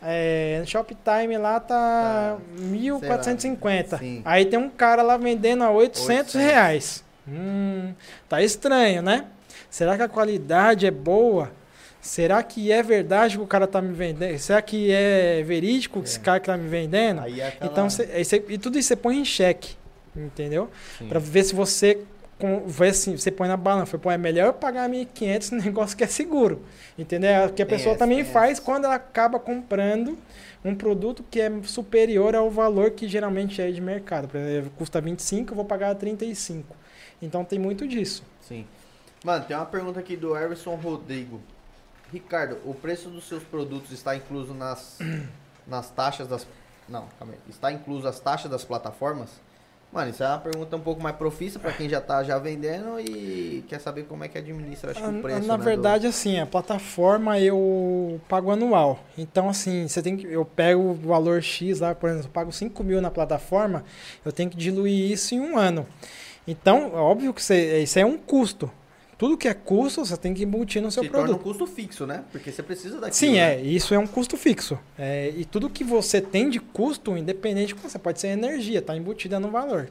É, no Shoptime lá tá Tá, 1.450. sim. Aí tem um cara lá vendendo a 800 800. reais. Hum, tá estranho, né? Será que a qualidade é boa? Será que é verdade que o cara tá me vendendo? Será que é verídico que esse É. cara que tá me vendendo? Aí é aquela... Então, cê- cê- e tudo isso você põe em xeque, entendeu? Pra ver se você com, vê assim, você põe na balança, pô, é melhor eu pagar 1.500 no negócio que é seguro, entendeu? É o que a pessoa também faz quando ela acaba comprando um produto que é superior ao valor que geralmente é de mercado. Por exemplo, custa 25, eu vou pagar 35. Então tem muito disso. Sim. Mano, tem uma pergunta aqui do Everson Rodrigo. Ricardo, o preço dos seus produtos está incluso nas, nas taxas das. Não, calma aí. Está incluso as taxas das plataformas? Mano, isso é uma pergunta um pouco mais profissa para quem já tá já vendendo e quer saber como é que administra, acho que Ah, o preço. Na né, do- verdade, assim, a plataforma eu pago anual. Então, assim, você tem que. Eu pego o valor X lá, por exemplo, eu pago 5 mil na plataforma, eu tenho que diluir isso em um ano. Então, óbvio que você, isso é um custo. Tudo que é custo, você tem que embutir no seu se torna produto. um custo fixo, né? Porque você precisa daquilo. Sim, né? é. Isso é um custo fixo. É, e tudo que você tem de custo, independente, você pode ser energia, está embutida no valor.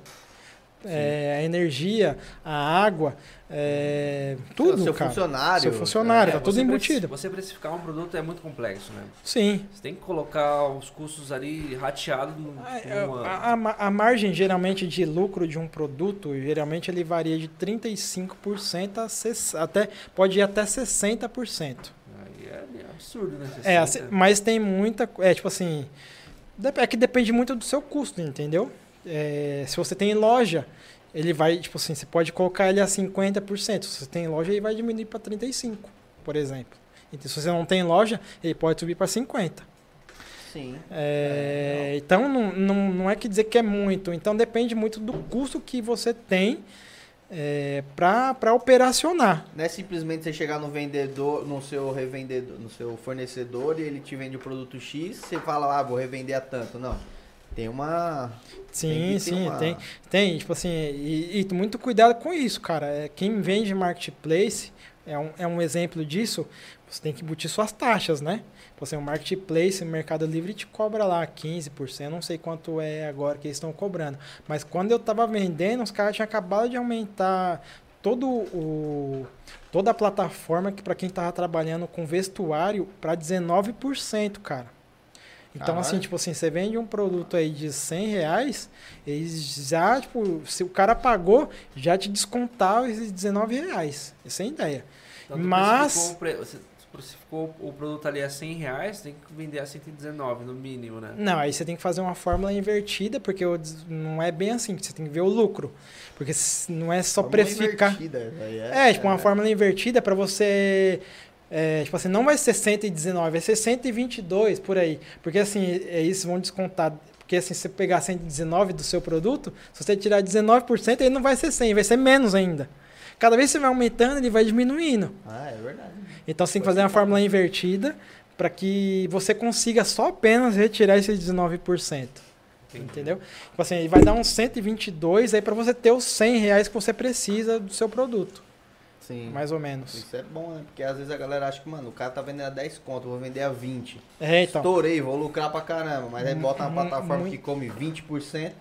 É, a energia, a água, é, tudo, seu cara. funcionário. Seu funcionário, É, tá tudo embutido. Você precificar um produto é muito complexo, né? Sim. Você tem que colocar os custos ali rateados no, A, no ano. a- a a margem geralmente de lucro de um produto, geralmente ele varia de 35% a 60, até pode ir até 60%. Aí é absurdo, né? É, 60. assim, mas tem muita, é tipo assim, é que depende muito do seu custo, entendeu? É, se você tem loja, ele vai, tipo assim, você pode colocar ele a 50%. Se você tem loja, ele vai diminuir para 35, por exemplo. Então, se você não tem loja, ele pode subir para 50. Sim. É, então não, não, não é que dizer que é muito. Então depende muito do custo que você tem é, para operacionar. Não é simplesmente você chegar no vendedor, no seu revendedor, no seu fornecedor e ele te vende o produto X, você fala, ah, vou revender a tanto. Não. Tem uma. Sim, Tem sim, uma- tem, tem. Tipo assim, e, e muito cuidado com isso, cara. É, quem vende marketplace é um, é um exemplo disso. Você tem que embutir suas taxas, né? Tipo assim, o marketplace, o Mercado Livre te cobra lá 15%, eu não sei quanto é agora que eles estão cobrando. Mas quando eu tava vendendo, os caras tinham acabado de aumentar todo o toda a plataforma que para quem tava trabalhando com vestuário para 19%, cara. Então, Caralho. assim, tipo assim, você vende um produto aí de 100 reais, eles já, tipo, se o cara pagou, já te descontar esses 19 reais. Essa é a ideia. Então, mas- Você precificou o produto ali a 100 reais, tem que vender a 119 no mínimo, né? Não, aí você tem que fazer uma fórmula invertida, porque não é bem assim, você tem que ver o lucro. Porque não é só Fórmula precificar. invertida, aí É, tipo, uma fórmula invertida para você. É, tipo assim, não vai ser 119, vai ser 122 por aí. Porque assim, é isso, vão descontar. Porque assim, se você pegar 119 do seu produto, se você tirar 19%, ele não vai ser 100, vai ser menos ainda. Cada vez que você vai aumentando, ele vai diminuindo. Ah, é verdade. Então você tem que fazer uma fórmula invertida para que você consiga só apenas retirar esses 19%. Entendi. Entendeu? Tipo assim, ele vai dar uns 122 aí para você ter os 100 reais que você precisa do seu produto. Sim. Mais ou menos. Isso é bom, né? Porque às vezes a galera acha que, mano, o cara tá vendendo a 10 conto, vou vender a 20. É, então. Estourei, vou lucrar pra caramba. Mas aí bota uma plataforma muito- que come 20%.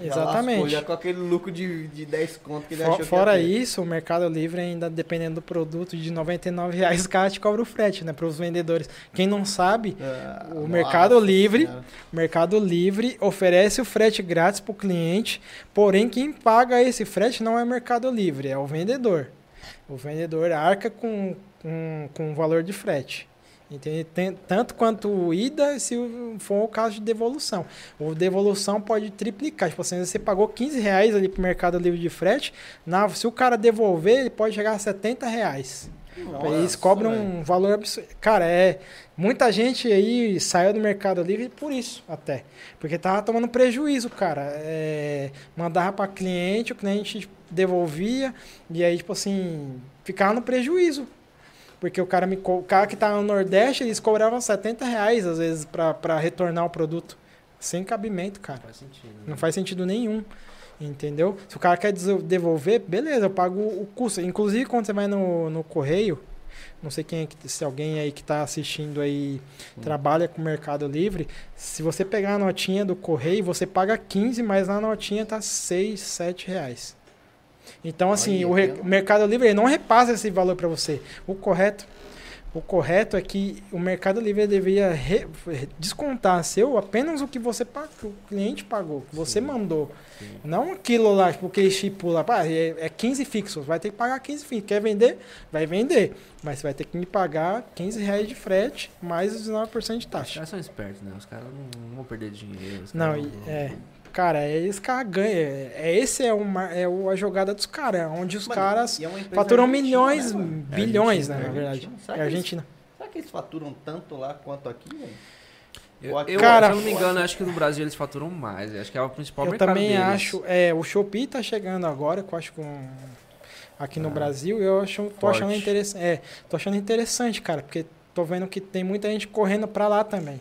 Já lascou, Exatamente. já com aquele lucro de, de 10 conto que ele For- achou fora que ia ter. isso, o Mercado Livre ainda, dependendo do produto, de 99 reais, o cara te cobra o frete, né? Para os vendedores. Quem não sabe, Ah, o nossa Mercado Livre- o Mercado Livre oferece o frete grátis para o cliente, porém quem paga esse frete não é o Mercado Livre, é o vendedor. O vendedor arca com, com, com o valor de frete. Entende? Tem- tanto quanto ida, se for o caso de devolução. O devolução pode triplicar. Tipo assim, você pagou 15 reais ali pro Mercado Livre de frete, na, se o cara devolver, ele pode chegar a 70 reais. Eles Nossa, cobram velho. um valor absurdo. Cara, é. Muita gente aí saiu do Mercado Livre por isso, até. Porque tava tomando prejuízo, cara. É, mandava para cliente, o cliente devolvia, e aí, tipo assim, ficava no prejuízo. Porque o cara, me, o cara que tá no Nordeste, eles cobravam 70 reais, às vezes, para retornar o produto. Sem cabimento, cara. Faz sentido. né? Não faz sentido nenhum. Entendeu? Se o cara quer devolver, beleza, eu pago o custo. Inclusive, quando você vai no, no correio, não sei quem é que, se alguém aí que está assistindo aí trabalha com o Mercado Livre, se você pegar a notinha do correio, você paga 15, mas na notinha tá 6, 7 reais. Então, assim, Olha, o, re- o Mercado Livre não repassa esse valor para você. O correto o correto é que o Mercado Livre deveria descontar seu apenas o que você pagou, que o cliente pagou, que você Sim. mandou. Sim. Não aquilo lá, tipo, que estipula, pá, é, é 15 fixos, vai ter que pagar 15 fixos. Quer vender? Vai vender. Mas você vai ter que me pagar 15 reais de frete, mais os 19% de Os taxa. caras são espertos, né? Os caras não, não vão perder dinheiro. os Não, caras e- é. Cara, é esse cara ganha. É, esse é, uma, é a jogada dos caras, onde os Mano, caras é faturam argentina, milhões, né, bilhões, É né, na Argentina, verdade. Argentina. Será É que eles- Argentina. Será que eles faturam tanto lá quanto aqui, velho? Eu, eu- Cara, se eu não me engano, eu acho que no Brasil eles faturam mais. Eu acho que é o principal Eu mercado também deles. acho. É, o Shopee tá chegando agora, que eu acho que um, aqui no Ah, Brasil, eu acho, tô forte. achando interessante. É, tô achando interessante, cara, porque tô vendo que tem muita gente correndo pra lá também.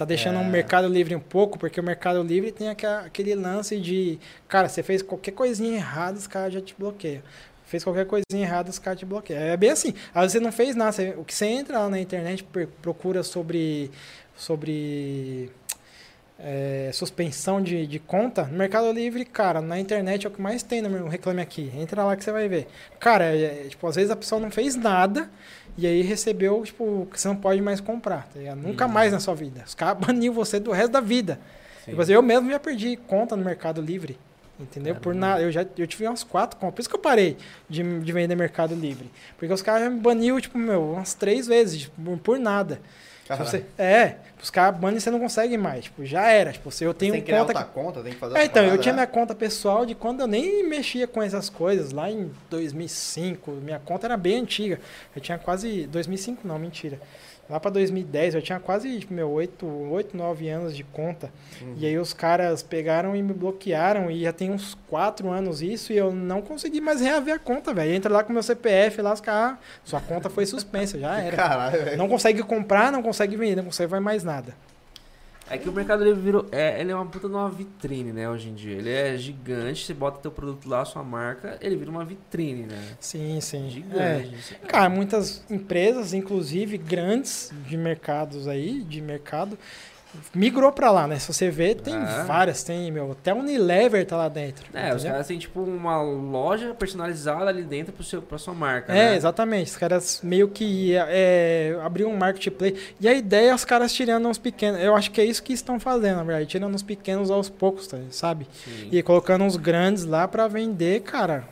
Tá deixando É. o Mercado Livre um pouco, porque o Mercado Livre tem aquele lance de, cara, você fez qualquer coisinha errada, os caras já te bloqueiam. Fez qualquer coisinha errada, os caras te bloqueiam. É bem assim. Às vezes você não fez nada. você- o que você entra lá na internet, procura sobre. sobre é, suspensão de, de conta, no Mercado Livre, cara, na internet é o que mais tem no meu Reclame Aqui. Entra lá que você vai ver. Cara, é, é, tipo, às vezes a pessoa não fez nada e aí recebeu, tipo, que você não pode mais comprar, tá? Nunca Uhum. mais na sua vida. Os caras baniu você do resto da vida. Sim. Tipo assim, eu mesmo já perdi conta no Mercado Livre. Entendeu? Por nada. Eu já eu tive umas quatro compras. Por isso que eu parei de, de vender Mercado Livre. Porque os caras já me baniu, tipo, meu, umas três vezes, tipo, por nada. Se Caralho. você- é, os caras banem e você não consegue mais. Tipo, já era. Tipo, se eu tenho tem que criar conta. outra conta, tem que fazer É, então, eu tinha né? minha conta pessoal de quando eu nem mexia com essas coisas, lá em 2005. Minha conta era bem antiga. Eu tinha quase. 2005 não, mentira. Lá pra 2010, eu tinha quase, tipo, meu, 8, 8 9 anos de conta. Uhum. E aí os caras pegaram e me bloquearam. E já tem uns 4 anos isso. E eu não consegui mais reaver a conta, velho. Entra lá com meu CPF, lá os caras. Sua conta foi suspensa, já era. Caralho. Não consegue comprar, não consegue vender, não consegue mais nada. É que o Mercado Livre virou. É, ele é uma puta de uma vitrine, né, hoje em dia. Ele é gigante, você bota teu produto lá, sua marca, ele vira uma vitrine, né? Sim, sim. Gigante. É- Cara, muitas empresas, inclusive grandes de mercados aí, de mercado, migrou pra lá, né? Se você vê, tem Ah. várias, tem, meu, até Unilever tá lá dentro. É, os entendeu? caras têm tipo uma loja personalizada ali dentro pro seu, pra sua marca. É, né? exatamente. Os caras meio que é, abriram um marketplace. E a ideia é os caras tirando uns pequenos. Eu acho que é isso que estão fazendo, na verdade. Tirando uns pequenos aos poucos, tá, sabe? Sim. E colocando uns grandes lá pra vender, cara.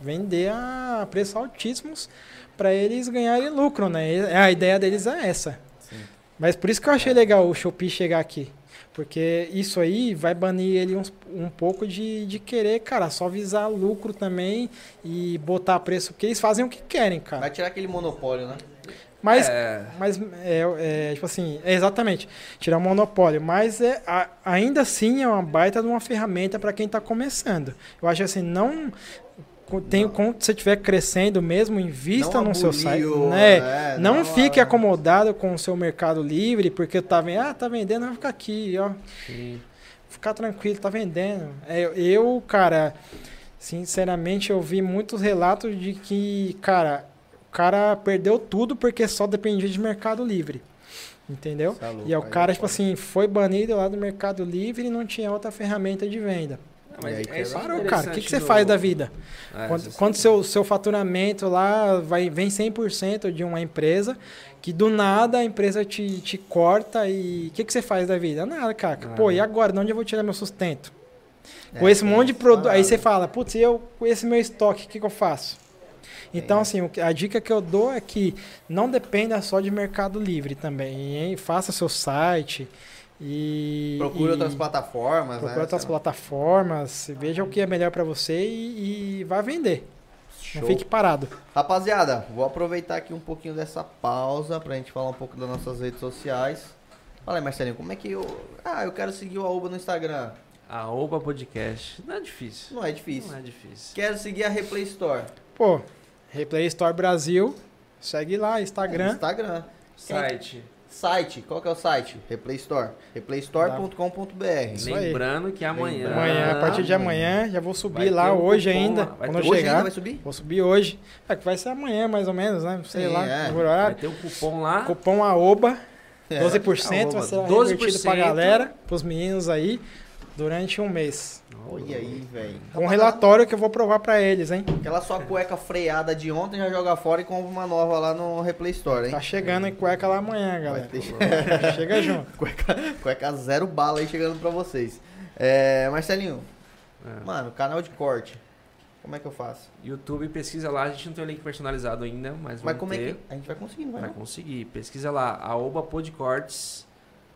Vender a preços altíssimos pra eles ganharem lucro, né? A ideia deles é essa. Mas por isso que eu achei legal o Shopee chegar aqui. Porque isso aí vai banir ele uns- um, pouco de, de querer, cara, só visar lucro também e botar preço. Porque eles fazem o que querem, cara. Vai tirar aquele monopólio, né? Mas, É, mas é, é, tipo assim, é exatamente, tirar o monopólio. Mas é, a- ainda assim é uma baita de uma ferramenta para quem está começando. Eu acho assim, não. Tem, quando você estiver crescendo mesmo, invista Não no seu site. Né? é, não, não fique acomodado com o seu mercado livre, porque tá vendo, ah, tá vendendo, vai ficar aqui, ó. sim. Ficar tranquilo, tá vendendo. É, eu, cara, sinceramente, eu vi muitos relatos de que, cara, o cara perdeu tudo porque só dependia de mercado livre. Entendeu? É louco, E aí o aí cara, é tipo foda. assim, foi banido lá do Mercado Livre e não tinha outra ferramenta de venda. Mas E aí, é Parou, cara. O que, que você do- faz da vida? É, Quando, quando seu, seu faturamento lá vai, vem 100% de uma empresa, que do nada a empresa te, te corta e o que, que você faz da vida? Nada, cara. Pô, Nada. e agora? De onde eu vou tirar meu sustento? É, com esse monte de produto. Aí você fala, putz, e eu com esse meu estoque, o que, que eu faço? Então, assim, a dica que eu dou é que não dependa só de Mercado Livre também. hein? Faça seu site e. Procure e outras plataformas, procure né? outras plataformas, veja o que é melhor para você e, e vá vender. Show. Não fique parado. Rapaziada, vou aproveitar aqui um pouquinho dessa pausa pra gente falar um pouco das nossas redes sociais. Fala aí, Marcelinho, como é que eu. Ah, eu quero seguir o Aoba no Instagram. Arroba podcast. Não é difícil. Não é difícil. Não é difícil. Quero seguir a Replay Store. Pô, Replay Store Brasil, segue lá, Instagram. Instagram. Site. Site, qual que é o site? Replay Store. Replaystore.com.br. Lembrando que amanhã. Amanhã, a partir de amanhã, já vou subir Vai lá um hoje cupom ainda. vai Quando ter- eu Hoje chegar. ainda vai subir? Vou subir hoje. É que vai ser amanhã, mais ou menos, né? Sei Sim, lá, é. Vai ter um cupom lá. Cupom AOBA, É. 12% vai ser 12%. revertido pra galera, pros meninos aí, durante um mês. Olha aí, velho. Um relatório que eu vou provar pra eles, hein? Aquela sua cueca freada de ontem já joga fora e compra uma nova lá no Replay Store, hein? Tá chegando em cueca lá amanhã, galera. ter- Chega junto. Cueca, cueca zero bala aí chegando pra vocês. É, Marcelinho, É. mano, canal de corte. Como é que eu faço? YouTube, pesquisa lá. A gente não tem o link personalizado ainda, mas Mas vamos como é ter. que. A gente vai conseguir, não vai? Vai não? conseguir. Pesquisa lá, Aoba Podcortes.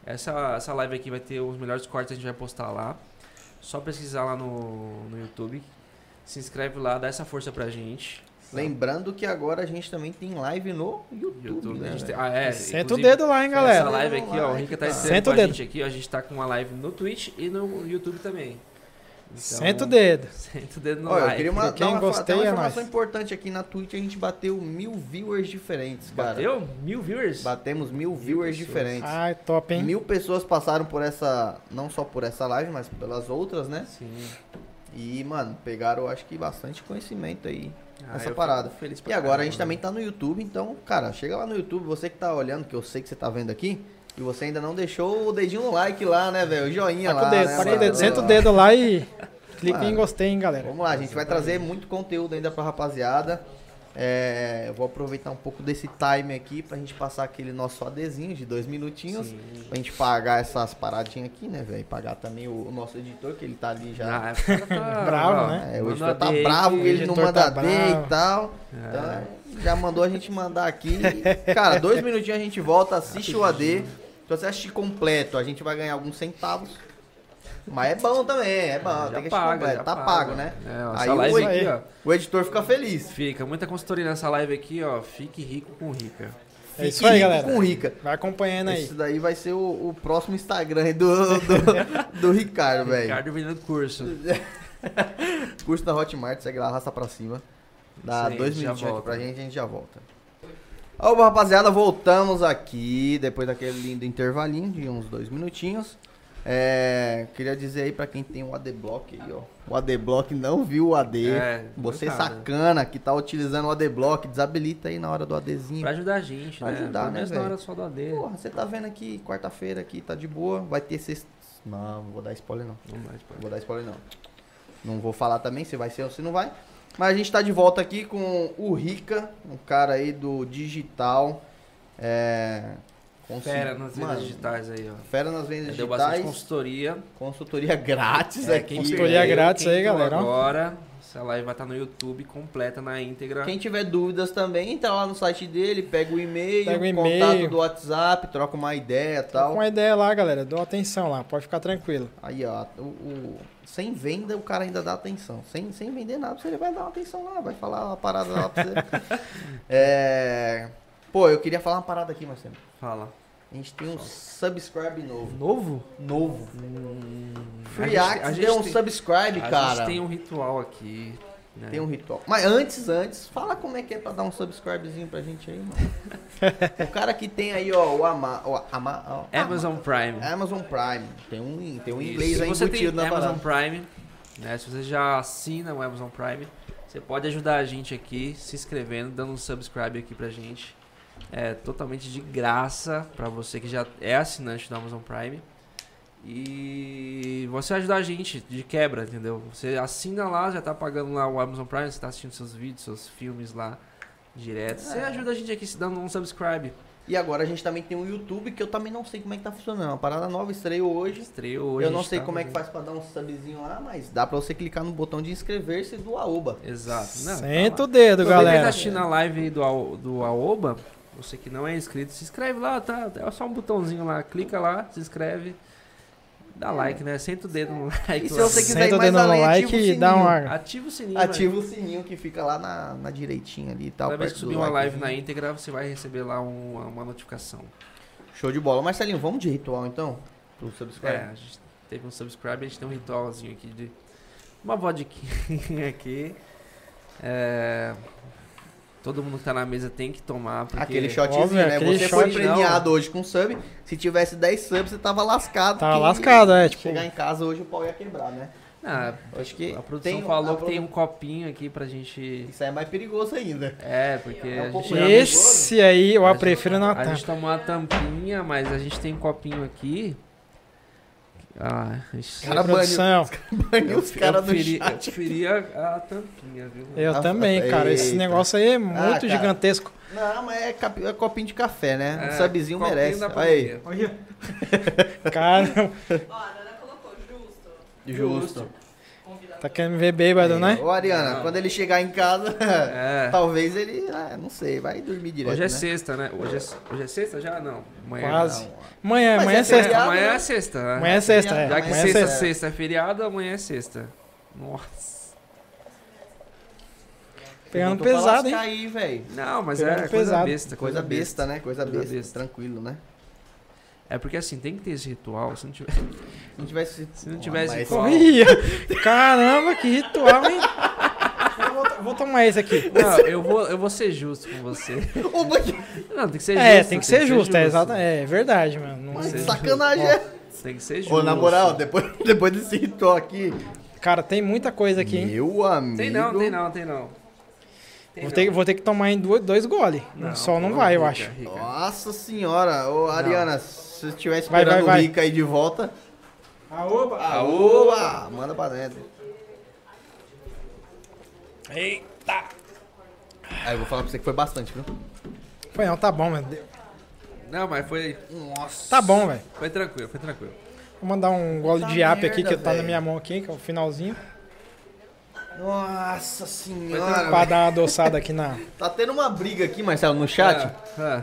Essa, essa live aqui vai ter os melhores cortes que a gente vai postar lá. Só pesquisar lá no, no YouTube. Se inscreve lá, dá essa força pra gente. Lembrando que agora a gente também tem live no YouTube, YouTube, né? a gente tem, ah, é, Senta o dedo lá, hein, Essa galera. live aqui, ó, o Rica tá Senta o com a dedo. gente aqui, ó, a gente tá com uma live no Twitch e no YouTube também. Então, Senta o dedo. Senta o dedo no Olha, eu like. queria uma, Quem uma, gostei uma é informação nós. importante aqui na Twitch, a gente bateu mil viewers diferentes, cara. Bateu? Mil viewers? Batemos mil viewers pessoas. diferentes. Ai, top, hein? Mil pessoas passaram por essa, não só por essa live, mas pelas outras, né? Sim. E, mano, pegaram, acho que, bastante conhecimento aí Ah, nessa eu parada. Feliz E agora a gente também tá no YouTube, então, cara, chega lá no YouTube, você que tá olhando, que eu sei que você tá vendo aqui, e você ainda não deixou o dedinho no like lá, né, velho? O joinha Tá lá, com o dedo, né, tá com o dedo. Senta o dedo lá e clica em Mano, gostei, hein, galera. Vamos lá, a gente vai trazer muito conteúdo ainda pra rapaziada. É, eu vou aproveitar um pouco desse time aqui pra gente passar aquele nosso ADzinho de dois minutinhos. Sim. Pra gente pagar essas paradinhas aqui, né, velho? Pagar também o, o nosso editor, que ele tá ali já. Ah, tá Bravo, né? É, o editor tá bravo, que- ele não manda tá e tal. É. Então, é, já mandou a gente mandar aqui. Cara, dois minutinhos a gente volta, assiste o AD. Se você assistir completo, a gente vai ganhar alguns centavos. Mas é bom também, é bom. Já tem que paga, completo. já Tá paga. pago, né? É, ó, Aí essa o live oi- aqui, ó. O editor fica feliz. Fica muita consultoria nessa live aqui, ó. Fique rico com rica. É isso Fique aí, rico galera. Com rica. Vai acompanhando aí. Esse daí vai ser o, o próximo Instagram aí do, do, do Ricardo, velho. Ricardo vendendo curso. Curso da Hotmart, segue lá, arrasta pra cima. Dá Isso aí, dois minutinhos aqui pra gente, a gente já volta. Ó, rapaziada, voltamos aqui depois daquele lindo intervalinho de uns dois minutinhos. É, queria dizer aí pra quem tem o ADBlock aí, ó. O ADBlock não viu o AD. É, Você coitado. sacana que tá utilizando o ADBlock, desabilita aí na hora do ADzinho. Pra ajudar a gente, Pra né? ajudar, né, na hora só do AD. Porra, você tá vendo aqui, quarta-feira aqui, tá de boa. Vai ter sexta. Não, não vou dar spoiler não. Lá, tipo, Não vou dar spoiler não. Não vou falar também se vai ser ou se não vai. Mas a gente tá de volta aqui com o Rica, um cara aí do digital. É. Fera nas vendas Mano, digitais aí, ó. Fera nas vendas Deu bastante digitais. consultoria. Consultoria grátis É, aqui. Consultoria perdeu, grátis aí, galera. Agora, essa live vai estar no YouTube completa na íntegra. Quem tiver dúvidas também, entra lá no site dele, pega o e-mail, Pega o contato e-mail. do WhatsApp, troca uma ideia e tal. com uma ideia lá, galera. Dou atenção lá, pode ficar tranquilo. Aí, ó, o, o- sem venda o cara ainda dá atenção. Sem, sem vender nada, você vai dar uma atenção lá, vai falar uma parada lá pra você. é... Pô, eu queria falar uma parada aqui, Marcelo. Fala. A gente tem um subscribe novo. Novo? Novo. Hum, Free a gente- a gente deu um tem- subscribe, a cara. gente tem um ritual aqui. Né? Tem um ritual. Mas antes, antes, fala como é que é pra dar um subscribezinho pra gente aí, mano. o cara que tem aí, ó, o Ama... O Ama ó, Amazon Prime. Amazon Prime. Tem um, tem um Isso. inglês aí você tem embutido na Amazon parada. Prime, né? Se você já assina o Amazon Prime, você pode ajudar a gente aqui se inscrevendo, dando um subscribe aqui pra gente. É totalmente de graça pra você que já é assinante do Amazon Prime. E você ajudar a gente de quebra, entendeu? Você assina lá, já tá pagando lá o Amazon Prime, você tá assistindo seus vídeos, seus filmes lá direto. Você É. ajuda a gente aqui se dando um subscribe. E agora a gente também tem o YouTube, que eu também não sei como é que tá funcionando. Uma parada nova estreou hoje. Estreou hoje. eu não sei tá como é que fazendo- faz pra dar um subzinho lá, mas dá pra você clicar no botão de inscrever-se do Aoba. Exato. Não, Senta tá o dedo, Você que tá galera. assistindo a live do, do Aoba, você que não é inscrito, se inscreve lá, tá? É só um botãozinho lá, clica lá, se inscreve, dá like, né? Senta o dedo no like E se você quiser ir Senta o mais dedo no além, like ativa o e dá um sininho. ar. Ativa o sininho. Ativa o sininho que fica lá na, na direitinha ali e tal. Toda vez que subir uma live likezinho. na íntegra, você vai receber lá um- uma notificação. Show de bola. Marcelinho, vamos de ritual então? Pro É, subscribe. a gente teve um subscribe, a gente tem um ritualzinho aqui de uma vodquinha aqui. É, todo mundo que tá na mesa tem que tomar. Porque Aquele shotzinho, Óbvio, né? aquele Você foi shot, premiado hoje com sub. Se tivesse 10 subs, você tava lascado. Tava lascado, é, tipo- Chegar em casa hoje o pau ia quebrar, né? Ah, Eu acho que a produção tem- falou a que tem produ- um copinho aqui pra gente. Isso aí é mais perigoso ainda. É, porque É um gente. Esse aí eu A a gente- prefiro na a tampa. gente tomou uma tampinha, mas a gente tem um copinho aqui. Ah, ixi, Cara, produção. Baniu os eu, caras do eu chat. preferia a tampinha, viu? Eu Ah, também, cara. Esse eita. negócio aí é muito cara. gigantesco. Não, mas é, é copinho de café, né? É, um subzinho merece. Aí, pandemia. Cara, Ó, a Nana colocou justo. justo. Convidado. Tá querendo me ver bêbado, né? Ô, Ariana, Não. quando ele chegar em casa, É. talvez ele, ah, não sei, vai dormir direto, Hoje é né? sexta, né? Hoje é, hoje é sexta já? Não. Amanhã Quase. Não, Amanhã, amanhã é é sexta. feriado, Amanhã né? é sexta, né? Amanhã é sexta, é. Já que Amanhã é sexta, sexta. sexta é feriado, amanhã é sexta. Nossa. Pegando pesado, hein? velho. Não, mas Pegando é coisa pesado. besta. Coisa besta, né? Coisa, Coisa besta. besta. Tranquilo, né? É porque assim, tem que ter esse ritual. Se não tiver. Se não tivesse... Se não tivesse ritual- Ih, Caramba, que ritual, hein? Eu vou, vou tomar esse aqui. Não, eu vou, eu vou ser justo com você. Ô, mas que- Não, tem que ser É, justo. tem que ser justo, é, exato, é verdade, mano. Não- mas Ser sacanagem justo. é... Tem que ser justo. Ô, na moral, depois, depois desse ritual aqui... Cara, tem muita coisa aqui, hein? Meu amigo... Tem não, tem não, tem não. Tem Vou não. ter, vou ter que tomar em dois, dois goles. Só não vai, eu Rica, acho. Rica. Nossa senhora. Ô, Ariana, se você estiver Vai, esperando vai, vai. o Rica aí de volta... Aoba! Aoba! Manda pra dentro. Eita! Aí eu vou falar pra você que foi bastante, viu? Foi não, tá bom, mano. Não, mas foi, Nossa. Tá bom, velho. foi tranquilo, foi tranquilo. Vou mandar um gole Puta de app aqui que tá na minha mão aqui, que é o finalzinho. Nossa Pra senhora. dar uma adoçada aqui na. Tá tendo uma briga aqui, Marcelo, no chat. Ah, ah.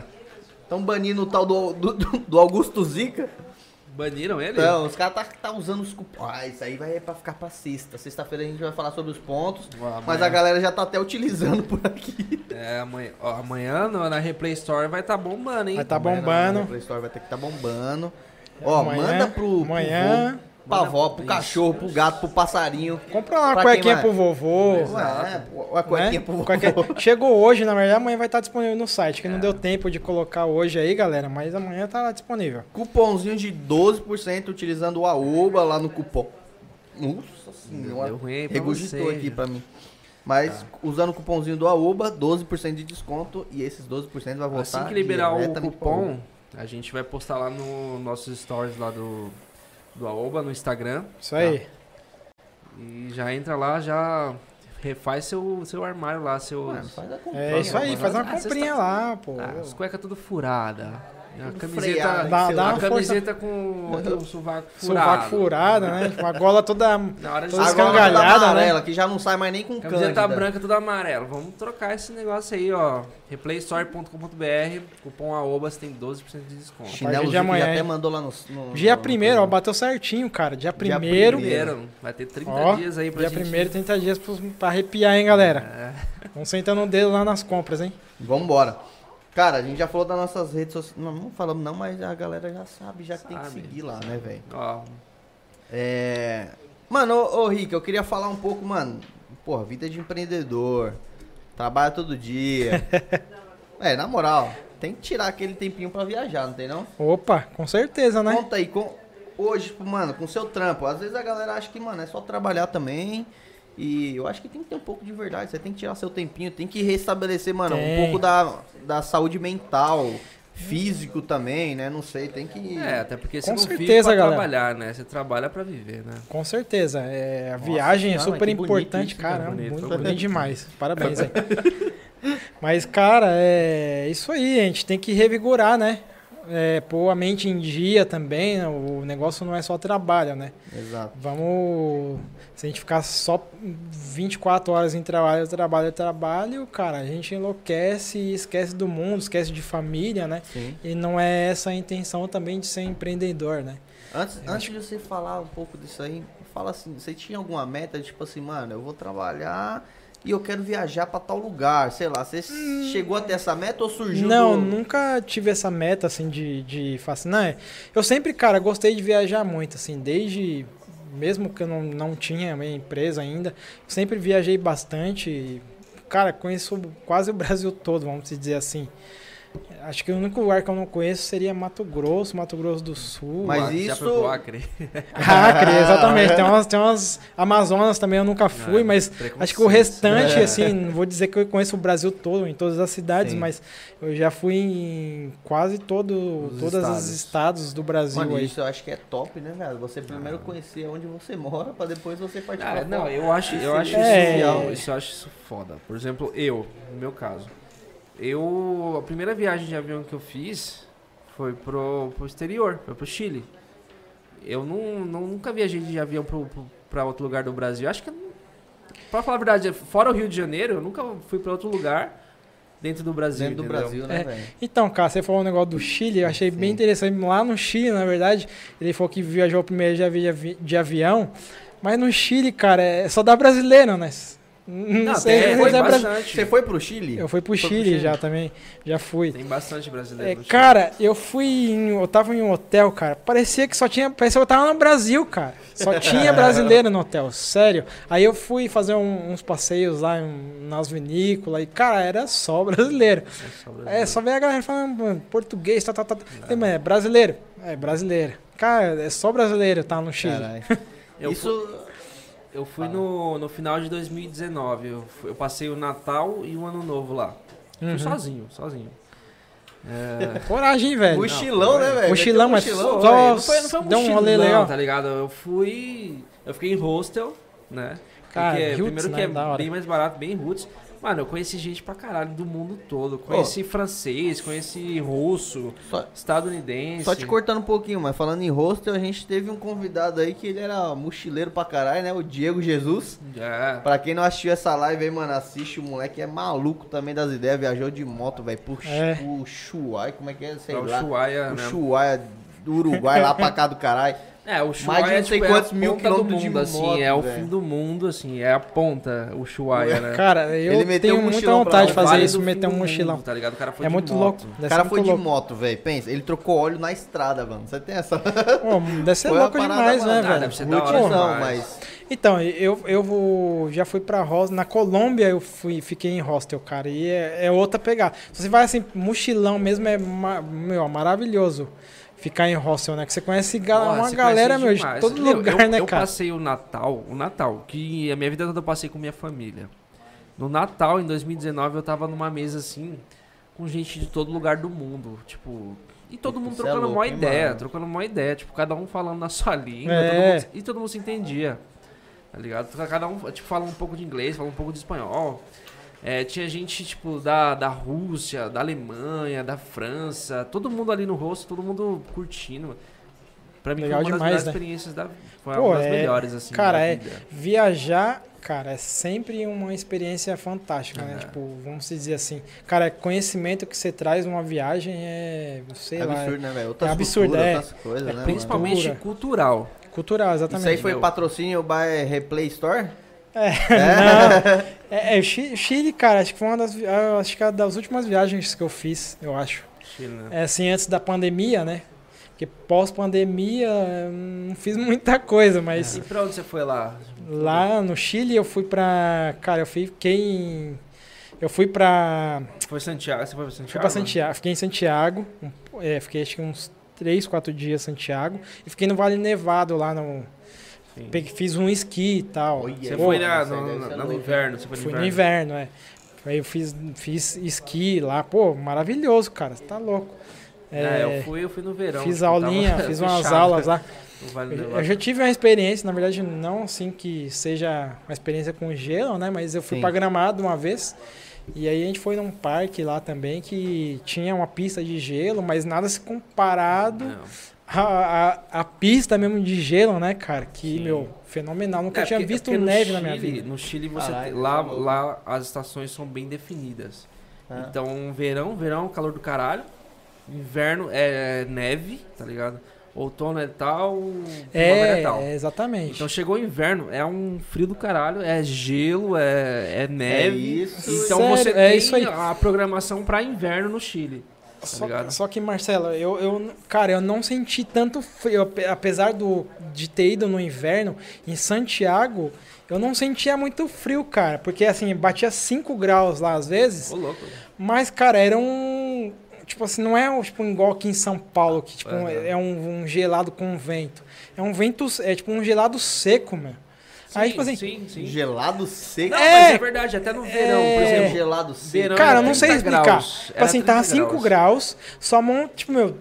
Estão banindo o tal do, do, do Augusto Zica. Baniram ele? Então, os caras tá, tá usando os cupons. Ah, isso aí vai pra ficar pra sexta. Sexta-feira a gente vai falar sobre os pontos. Mas a galera já tá até utilizando por aqui. É, amanhã, ó, amanhã no- na Replay Store vai tá bombando, hein? Vai tá Amanhã bombando. na Play Store vai ter que tá bombando. Ó, Amanhã- manda pro, pro amanhã- vô, pra avó, pro Isso. cachorro, pro gato, pro passarinho. Compra uma Pra quem cuequinha pro vovô. Ué, uma cuequinha né? pro vô. Cuequinha- Chegou hoje, na verdade, amanhã vai estar disponível no site, que não deu tempo de colocar hoje aí, galera, mas amanhã tá lá disponível. Cupomzinho de 12% utilizando o AOBA lá no cupom. Nossa senhora. Deu ruim Regurgitou você, aqui já. pra mim. Mas usando o cupomzinho do AOBA, 12% de desconto e esses 12% vai voltar Assim que liberar o pro cupom, a gente vai postar lá no nossos stories lá do, do Aoba, no Instagram. Isso aí. E já entra lá, já refaz seu, seu armário lá, seus... Mano, faz a comprinha, É isso aí, mano. faz uma Ah, comprinha lá, pô. Ah, as cuecas tudo furada. A camiseta, Dá- dá uma camiseta com o sovaco furado. Sovaco furada, né? Com a gola toda. Na hora de Toda escangalhada, né? amarela, que já não sai mais nem com Camiseta cândida. branca, tudo amarelo. Vamos trocar esse negócio aí, ó. Replaystore.com.br, cupom AOBAS tem 12% de desconto. Chinelo de amanhã, já até mandou lá no... no Dia no- primeiro, ó, bateu certinho, cara. Dia primeiro. primeiro. Primeiro, vai ter 30 Ó, dias aí pra dia gente... primeiro, 30 dias pra arrepiar, hein, galera. É, Vamos sentando o dedo lá nas compras, hein? Vambora. Cara, a gente já falou das nossas redes sociais. Não, não falamos não, mas a galera já sabe, já que tem que Sabe. seguir lá, né, velho? ó, É. Mano, ô, ô Rick, eu queria falar um pouco, mano. Porra, vida de empreendedor. Trabalha todo dia. é, na moral, tem que tirar aquele tempinho pra viajar, não tem não? Opa, com certeza, né? Conta aí, com, hoje, tipo, mano, com seu trampo. Às vezes a galera acha que, mano, é só trabalhar também E eu acho que tem que ter um pouco de verdade. Você tem que tirar seu tempinho, tem que restabelecer, mano, um Tem. pouco da, da saúde mental, físico também, né? Não sei, tem que. É, até porque você Com não vive certeza, pra galera. trabalhar, né? Você trabalha pra viver, né? Com certeza. É, a viagem é super importante, cara. bonito, muito bonito. bonito demais. Parabéns aí. Mas, cara, é isso aí. A gente tem que revigorar, né? É, pôr a mente em dia também. né? O negócio não é só trabalho, né? Exato. Vamos. Se a gente ficar só 24 horas em trabalho, trabalho, trabalho, cara, a gente enlouquece e esquece do mundo, esquece de família, né? Sim. E não é essa a intenção também de ser empreendedor, né? Antes, antes de você falar um pouco disso aí, fala assim, você tinha alguma meta, tipo assim, mano, eu vou trabalhar e eu quero viajar pra tal lugar, sei lá, você chegou até essa meta ou surgiu Hum. Não, do- nunca tive essa meta, assim, de, de fascinar. Eu sempre, cara, gostei de viajar muito, assim, desde... Mesmo que eu não, não tinha minha empresa ainda, sempre viajei bastante. Cara, conheço quase o Brasil todo, vamos dizer assim. Acho que o único lugar que eu não conheço seria Mato Grosso, Mato Grosso do Sul. Mas Já isso- foi pro Acre. Acre, exatamente. Tem umas, tem umas Amazonas também, eu nunca fui, Ah, mas acho que o restante, É. assim, não vou dizer que eu conheço o Brasil todo, em todas as cidades, Sim. mas eu já fui em quase todo, Os todos os estados. do Brasil Mano, aí. isso eu acho que é top, né, velho? Você primeiro conhecer onde você mora pra depois você partir Ah, não, eu acho, eu acho É. isso, isso eu acho isso foda. Por exemplo, eu, no meu caso, eu a primeira viagem de avião que eu fiz foi pro, pro exterior, foi pro Chile. Eu não, não- nunca viajei de avião pro, pro, pra outro lugar do Brasil. Acho que, pra falar a verdade, fora o Rio de Janeiro, eu nunca fui pra outro lugar dentro do Brasil. Dentro do entendeu? Brasil, né, É. velho? Então, cara, você falou um negócio do Chile, eu achei bem Sim. interessante. Lá no Chile, na verdade, ele falou que viajou primeiro de, avi- de avião, mas no Chile, cara, é só dá brasileiro, né? Não, Não, sei, tem, é brasi- bastante. Você foi pro Chile? Eu fui pro Foi pro Chile Chile? já também, já fui. Tem bastante brasileiro. É, no Chile. cara, eu fui em, eu tava em um hotel, cara. Parecia que só tinha, parecia que eu tava no Brasil, cara. Só tinha brasileiro no hotel, sério. Aí eu fui fazer um- uns passeios lá em- nas vinícolas e cara, era só brasileiro. É só É, brasileiro. só ver a galera falando mano, português, tá, tá, tá. Tem, mas é brasileiro. É brasileiro. Cara, é só brasileiro tá no Chile. Caralho. Eu Isso. Eu fui no, no final de 2019. Eu, fui- eu passei o Natal e o Ano Novo lá. Uhum. Fui sozinho, sozinho. É, Coragem, velho. Mochilão, né, velho? Mochilão, mas Meteu só- velho. não foi, não foi um Dá um mochilão, rolê legal. tá ligado? Eu fui. Eu fiquei em hostel, né? Cara, Porque, roots, primeiro né? que é bem mais barato, bem roots. Mano, eu conheci gente pra caralho do mundo todo. Conheci francês, conheci russo, Só- estadunidense. Só te cortando um pouquinho, mas falando em hostel, a gente teve um convidado aí que ele era mochileiro pra caralho, né? O Diego Jesus. É. Pra quem não assistiu essa live aí, mano, assiste o moleque é maluco também das ideias, viajou de moto, velho, pro É. o Chuai, como é que é? Sei É o. Chuaia, o né? Chuaia do Uruguai lá pra cá do caralho. É, o Mais de Ushuaia não é, sei tipo, quantos é mil do quilômetros de mundo, assim, moto, é o velho. fim do mundo, assim, é a ponta, o Ushuaia, né? Cara, eu Ele tenho um muita vontade de fazer isso, do meter um do mochilão. mundo, tá ligado? O cara foi É de muito moto. louco. O cara foi muito de louco. moto, velho. Pensa, ele trocou óleo na estrada, mano. Você tem essa. Pô, deve ser louco demais, né, mano. Ah, velho? deve ser da hora demais. mas. Então, eu, eu vou, já fui pra Rosa. Na Colômbia eu fui, fiquei em hostel, cara. E é, é outra pegada. Se você vai assim, mochilão mesmo, é meu, maravilhoso ficar em hostel, né? Que você conhece ga- Porra, uma você galera, conhece meu, de todo lugar, eu, né, eu cara? passei o Natal, o Natal, que a minha vida toda eu passei com minha família. No Natal, em 2019, eu tava numa mesa assim, com gente de todo lugar do mundo, tipo... E todo mundo Isso é trocando louco, uma hein, ideia, mano? trocando uma ideia, tipo, cada um falando na sua língua, É. todo mundo- e todo mundo se entendia, tá ligado? Cada um, tipo, fala um pouco de inglês, fala um pouco de espanhol. É, tinha gente, tipo, da, da Rússia, da Alemanha, da França, todo mundo ali no rosto, todo mundo curtindo. Pra mim Legal foi uma demais, das né? melhores experiências da foi Pô, uma das é- melhores, assim, cara, da é-. Viajar, cara, é sempre uma experiência fantástica, né? É. Tipo, vamos dizer assim. Cara, conhecimento que você traz numa viagem é, sei É lá, absurdo, né, velho? Outras É absurdo, é. outras coisas, né, mano? Principalmente Cultura. cultural. cultural, Isso exatamente. aí foi meu. patrocínio by Replay Store? É, É. É, é, Chile, cara, acho que foi uma das, acho que é das últimas viagens que eu fiz, eu acho. Chile, né? É assim, antes da pandemia, né? Porque pós-pandemia eu não fiz muita coisa, mas E pra onde você foi lá? lá no Chile eu fui pra. Cara, eu fiquei em. Eu fui pra. Foi Santiago? Você foi pra Santiago? Fui pra Santiago. Fiquei em Santiago. é, fiquei acho que uns 3, 4 dias em Santiago. E fiquei no Vale Nevado lá no. Sim. Fiz um esqui e tal. Você aí, foi na, no, no louca. inverno, você foi no Fui inverno. no inverno, é. Aí eu fiz, fiz esqui lá, pô, maravilhoso, cara, você tá louco. É, É, eu fui, eu fui no verão. fiz tipo, tava aulinha, fiz umas fechado aulas lá. no Vale Eu, eu já tive uma experiência, na verdade, não assim que seja uma experiência com gelo, né? Mas eu fui Sim. pra Gramado uma vez. E aí a gente foi num parque lá também que tinha uma pista de gelo, mas nada se comparado Não. À, à, à pista mesmo de gelo, né, cara? Que, Sim. meu, fenomenal. Nunca É, tinha porque- visto porque neve na minha Chile- vida. No Chile, você tem- lá, tá louco. lá as estações são bem definidas. Ah. Então, verão, verão, calor do caralho. Inverno é neve, tá ligado? Outono é tal, é tal. É, é, exatamente. Então chegou o inverno, é um frio do caralho, é gelo, é, é neve. isso. Então Sério, você é tem isso aí. a programação pra inverno no Chile. Tá Só, só que, Marcelo, eu, eu, cara, eu não senti tanto frio. ape- Apesar do, de ter ido no inverno, em Santiago, eu não sentia muito frio, cara. Porque, assim, batia 5 graus lá às vezes. Ô, louco. Mas, cara, era um. Tipo assim, não é um, tipo, igual aqui em São Paulo, que tipo, Aham. é um, um gelado com vento. É um vento. É tipo um gelado seco, meu. Aí, tipo assim, sim, sim. Gelado seco. Não, É. mas é verdade, até no verão, por É. exemplo. Gelado seco. Verão Cara, eu não sei 30 explicar. graus. Tipo assim, tava 30 5 graus, sua mão, tipo, meu,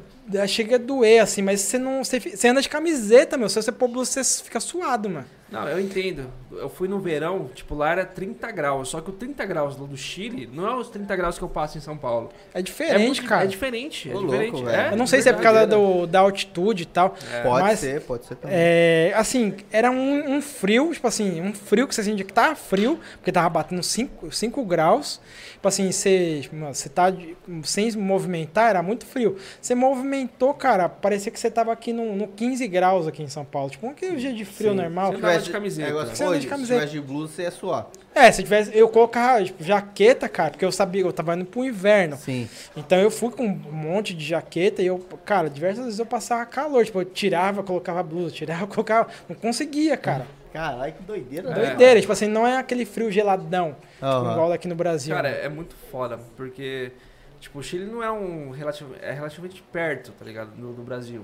chega a doer, assim, mas você não. Você anda de camiseta, meu. Se você pôr blusa, você fica suado, mano. Não, eu entendo. Eu fui no verão, tipo, lá era 30 graus. Só que o 30 graus do Chile não é os 30 graus que eu passo em São Paulo. É é diferente, muito- cara. É diferente, é Ô, louco, diferente. velho. é, eu não sei se é por causa do, da altitude e tal. É. Pode Mas- ser, pode ser também. É, assim, era um, um frio, tipo assim, um frio que você sentia que tava frio, porque tava batendo 5 graus. Tipo assim, você, tipo, você tá de- sem se movimentar, era muito frio. Você movimentou, cara, parecia que você tava aqui no, no 15 graus aqui em São Paulo. Tipo, um dia de frio Sim. normal. Você de camiseta. é, Você anda de se camiseta. tivesse de blusa, você ia suar. É, se tivesse, eu colocava tipo, jaqueta, cara, porque eu sabia que eu tava indo pro inverno. Sim. Então eu fui com um monte de jaqueta e eu, cara, diversas vezes eu passava calor. Tipo, eu tirava, colocava blusa, tirava, colocava. Não conseguia, cara. Caralho, que doideira, né? Doideira. Tipo assim, não é aquele frio geladão, tipo, Aham. igual daqui no Brasil. Cara, né? é muito foda, porque, tipo, o Chile não é um relativo, é relativamente perto, tá ligado, do, do Brasil.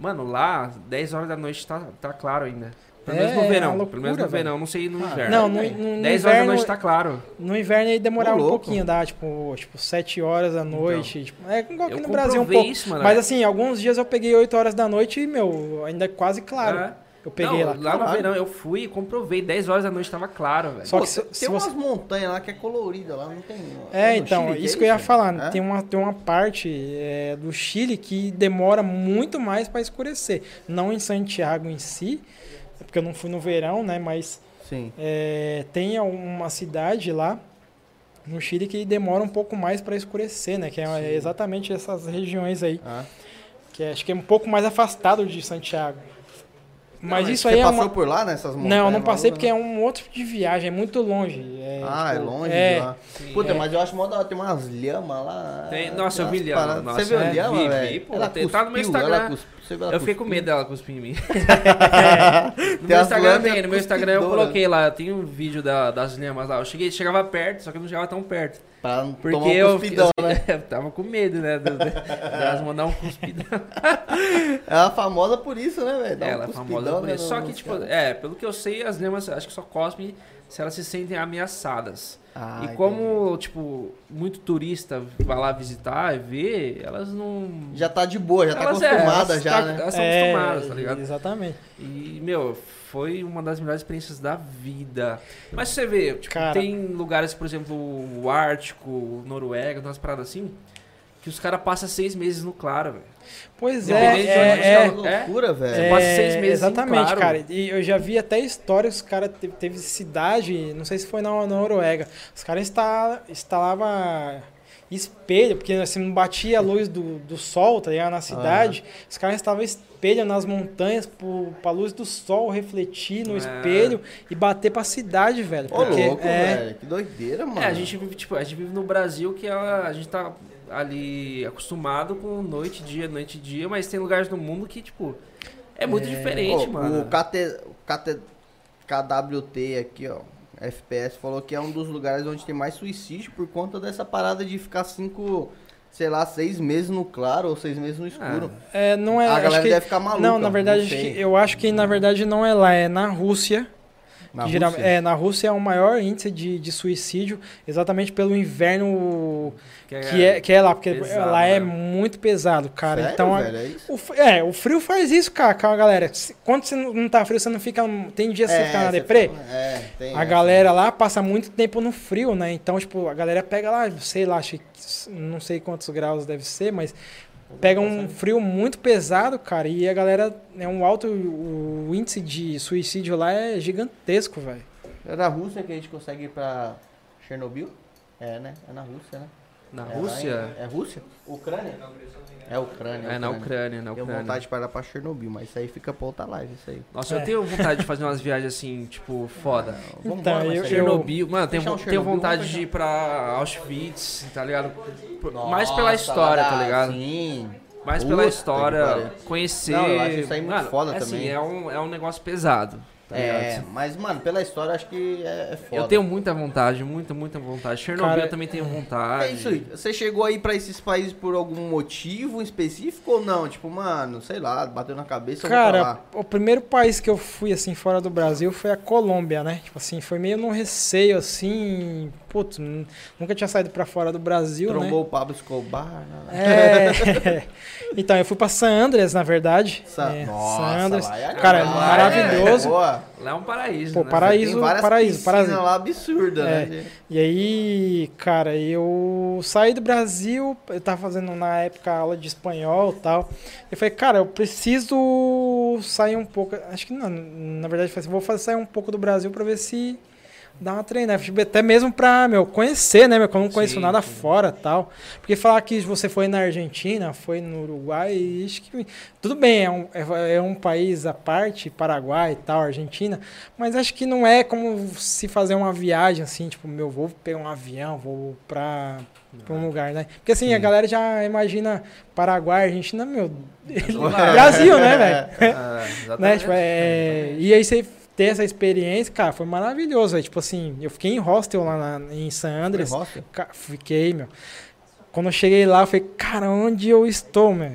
Mano, lá, 10 horas da noite tá, tá claro ainda. Pelo É, menos no é verão, uma loucura, pelo menos no velho. verão, não sei no inverno. Não, no, velho. no, no 10 horas da noite tá claro. no inverno aí demorava um pouquinho, dá tipo, tipo 7 horas da noite. tipo, é igual aqui Eu no Brasil um pouco. isso, mano. Mas assim, alguns dias eu peguei 8 horas da noite e, meu, ainda é quase claro. É. Eu peguei Não, lá. no Caralho. verão eu fui e comprovei, 10 horas da noite tava claro, velho. Só Pô, que se- tem se umas você- montanhas lá que é colorida, lá não tem. É, no então, Chile isso é que eu ia falar. É? Tem, uma, tem uma parte é, do Chile que demora muito mais para escurecer. Não em Santiago em si, porque eu não fui no verão, né? Mas é, tem uma cidade lá no Chile que demora um pouco mais para escurecer, né? Que é Sim. exatamente essas regiões aí. Ah. Que é- acho que é um pouco mais afastado de Santiago. Mas mas isso Você aí é passou uma... por lá nessas montanhas? Não, eu não passei porque né? é um outro tipo de viagem, é muito longe. É, Ah, é tipo, longe é, de lá. Sim. Puta, É. mas eu acho mó da hora, tem umas lhamas lá. Tem- nossa, eu vi lhama, nossa, Você viu é, lhama, vi, velho? vi, pô, Ela tem- tá no meu cuspiu, Instagram. ela cus- você viu ela Eu fiquei com cuspiu? medo dela cuspir em mim. No meu Instagram tem, no meu Instagram eu cuspidoras. coloquei lá, tem um vídeo da- das lhamas lá. Eu cheguei, chegava perto, só que eu não chegava tão perto. Pra não Porque tomar um eu, cuspidão, eu, né? eu tava com medo, né? Delas mandar um cuspidão. Ela é famosa por isso, né, velho? Dá um Ela é famosa por né, isso. Só que, tipo, é, pelo que eu sei, as lhamas acho que só cospem se elas se sentem ameaçadas. Ah, e entendi. como, tipo, muito turista vai lá visitar e ver, elas não. Já tá de boa, já tá elas, é, acostumada elas já, tá- né? Elas são É, acostumadas, tá ligado? Exatamente. E, meu, foi uma das melhores experiências da vida. Mas você vê, tipo, Cara. tem lugares, por exemplo, o Ártico, Noruega, umas paradas assim, que os caras passam seis meses no claro, velho. Pois é, é, é, tá, É loucura, velho. Você passa seis meses Exatamente, claro. cara. E eu já vi até histórias, os caras teve, teve cidade, não sei se foi na, na Noruega, os caras insta- instalavam espelho, porque assim, não batia a luz do, do sol, tá ligado? Na cidade. Os caras instalavam espelho nas montanhas pro, pra luz do sol refletir no É. espelho e bater pra cidade, velho. Ô, Porque, louco, é, velho. Que doideira, mano. É, a gente vive, tipo, a gente vive no Brasil que a, a gente tá ali acostumado com noite e dia, noite e dia, mas tem lugares no mundo que, tipo, é muito diferente, Ô, mano. O KT, o KT, KWT aqui, ó. FPS falou que é um dos lugares onde tem mais suicídio por conta dessa parada de ficar cinco, sei lá, seis meses no claro ou seis meses no escuro. É, não é. a galera que- deve ficar maluca. Não, na verdade, que- eu acho que na verdade não é lá, é na Rússia. Na que geral- Rússia? é, na Rússia é o maior índice de, de suicídio, exatamente pelo inverno que é, que é lá, porque pesado, lá é né? muito pesado, cara. Sério, então, velho, é isso? o, é, o frio faz isso, cara, com a galera. Se- Quando você não tá frio, você não fica. Tem dias que você fica na deprê. É, tem A galera lá passa muito tempo no frio, né? Então, tipo, a galera pega lá, sei lá, acho que não sei quantos graus deve ser, mas pega um frio muito pesado, cara, e a galera é um alto o índice de suicídio lá é gigantesco, velho. É na Rússia que a gente consegue ir pra Chernobyl? É, né? É na Rússia, né? Na É lá Rússia? em- É Rússia? Ucrânia? É Ucrânia. É, na Ucrânia, na Tenho Ucrânia. vontade de ir pra Chernobyl, mas isso aí fica pra outra live, isso aí. Nossa, É. eu tenho vontade de fazer umas viagens assim, tipo, foda. Vamos Então, embora, eu-. Chernobyl, mano, tenho, um tenho Chernobyl, vontade de ir pra Auschwitz, tá ligado? Por- Mais Nossa, pela história, tá ligado? Sim. Mais Puta pela história, conhecer. Não, eu acho isso aí muito Mano, foda é assim, também. é um, é um negócio pesado, tá É, ligado? mas, mano, pela história acho que é, é foda. Eu tenho muita vontade, muita, muita vontade. Chernobyl Cara, eu também tenho vontade. É isso aí. Você chegou aí pra esses países por algum motivo específico ou não? Tipo, mano, sei lá, bateu na cabeça, Cara, lá. o primeiro país que eu fui, assim, fora do Brasil foi a Colômbia, né? Tipo assim, foi meio num receio, assim, putz, nunca tinha saído pra fora do Brasil, né? Trombou o Pablo Escobar. né? É. então, eu fui pra San Andreas, na verdade. Sa- É, Nossa, San Andreas. lá é Cara, maravilhoso. É, boa. Lá é um paraíso, Pô, né? paraíso. Tem várias paraíso, paraíso. lá absurdas, É. né? E aí, cara, eu saí do Brasil, eu tava fazendo na época aula de espanhol e tal. Eu falei, cara, eu preciso sair um pouco. Acho que não, na verdade, eu falei assim, vou fazer, sair um pouco do Brasil pra ver se dá uma treinada. Tipo, Até mesmo pra, meu, conhecer, né, meu? Que eu não conheço Sim, nada sim. fora tal. Porque falar que você foi na Argentina, foi no Uruguai, acho que. Tudo bem, é um, é, é um país à parte, Paraguai e tal, Argentina. Mas acho que não é como se fazer uma viagem assim, tipo, meu, vou pegar um avião, vou pra, pra um lugar, né? Porque assim, a galera já imagina Paraguai, Argentina, meu. Brasil, né, velho? Ah, né? Tipo, é, e aí você ter essa experiência, cara, foi maravilhoso. Aí, tipo assim, eu fiquei em hostel lá na- em San Andreas. Foi hostel? Ca- Fiquei, meu. Quando eu cheguei lá, eu falei, cara, onde eu estou, meu?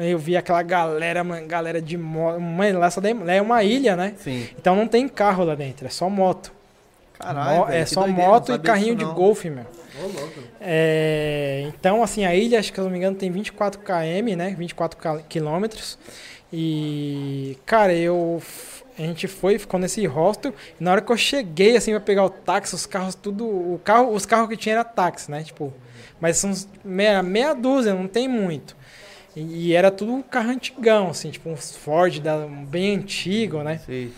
Eu vi aquela galera, mano, galera de moto. Mano, lá, só tem- lá é uma ilha, né? Sim. Então não tem carro lá dentro, é só moto. Caralho, Mo- é só doideira, moto e carrinho de golfe, meu. Ô, louco. É, então, assim, a ilha, acho que se eu não me engano, tem 24 km, né? 24 ca- quilômetros. E, cara, eu. A gente foi, ficou nesse hostel. E na hora que eu cheguei, assim, pra pegar o táxi, os carros, tudo. O carro, os carros que tinha era táxi, né? Tipo. Mas são meia, meia dúzia, não tem muito. E, e era tudo um carro antigão, assim, tipo uns Ford da, um bem antigo, né? Sim.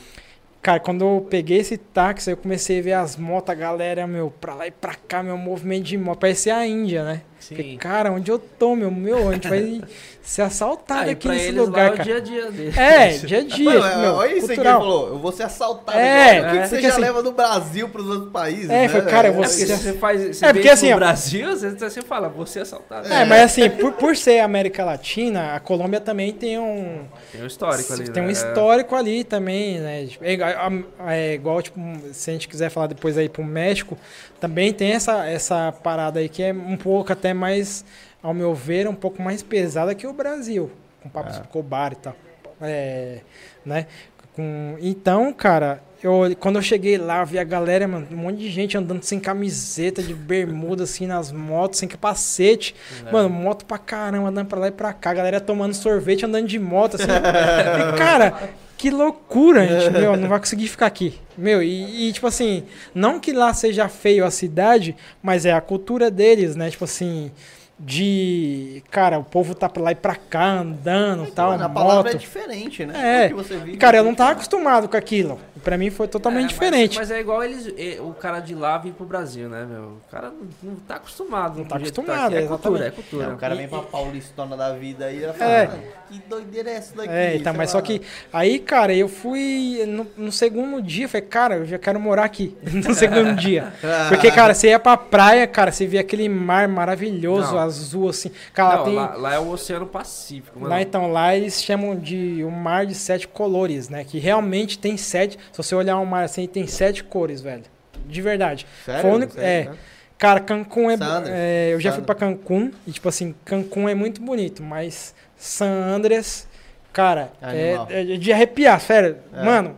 Cara, quando eu peguei esse táxi, eu comecei a ver as motos, a galera, meu, pra lá e pra cá, meu movimento de moto. Parecia a Índia, né? Sim. cara, onde eu tô, meu? Meu, a gente vai ser assaltado Ah, aqui pra nesse eles lá lugar, é o cara. dia a dia deles. É, dia a dia, Mano, é- meu, olha isso aí que ele falou. Eu vou ser assaltado. É, agora. O que, é, que você já assim- leva do Brasil pros outros países? É, né, foi, cara, eu vou É porque ser- você faz. Você É, porque assim, ó- Brasil, você, você fala, você é assaltado. É, mas assim, por, por ser América Latina, a Colômbia também tem um, Tem um histórico ali. tem um né? histórico ali também, né? É igual, é tipo, se a gente quiser falar depois aí pro México, também tem essa, essa parada aí que é um pouco até mais, ao meu ver, um pouco mais pesada que o Brasil, com Pablo Escobar e tal. É, né? Com, então, cara, eu, quando eu cheguei lá, eu vi a galera, mano, um monte de gente andando sem camiseta, de bermuda, assim, nas motos, sem capacete. Mano, moto pra caramba, andando pra lá e pra cá. A galera tomando sorvete, andando de moto, assim. E, cara, que loucura, gente. Meu, não vai conseguir ficar aqui. Meu, e, e, tipo assim, não que lá seja feio a cidade, mas é a cultura deles, né? Tipo assim, de. Cara, o povo tá pra lá e pra cá, andando e tal, Mano, a palavra moto. é diferente, né? É, vive cara, eu não tava acostumado com aquilo. Pra mim foi totalmente É, mas- diferente. Mas, é igual eles, o cara de lá vir pro Brasil, né, meu? O cara não, não tá acostumado. Não com tá que acostumado, aqui. É exatamente. cultura, é cultura. É, o cara E- vem pra paulistona da vida aí e ela É. fala, "Mano, que doideira é essa daqui? É, então, mas lá. só que aí, cara, eu fui no, no segundo dia, eu falei, cara, eu já quero morar aqui no segundo dia. Porque, cara, você ia pra praia, cara, você via aquele mar maravilhoso, Não. Azul, assim. Cara, lá Não, tem. lá, lá é o Oceano Pacífico, mano. Lá então, lá eles chamam de o mar de sete colores, né? Que realmente tem sete. Se você olhar um mar assim, tem sete cores, velho. De verdade. Sério? Foi o único- é. né? Cara, Cancún é, é, Eu já fui pra Cancún e, tipo assim, Cancún é muito bonito, mas San Andrés, cara, é, Animal. é de arrepiar, sério. É. Mano,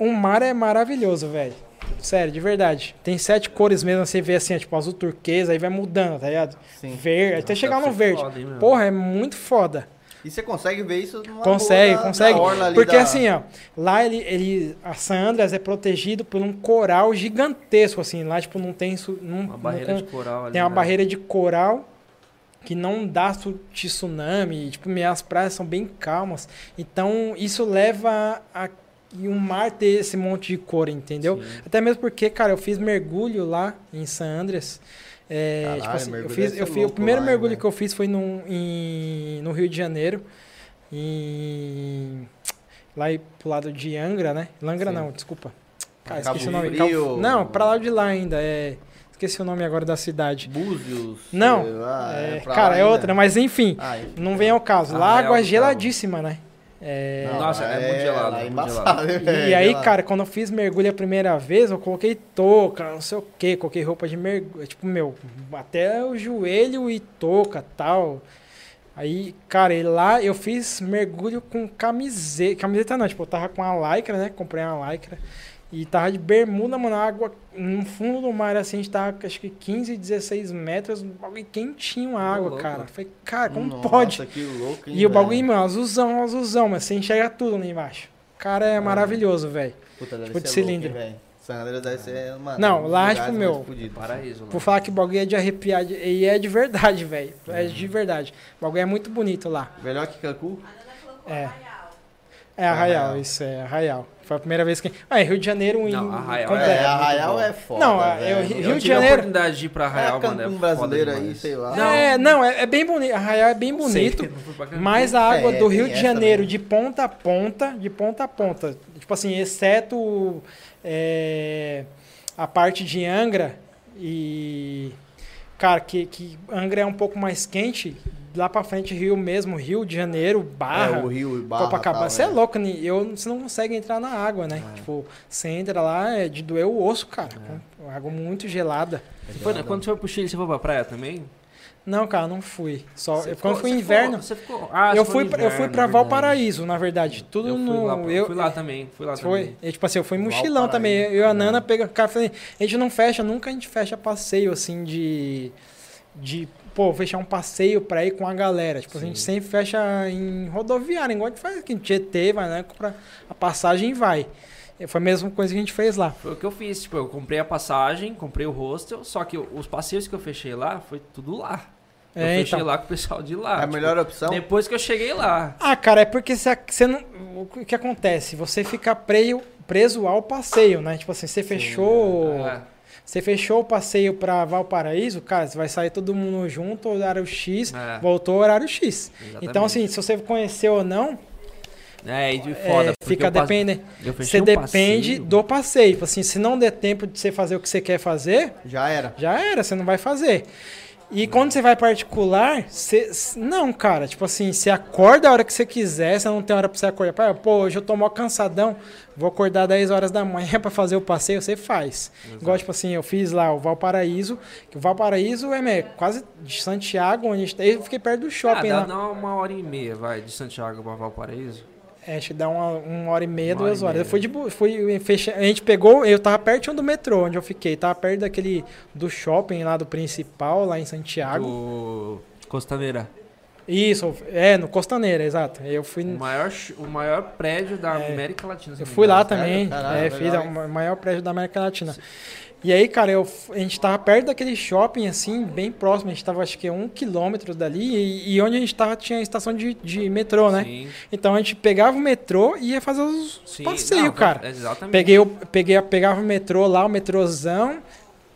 o mar é maravilhoso, velho. Sério, de verdade. Tem sete cores mesmo, você vê assim, tipo azul turquesa, aí vai mudando, tá ligado? Sim. Verde, até chegar no verde. foda, hein? Porra, é muito foda. E você consegue ver isso numa Consegue, boa consegue. da orla ali Porque da- assim, ó, lá ele, ele. A San Andreas é protegido por um coral gigantesco, assim. Lá, tipo, não tem. su- Não, Uma barreira não- de coral ali. tem uma né? barreira de coral que não dá tsunami. Tipo, minhas praias são bem calmas. Então, isso leva a. E o mar ter esse monte de cor, entendeu? Sim. Até mesmo porque, cara, eu fiz mergulho lá em San Andreas. É, Caralho, tipo assim, eu fiz, eu fiz o primeiro lá, mergulho né? que eu fiz foi num, em, no Rio de Janeiro, em, lá pro lado de Angra, né? Langra Sim. não, desculpa. Cara, Cabo esqueci o nome. Cal- Não, pra lá de lá ainda. É, esqueci o nome agora da cidade. Búzios. Não, lá, É, pra cara, é outra, mas enfim, Ah, enfim. não vem ao caso. Lá Arraial água Cabo. geladíssima, né? É, Não, Nossa, é muito gelado, lá muito embaçado, E velho, aí, gelado. cara, quando eu fiz mergulho a primeira vez, eu coloquei touca, não sei o que, coloquei roupa de mergulho, tipo, meu, até o joelho e touca tal. Aí, cara, e lá eu fiz mergulho com camiseta, camiseta não, tipo, eu tava com a lycra, né, comprei uma lycra, e tava de bermuda, mano, a água no fundo do mar, assim, a gente tava, acho que 15, 16 metros, um bagulho quentinho a água, louco. cara. Falei, cara, como Nossa, pode? que louco, hein, E o bagulho, mano, azulzão, azulzão, mas você enxerga tudo ali embaixo. Cara, é maravilhoso, velho. Puta, deve tipo de ser louco, cilindro. velho. San Andreas deve ser, mano. Não, um lá, tipo, meu. Paraíso. Por falar que o bagulho é de arrepiar, de- e é de verdade, velho. É de verdade. O bagulho é muito bonito lá. Melhor que Cancún? A Nana colocou É. Arraial. É Arraial, Arraial. isso é Arraial. Foi a primeira vez que. Ah, é Rio de Janeiro em. Não, Arraial completo. É, muito Arraial é foda. Não, é, velho. eu- Eu Rio de tive a Janeiro- oportunidade de ir pra Arraial, é mano. É foda brasileiro aí, sei lá. Não. É, não, é, é bem bonito. Arraial é bem bonito. Sei. Mas a água É, do Rio de Janeiro, também. de ponta a ponta, de ponta a ponta. Tipo assim, exceto é, a parte de Angra e. Cara, que, que Angra é um pouco mais quente. Lá pra frente, Rio mesmo, Rio de Janeiro, Barra. É, o Rio e Barra. Copacabana, você é né? louco, né? eu, você não consegue entrar na água, né? Tipo, você entra lá, é de doer o osso, cara. Com Água muito gelada. Você foi- quando você foi pro Chile, você foi pra praia também? Não, cara, não fui. Só, Você quando ficou- fui você inverno, ficou- Você ficou, ah, eu você fui, foi no pra, eu fui inverno, pra é verdade. Valparaíso, na verdade. Tudo Eu fui no. lá, eu, fui lá também, fui lá Foi? também. E, tipo assim, eu fui mochilão também. Eu e a Nana pega, cara, falei, a gente não fecha, nunca a gente fecha passeio assim de. De, pô, fechar um passeio pra ir com a galera. Tipo, a gente Sim. sempre fecha em rodoviária, igual a gente faz aqui em Tietê, vai, né? Compra a passagem e vai. E Foi a mesma coisa que a gente fez lá. Foi o que eu fiz, tipo, eu comprei a passagem, comprei o hostel, só que os passeios que eu fechei lá, foi tudo lá. Eu É, fechei então. lá com o pessoal de lá. É a tipo, melhor opção? Depois que eu cheguei lá. Ah, cara, é porque você, você não. O que acontece? Você fica preso, preso ao passeio, né? Tipo assim, você fechou. É, Você fechou o passeio pra Valparaíso, cara, você vai sair todo mundo junto, horário X, É. voltou horário X. exatamente. Então, assim, se você conheceu ou não, É, e de é, foda. porque fica dependendo. Você um depende passeio. do passeio. Tipo Assim, se não der tempo de você fazer o que você quer fazer, Já era. já era, você não vai fazer. E quando você vai particular, você, não, cara, tipo assim, você acorda a hora que você quiser, você não tem hora pra você acordar. Pô, hoje eu tô mó cansadão, vou acordar 10 horas da manhã pra fazer o passeio, você faz. Igual, tipo assim, eu fiz lá o Valparaíso, que o Valparaíso é né, quase de Santiago, onde a gente tá, eu fiquei perto do Ah, shopping dá, lá. dá uma hora e meia, vai, de Santiago pra Valparaíso. É, acho que dá uma, uma hora e meia, Uma duas e horas. meia. Eu fui de fui fecha, a gente pegou, eu tava pertinho do metrô onde eu fiquei, tava perto daquele do shopping lá do principal, lá em Santiago. Do Costaneira. Isso, é, no Costaneira, exato. Eu fui, O maior, o maior prédio da É. América Latina. eu fui lá também, Caralho, é, fiz o maior prédio da América Latina. E aí, cara, eu, a gente tava perto daquele shopping, assim, bem próximo. A gente tava, acho que, um quilômetro dali. E, e onde a gente tava tinha a estação de, de metrô, né? Sim, Então a gente pegava o metrô e ia fazer os sim. passeios, Não, cara. Exatamente. Peguei, peguei, pegava o metrô lá, o metrôzão,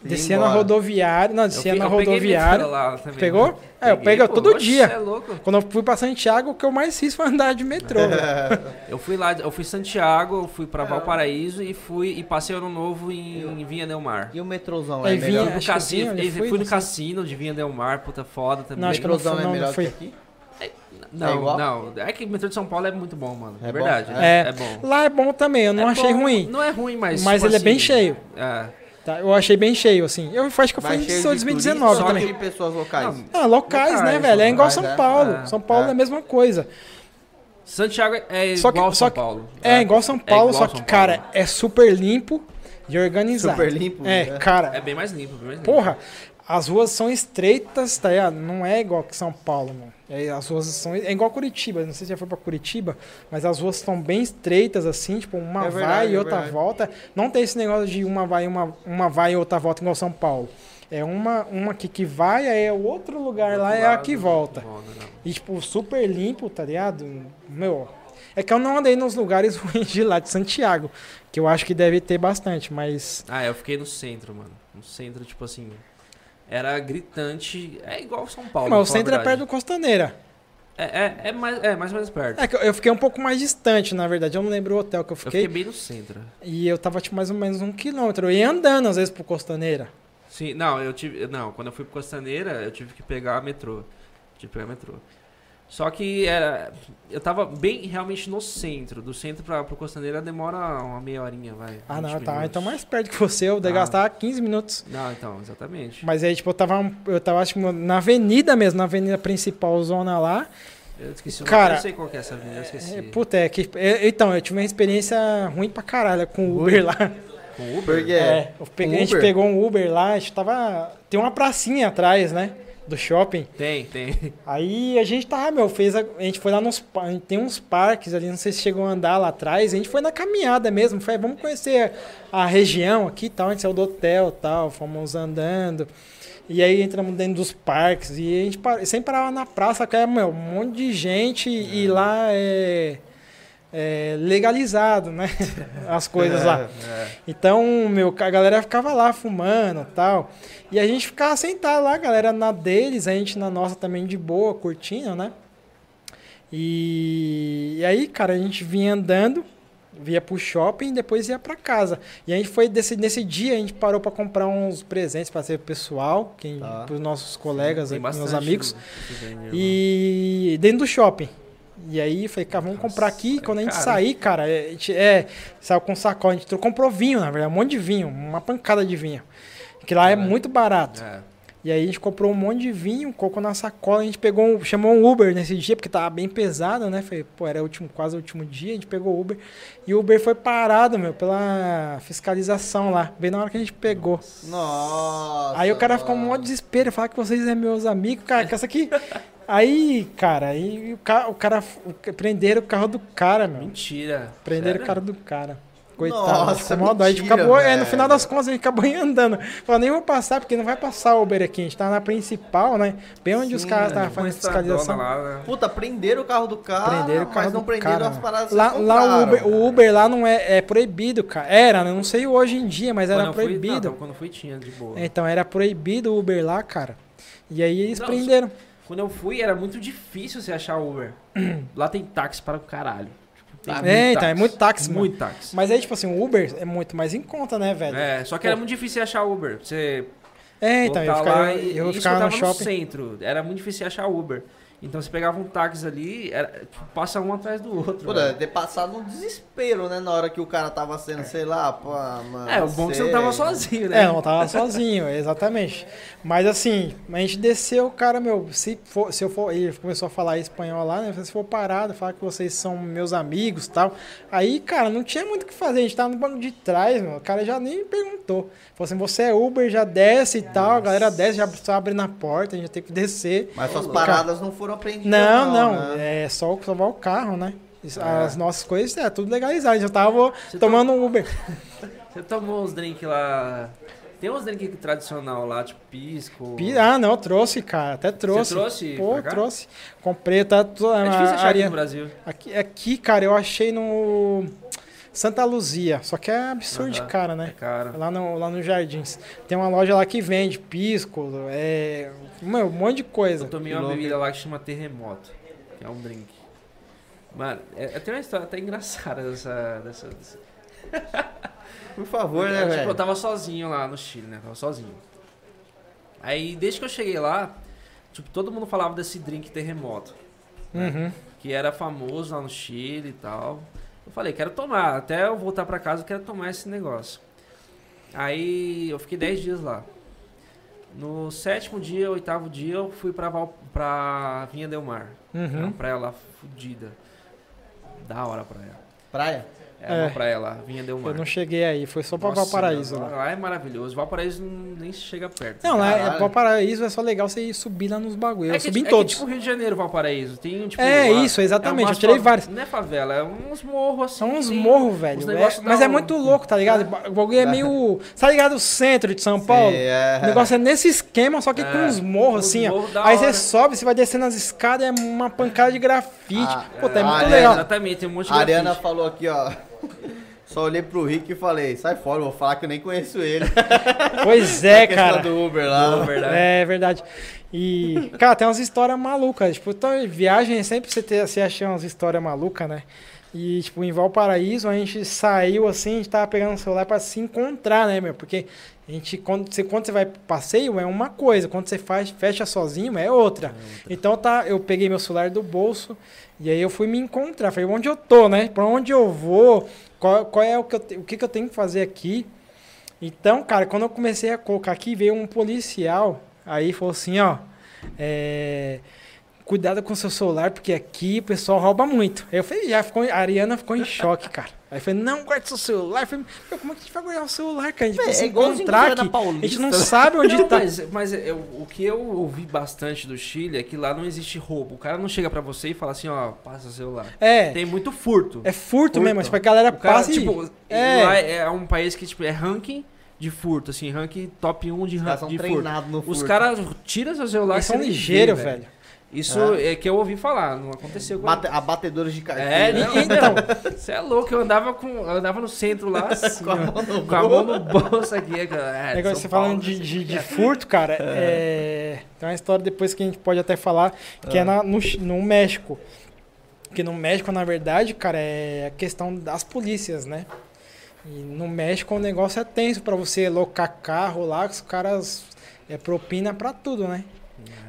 descia na rodoviária. Não, Eu descia fi- na eu rodoviária. lá também. Pegou? É, eu Peguei, pego pô, todo oxe, dia. É louco. Quando eu fui pra Santiago, o que eu mais fiz foi andar de metrô. Eu fui lá, eu fui em Santiago, eu fui pra Valparaíso e fui e passei ano novo em, em Vinha Del Mar. E o metrôzão é vinha- melhor? Que cassino, vinha, eu fui, fui no cassino de Vinha Del Mar, puta foda também. Não, acho que não metrôzão é não, melhor não fui. que aqui? Não, É não. É que o metrô de São Paulo é muito bom, mano. É, É bom? verdade. É. É, é bom. Lá é bom também, eu não É achei bom, ruim. Não é ruim, mas. Mas tipo ele é bem assim, cheio. É. Tá, eu achei bem cheio, assim. Eu acho que eu fui Vai em cheio de 2019 turistas, só também. de pessoas locais. Ah, locais, Locais, né, velho? É igual locais, São é. Paulo. É, São Paulo é. é. a mesma coisa. Santiago é Só que- igual só São que- Paulo. É, igual São Paulo, igual só que, cara, é super limpo e organizado. Super limpo. É, né? cara, É bem mais limpo, bem mais limpo. porra, as ruas são estreitas, tá ligado? Não é igual que São Paulo, mano. É, as ruas são. É igual Curitiba. Não sei se já foi pra Curitiba, mas as ruas estão bem estreitas, assim, tipo, uma É vai verdade, e é outra verdade. volta. Não tem esse negócio de uma vai e uma, uma vai e outra volta igual São Paulo. É uma, uma que, que vai, aí é o outro lugar lá, Outro é a lado, que volta. não. E, tipo, super limpo, tá ligado? Meu. É que eu não andei nos lugares ruins de lá de Santiago. Que eu acho que deve ter bastante, mas. Ah, eu fiquei no centro, mano. No centro, tipo assim. Era gritante. É igual São Paulo. mas o a centro é perto do Costaneira. É, é, é mais, é mais ou menos perto. É que eu- eu fiquei um pouco mais distante, na verdade. Eu não lembro o hotel que eu eu fiquei. fiquei bem no centro. E eu tava, tipo, mais ou menos um quilômetro. Eu ia andando, às vezes, pro Costaneira. Sim, não, eu tive. Não, quando eu fui pro Costaneira, eu tive que pegar metrô. Tive que pegar metrô. Só que era. Eu tava bem realmente no centro. Do centro pra, pro Costaneira demora uma meia horinha, vai. Ah, 20 não, tá. minutos. Então mais perto que você, eu Ah. gastar 15 minutos. Não, então, exatamente. Mas aí, tipo, eu tava, eu tava, acho que na avenida mesmo, na avenida principal, zona lá. Eu esqueci o Cara, Eu sei qual que é essa avenida, eu esqueci. É, puta, é que. é, então, eu tive uma experiência ruim pra caralho com o Uber lá. Com Uber? Porque É, eu peguei- a gente Uber? pegou um Uber lá, a gente tava. Tem uma pracinha atrás, né? Do shopping. Tem, tem. Aí a gente tava, meu, fez. A, a gente foi lá nos. Tem uns parques ali, não sei se chegou a andar lá atrás. A gente foi na caminhada mesmo. Foi, vamos conhecer a região aqui e tal. A gente saiu do hotel e tal, fomos andando. E aí entramos dentro dos parques. E a gente sempre parava na praça, que é, meu, um monte de gente. E lá é. É legalizado, né? As coisas lá. É. Então, meu, a galera ficava lá fumando tal. E a gente ficava sentado lá, a galera na deles, a gente na nossa também de boa, curtindo, né? E, e aí, cara, a gente vinha andando, via pro shopping e depois ia pra casa. E a gente foi, desse, nesse dia, a gente parou pra comprar uns presentes pra ser pessoal, quem, Tá. pros nossos colegas, Tem meus bastante amigos. E dentro do shopping. E aí, falei, cara, vamos comprar aqui. Nossa, Quando a gente cara. sair, cara, a gente, é, saiu com sacola. A gente trocou- comprou vinho, na verdade, um monte de vinho, uma pancada de vinho. Que lá é É. muito barato. É. E aí a gente comprou um monte de vinho, colocou na sacola, a gente pegou um, chamou um Uber nesse dia, porque tava bem pesado, né? Foi, pô, era o último, quase o último dia, a gente pegou o Uber. E o Uber foi parado, meu, pela fiscalização lá, bem na hora que a gente pegou. Nossa. Aí o cara ficou um maior desespero, falar que vocês é meus amigos, cara, que essa aqui. Aí, cara, aí o cara, o cara o- prenderam o carro do cara, meu. Mentira. Prenderam Sério? o cara do cara. Coitado, Nossa, a gente ficou mó dó. A gente mentira, acabou, é, no final das contas, a gente acabou andando. Falei, nem vou passar, porque não vai passar o Uber aqui. A gente tá na principal, né? Bem onde os Sim, caras é, estavam Uma fazendo estradona fiscalização. lá, né? Puta, prenderam o carro do cara, Prenderam o carro mas não do prenderam cara, as paradas Lá, lá o, Uber, o. Uber lá não é, é proibido, cara. Era, né? Não sei hoje em dia, mas era Quando fui- proibido. não, quando fui tinha, de boa. Então era proibido o Uber lá, cara. E aí eles Não, prenderam. Quando eu fui, era muito difícil você achar Uber. Lá tem táxi para o caralho. Tipo, É, então, é muito táxi, mano. Muito táxi. Mas aí, tipo assim, o Uber é muito mais em conta, né, velho? É, só que era muito difícil achar Uber. Você É, então, eu ficava, lá eu, eu ficava no shopping. centro. Era muito difícil achar Uber. Então você pegava um táxi ali, era, tipo, passa um atrás do outro. Pô, ter passado um desespero, né? Na hora que o cara tava sendo, sei lá, pô, mano. É, o bom é que você não sei. tava sozinho, né? É, não tava sozinho, exatamente. Mas assim, a gente desceu, cara, meu, se, for, se eu for. Ele começou a falar espanhol lá, né? Se for parado, falar que vocês são meus amigos e tal. Aí, cara, não tinha muito o que fazer. A gente tava no banco de trás, meu. O cara já nem perguntou. Falou assim: você é Uber, já desce e tal. A galera desce, já só abre na porta, a gente tem que descer. Mas suas paradas não foram apreendidas. Não, não, né? é só salvar o carro, né? É. As nossas coisas é tudo legalizado. Já tava Você tomando um Uber. Você tomou uns drinks lá. Tem uns drinks tradicional lá, tipo pisco. Pi- Ah, não, trouxe, cara. Até trouxe. trouxe Pô, trouxe. Comprei, tá. tô- É difícil achar aqui no Brasil. aqui, aqui, cara, eu achei no Santa Luzia. Só que é absurdo de Aham. cara, É né? caro. Lá no, lá no Jardins. Tem uma loja lá que vende pisco, é. meu, um monte de coisa. Eu tomei Que uma bebida lá que chama Terremoto, que é um drink. Mano, é, é- tem uma história até engraçada dessa. dessa, dessa- Por favor, né, tipo, eu velho? tava sozinho lá no Chile, né? Tava sozinho. Aí, desde que eu cheguei lá, tipo, todo mundo falava desse drink Terremoto, Uhum. que era famoso lá no Chile e tal. Eu falei, quero tomar. Até eu voltar pra casa, eu quero tomar esse negócio. Aí eu fiquei 10 dias lá. No sétimo dia, oitavo dia, eu fui pra, Val, pra Vinha Del Mar. Uhum. uma praia lá fodida. Da hora a praia. Praia? É, É. uma praia lá, Vinha Del Mar. Eu não cheguei aí, foi só pra Nossa, Valparaíso lá. lá. É maravilhoso. Valparaíso nem se chega perto. Não, lá é. Valparaíso é só legal você ir subir lá nos bagulhos. é Eu que, subi em é todos. que tipo Rio de Janeiro, Valparaíso. Tem, tipo, É lá- isso, exatamente, umas eu tirei vários. Não é favela, é uns morros assim. São uns morros, velho. uns É- mas da é muito louco, tá ligado? O bagulho é meio. Tá ligado? O centro de São Paulo? Sim, é. O negócio é nesse esquema, só que com É, uns morros assim, ó. Aí hora. você sobe, você vai descendo as escadas, é uma pancada de grafite. Ah, Pô, tá é, muito legal. Exatamente, tem um monte de A Ariana grafite. falou aqui, ó. Só olhei pro Rick e falei, sai fora, vou falar que eu nem conheço ele. Pois é, cara. do Uber lá. Não, verdade. É verdade. E, cara, tem umas histórias malucas. Tipo, então, viagem é sempre você, ter, você achar umas histórias malucas, né? E, tipo, em Valparaíso, a gente saiu assim, a gente tava pegando o celular pra se encontrar, né, meu? Porque a gente, quando você, quando você vai pro passeio, é uma coisa. Quando você faz, fecha sozinho, é outra. Então, tá, eu peguei meu celular do bolso e aí eu fui me encontrar. Falei, onde eu tô, né? Pra onde eu vou? Qual, qual é o que, eu, o que, que eu tenho que fazer aqui? Então, cara, quando eu comecei a colocar aqui, veio um policial, aí falou assim, ó, é, cuidado com o seu celular, porque aqui o pessoal rouba muito. Aí eu falei, já ficou, a Ariana ficou em choque, cara. Aí eu falei, não guarde seu celular. Eu falei, "Meu, como é que a gente vai guardar o celular, cara? A gente É, precisa é encontrar aqui. A gente não né? sabe onde Não, tá. mas, mas eu- o que eu ouvi bastante do Chile é que lá não existe roubo. O cara não chega pra você e fala assim, ó, passa o celular. É, Tem muito furto. é furto, Furto. mesmo. Tipo, a galera O cara, passa e... tipo, é. lá é um país que tipo, é ranking de furto, assim, ranking top 1 de, Os ran- caras são de furto. treinados no Os furto. caras tiram seu celular Eles e são ligeiros, velho. Isso é. que eu ouvi falar, não aconteceu com Bate, abatedores de É, carteira. não, então, você é louco, eu andava com. Eu andava no centro lá, assim, Com a mão no com a mão no bolso aqui. cara. É, Negócio, São você Paulo, falando de, de, de que é. furto, cara, é... tem uma história depois que a gente pode até falar, que é na- no, no México. Porque no México, na verdade, cara, é a questão das polícias, né? E no México o negócio é tenso pra você locar carro lá, que os caras é propina pra tudo, né?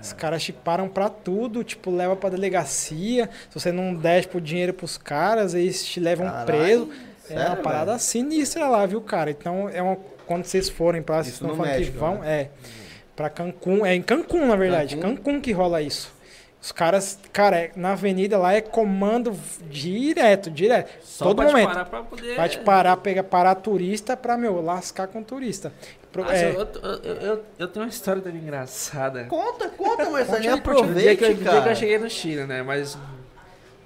Os caras te param pra tudo, tipo, leva pra delegacia. Se você não der tipo, dinheiro pros caras, eles te levam Caralho, preso. É sério, uma parada sinistra lá, viu, cara? Então, é uma, quando vocês forem pra Isso estão no falando México, que vão, né? é. Pra Cancún, é em Cancún, na verdade. Cancún? Cancún, que rola isso. Os caras, cara, é- na avenida lá é comando direto, direto. Só todo pra te momento. parar pra poder. Vai te parar, pegar, parar turista pra, meu, lascar com turista. Pro- Nossa, é, eu, eu, eu, eu tenho uma história também engraçada. Conta, conta, Marcelinho. Dia, que eu, dia que eu cheguei no Chile, né? Mas.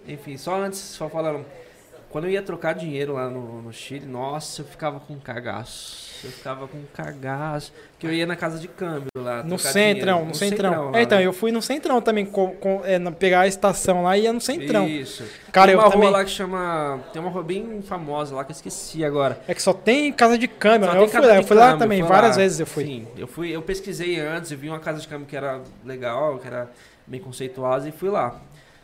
Enfim, só antes, só falando. Quando eu ia trocar dinheiro lá no, no Chile, nossa, eu ficava com cagaço. Eu ficava com cagaço. Que eu ia na casa de câmbio lá. no centrão, dinheiro. no centrão. lá, é, então, né? eu fui no centrão também, com, com- é, pegar a estação lá e ia no centrão. Isso. Cara, tem uma também. rua lá que chama. Tem uma rua bem famosa lá que eu esqueci agora. É que só tem casa de câmbio. Só né? Eu fui lá, eu fui lá também, várias lá. vezes eu fui. Sim, eu fui, eu pesquisei antes, eu vi uma casa de câmbio que era legal, que era bem conceituosa e fui lá.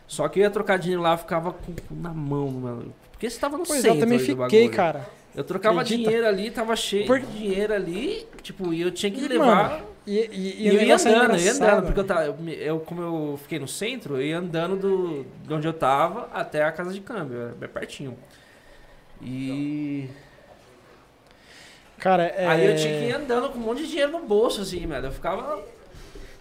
Só que eu ia trocar dinheiro lá, ficava com na mão, mano. Porque você tava no Pois é, centro eu também fiquei, cara. Eu trocava Acredita? dinheiro ali, tava cheio Por- de dinheiro ali, tipo, e eu tinha que E, levar. mano, E, e, E, e eu ia é andando, eu ia andando, porque eu, tava, eu, como eu fiquei no centro, eu ia andando do, de onde eu tava até a casa de câmbio, bem pertinho. E Cara, é... aí eu tinha que ir andando com um monte de dinheiro no bolso, assim, mano. Eu ficava.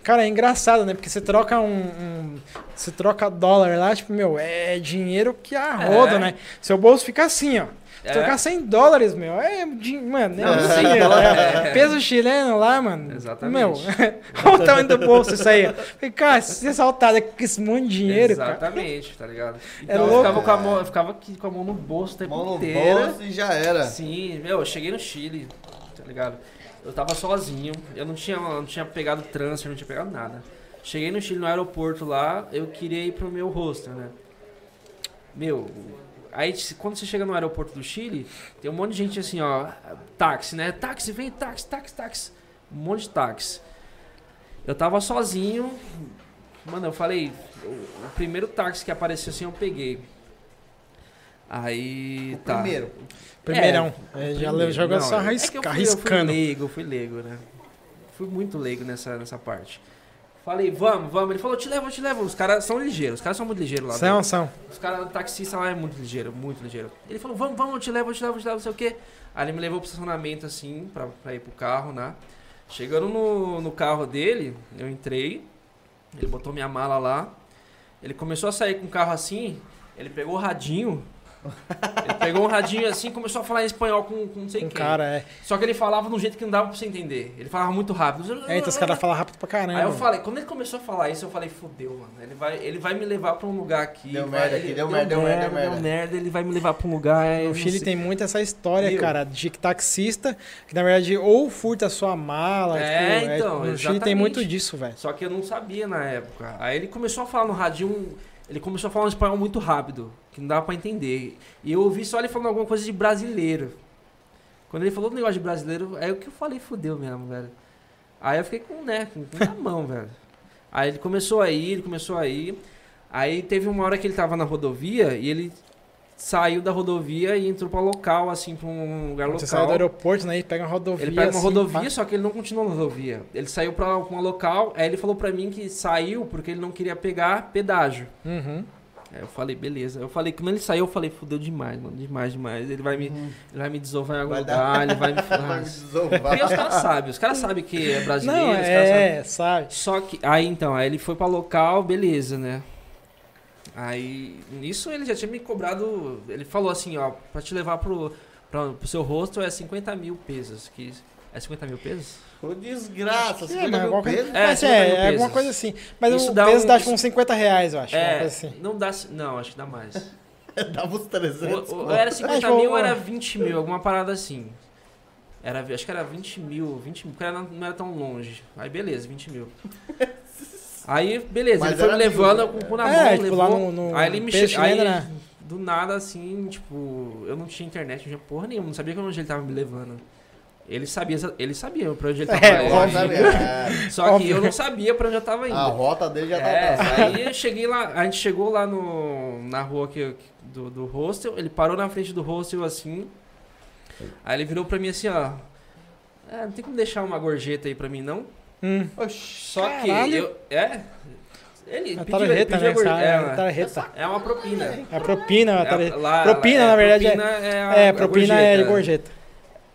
Cara, é engraçado, né? Porque você troca um, um- Você troca dólar lá, tipo, meu, é dinheiro que arroda, É. né? Seu bolso fica assim, ó. Se É. trocar 100 dólares, meu, é. Mano, é, um é. dinheiro, É. é. Peso chileno lá, mano. Exatamente. Meu, olha o tamanho do bolso isso aí. Falei, cara, se você saltar com esse monte de dinheiro, cara. Exatamente, tá ligado? É Então eu louco. ficava com a mão, eu ficava aqui com a mão no bolso o tempo Mão no inteiro. bolso e já era. Sim, meu, eu cheguei no Chile, tá ligado? Eu tava sozinho, eu não tinha, não tinha pegado transfer, não tinha pegado nada. Cheguei no Chile, no aeroporto lá, eu queria ir pro meu hostel, né? Meu, aí quando você chega no aeroporto do Chile, tem um monte de gente assim, ó, táxi, né? Táxi, vem, táxi, táxi, táxi. Um monte de táxi. Eu tava sozinho, mano, eu falei, o, o primeiro táxi que apareceu assim eu peguei. Aí, tá. Primeiro. Primeirão. É, já Primeiro. joga Não, só é arrisca, eu fui- Eu fui arriscando. leigo, eu fui leigo, né? Fui muito leigo nessa, nessa parte. Falei, vamos, vamos. Ele falou, te levo, eu te levo. Os caras são ligeiros, os caras são muito ligeiros lá. São, né? são. Os caras, o taxista lá é muito ligeiro, muito ligeiro. Ele falou, vamos, vamos, eu te levo, eu te levo, eu te levo, não sei o quê. Aí ele me levou pro estacionamento, assim, pra, pra ir pro carro, né? Chegando no, no carro dele, eu entrei, ele botou minha mala lá, ele começou a sair com o carro assim, ele pegou o radinho, ele pegou um radinho assim e começou a falar em espanhol com, com não sei Com quem. cara, é. Só que ele falava de um jeito que não dava pra você entender. Ele falava muito rápido. É, então os caras falam rápido pra caramba. Aí eu falei, quando ele começou a falar isso, eu falei, fudeu, mano. Ele vai, ele vai me levar pra um lugar aqui. Deu vai- merda aqui, deu merda, deu merda, deu merda. merda, ele vai me levar pra um lugar. O não Chile tem muito essa história, cara, de que taxista, que na verdade ou furta a sua mala. É, tipo, então, no Chile tem muito disso, velho. Só que eu não sabia na época. Aí ele começou a falar no radinho, ele começou a falar um espanhol muito rápido, que não dava pra entender. E eu ouvi só ele falando alguma coisa de brasileiro. Quando ele falou do negócio de brasileiro, aí o que eu falei, fudeu mesmo, velho. Aí eu fiquei com, né, com, com na mão, velho. Aí ele começou a ir, ele começou a ir. Aí teve uma hora que ele tava na rodovia e ele saiu da rodovia e entrou pra local, assim, pra um lugar local. Você sai do aeroporto, né, e pega uma rodovia. Ele pega uma assim, rodovia, só que ele não continuou na rodovia. Ele saiu pra uma local, aí ele falou pra mim que saiu porque ele não queria pegar pedágio. Uhum. Aí eu falei, beleza. Eu falei, quando ele saiu, eu falei, fudeu demais, mano. Demais, demais. Ele vai me, ele vai me desovar em algum Vai lugar, dar- ele vai me. Vai me desovar. Porque os caras sabem, os caras sabem que é brasileiro, Não, é, sabe? Só que. Aí então, aí ele foi pra local, beleza, né? Aí. Nisso ele já tinha me cobrado. Ele falou assim, ó, pra te levar pro, pra, pro seu rosto é 50 mil pesos. Que, é 50 mil pesos? Ô, desgraça, É, 50 mas mil alguma coisa, pesos. É, mas 50 é, mil é alguma coisa assim. Mas Isso o dá peso um- dá tipo uns 50 reais, eu acho. É, coisa assim. não dá. Não, acho que dá mais. Dava uns 300. Ou, ou era 50 tipo, mil era 20 mil, alguma parada assim. Era, acho que era 20 mil, 20 mil, porque era- não era tão longe. Aí beleza, 20 mil. Aí, beleza, Mas ele foi me mil, levando né? com o cu na É, mão, tipo, levou. lá no- no aí ele me peixe che... aí, né? Do nada, assim, tipo, eu não tinha internet, não tinha porra nenhuma, não sabia pra onde ele tava me levando. Ele sabia, ele sabia pra onde ele tava É, indo. É, Só que óbvio. eu não sabia pra onde eu tava indo. A rota dele já tá É, aí eu cheguei lá, a gente chegou lá no, na rua que, do, do hostel, ele parou na frente do hostel assim, aí ele virou pra mim assim, ó, é, não tem como deixar uma gorjeta aí pra mim não? Hum. Oxi. Só que Caralho. eu, é, ele A pediu, ele pediu né? a gorjeta, é, É, uma- tarjeta. é uma propina. É propina, a É, lá- propina, é, na verdade, propina é, a, É, a propina é de gorjeta.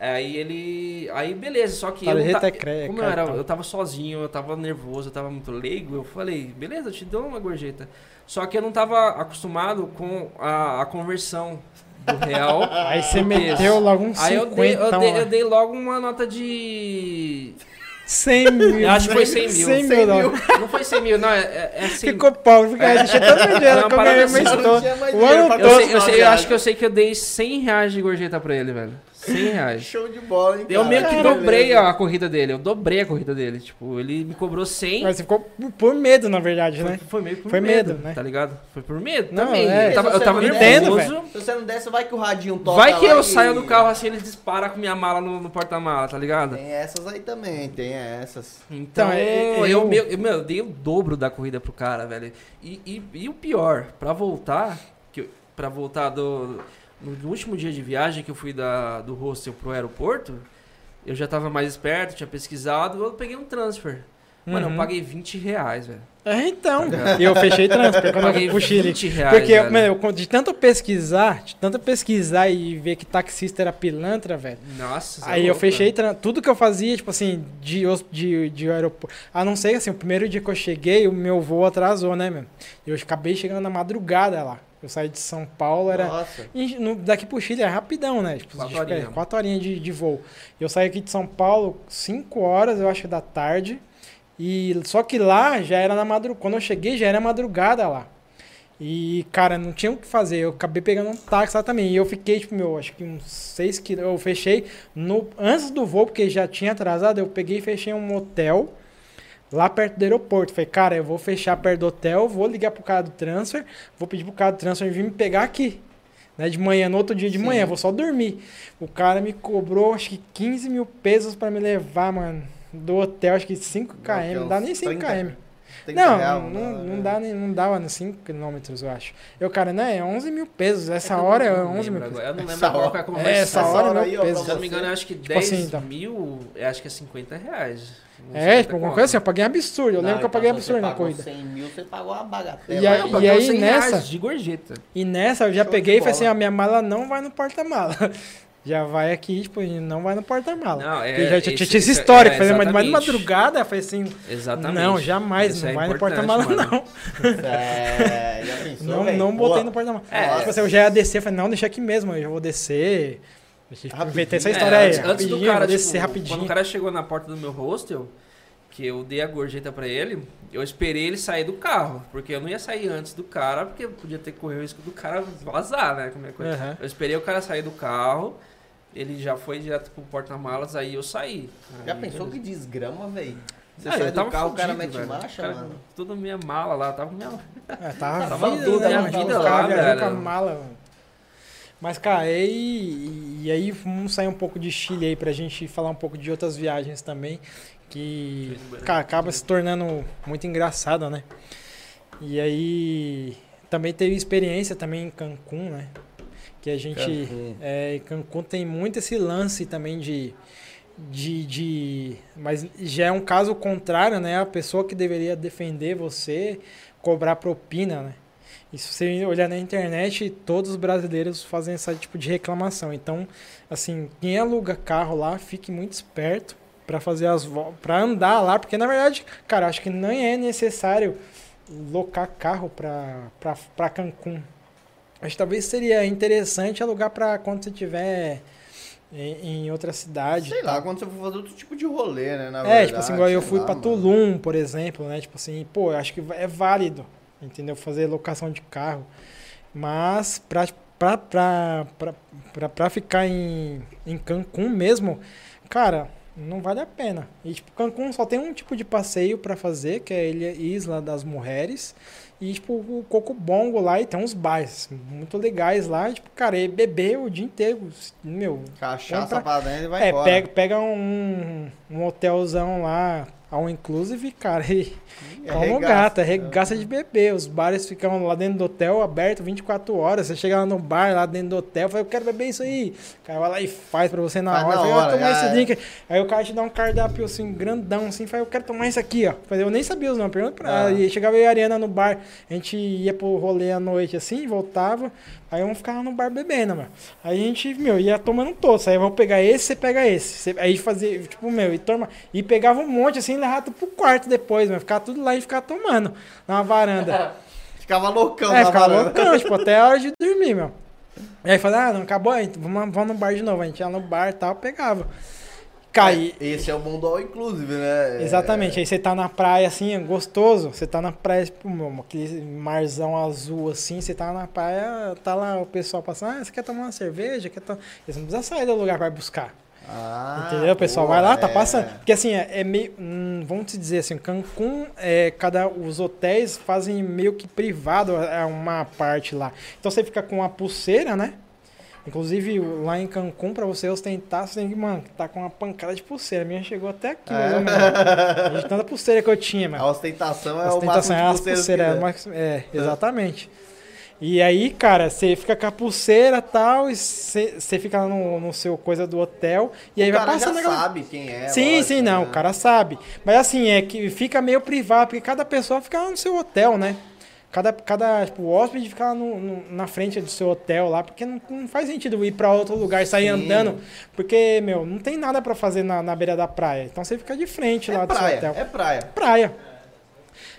Aí ele. Aí beleza, só que eu. Tarjeta ta- é cre- como eu, era, cartão. eu tava sozinho, eu tava nervoso, eu tava muito leigo, eu falei, beleza, eu te dou uma gorjeta. Só que eu não tava acostumado com a, a conversão do real. Aí você meteu logo Aí 50. eu dei, eu, dei, lá. eu dei logo uma nota de. 100 mil. Eu acho que foi 100 mil. 100 mil, dólares. Não foi 100 mil, não, é, é, é 100 Ficou pobre, porque deixa tanto dinheiro Não, que eu assim, Eu todo. Eu, todo. eu, sei- eu viagem. acho que eu sei que eu dei 100 reais de gorjeta pra ele, velho. 100 reais. Show de bola, hein, Eu cara? meio que dobrei a corrida dele, eu dobrei a corrida dele. Tipo, ele me cobrou 100. Mas você ficou por medo, na verdade, Foi, né? foi meio por Foi medo, medo, né? Tá ligado? Foi por medo Não, também. é. Eu tava, eu tava nervoso. Se você não desse, vai que o radinho toca Vai que eu e- saio do carro assim, ele dispara com minha mala no, no porta-mala, tá ligado? Tem essas aí também, tem essas. Então, Então, é- eu, eu- meu, eu, meu, eu dei o dobro da corrida pro cara, velho. E, e, e o pior, pra voltar, que eu- pra voltar do. No último dia de viagem que eu fui da, do hostel pro aeroporto, eu já tava mais esperto, tinha pesquisado, eu peguei um transfer. Mano, Uhum. eu paguei 20 reais, velho. É, então. Tá? E eu fechei transfer quando eu Paguei fui pro Chile. 20 reais. Porque, eu, velho. meu, de tanto pesquisar, de tanto pesquisar e ver que taxista era pilantra, velho. Nossa, é Aí eu louco, fechei tudo que eu fazia, tipo assim, de, de, de aeroporto. A não ser assim, o primeiro dia que eu cheguei, o meu voo atrasou, né, meu? Eu acabei chegando na madrugada lá. Eu saí de São Paulo, era. Nossa. E no- daqui pro Chile é rapidão, né? Tipo, Quatro horinhas. quatro horinhas de, de voo. Eu saí aqui de São Paulo 5 horas, eu acho, da tarde. E só que lá já era na madrugada. Quando eu cheguei, já era madrugada lá. E, cara, não tinha o que fazer. Eu acabei pegando um táxi lá também. E eu fiquei, tipo, meu, acho que uns 6 quilômetros. Eu fechei no, antes do voo, porque já tinha atrasado. Eu peguei e fechei um hotel lá perto do aeroporto. Falei, cara, eu vou fechar perto do hotel, vou ligar pro cara do transfer, vou pedir pro cara do transfer vir me pegar aqui. Né, de manhã, no outro dia de Sim. manhã, vou só dormir. O cara me cobrou, acho que 15 mil pesos pra me levar, mano, do hotel, acho que 5 que km, é não dá nem 5 30, km. 30 Não, real, não, né? não, dá nem, não dava nos 5 quilômetros, eu acho. Eu, cara, não, é 11 mil pesos, É essa eu hora é não 11 mil pesos. agora. Eu não lembro Essa agora hora- qual é a É, conversa. essa hora hora é aí, meu ó, peso. Se eu não me engano, eu acho que 10 assim, então. mil, eu acho que é 50 reais. É, 50 tipo, alguma coisa assim, eu paguei absurdo. Eu Não, lembro que eu então paguei se absurdo você na pagou corrida. 100 mil, você pagou uma bagatela. E aí- Eu paguei e 100 nessa- reais de gorjeta. E nessa eu já Show peguei e falei assim, a minha mala não vai no porta-mala. Já vai aqui, tipo, e não vai no porta-mala. Não, é, Porque já tinha, esse- isso- história, é, fazia mais de madrugada, eu falei assim, Exatamente. não, jamais, Isso não é vai no porta-mala não. É, já pensou, Não, não botei Boa. no porta-mala. É. Tipo assim, eu já ia descer, eu falei, não, deixa aqui mesmo, eu já vou descer. Deixa eu essa É, história aí. antes, antes do cara, descer tipo, rapidinho. quando o cara chegou na porta do meu hostel, que eu dei a gorjeta pra ele, eu esperei ele sair do carro, porque eu não ia sair antes do cara, porque eu podia ter que correr o risco do cara vazar, né? Como é coisa. Aham. Eu esperei o cara sair do carro, ele já foi direto pro porta-malas, aí eu saí. Já Aí, pensou que beleza. desgrama, velho? Você Ah, sai eu do tava carro, o cara fudido, mete velho. marcha, Cara, mano. Tudo minha mala lá, tava minha. É, tava, Tava vida, tudo né, minha vida lá, viajando com a velho. mala, mano. Mas, cara, e, e aí vamos sair um pouco de Chile aí pra gente falar um pouco de outras viagens também, que cara, acaba se tornando muito engraçada, né? E aí também teve experiência também em Cancún, né? Que a gente. Cancún. É, Cancún tem muito esse lance também de, de, de. Mas já é um caso contrário, né? A pessoa que deveria defender você cobrar propina, né? E se você olhar na internet, todos os brasileiros fazem esse tipo de reclamação. Então, assim, quem aluga carro lá, fique muito esperto para fazer as para andar lá, porque na verdade, cara, acho que nem é necessário locar carro para Cancún. Acho que talvez seria interessante alugar para quando você tiver em, em outra cidade. Sei lá, quando você for fazer outro tipo de rolê, né? Na É, verdade, tipo assim, igual eu fui mano. Tulum, por exemplo, né? Tipo assim, pô, eu acho que é válido, entendeu? Fazer locação de carro. Mas pra, pra, pra, pra, pra, pra ficar em, em Cancún mesmo, cara, não vale a pena. E tipo, Cancún só tem um tipo de passeio pra fazer, que é a Isla das Mulheres. E, tipo, o Coco Bongo lá e tem uns bares muito legais lá. E, tipo, cara, e beber o dia inteiro. Meu, Cachaça Compra- pra dentro e vai é, embora. pega, pega um, um hotelzão lá, ao inclusive, cara, e É um regaça. gato, regaça de beber. Os bares ficam lá dentro do hotel, aberto 24 horas. Você chega lá no bar, lá dentro do hotel, fala, eu quero beber isso aí. O cara vai lá e faz pra você na Faz hora. na Fala, hora, tomar esse é. drink. Aí o cara te dá um cardápio assim, grandão, assim, fala, eu quero tomar isso aqui, ó. Eu nem sabia os nomes, pergunta pra ela. Ah. E chegava eu e a Ariana no bar, a gente ia pro rolê à noite assim, voltava. Aí vamos ficar no bar bebendo, mano. Aí a gente, meu, ia tomando todos. Aí vamos pegar esse, você pega esse. Aí fazia, tipo, meu, e toma. E pegava um monte assim e levava pro quarto depois, mano. Ficava tudo lá e ficava tomando na varanda. Ficava loucão é, na ficava varanda. loucão, tipo, até a hora de dormir, meu. Aí falei, ah, não acabou, aí, vamos, vamos no bar de novo. A gente ia no bar e tal, pegava. Cai. É, Esse é o mundo all inclusive, né? É- Exatamente, aí você tá na praia assim, é gostoso. Você tá na praia, tipo, aquele marzão azul assim, você tá na praia, tá lá o pessoal passando, ah, você quer tomar uma cerveja? Quer to... Você não precisa sair do lugar pra buscar. Ah, Entendeu? O pessoal pô, vai lá, tá é. passando. Porque assim, é, é meio. hum, vamos te dizer assim, Cancún, é, cada, os hotéis fazem meio que privado é, uma parte lá. Então você fica com a pulseira, né? Inclusive, o- lá em Cancún, pra você ostentar, você tem que, mano, tá com uma pancada de pulseira. A minha chegou até aqui, mais É. ou menos. De tanta pulseira que eu tinha, mano. A ostentação é A o máximo ostentação é as pulseiras pulseiras. é, é, exatamente. E aí, cara, você fica com a pulseira e tal, e você fica no, no seu coisa do hotel, e aí o vai cara passando já aquela- sabe quem é. Sim, lógico, sim, não, né? o cara sabe. Mas assim, é que fica meio privado, porque cada pessoa fica no seu hotel, né? Cada, cada tipo, hóspede fica lá no, no- na frente do seu hotel lá, porque não, não faz sentido ir pra outro lugar, sair Sim. andando, porque, meu, não tem nada pra fazer na, na beira da praia. Então você fica de frente lá É do seu praia, hotel. é praia. Praia.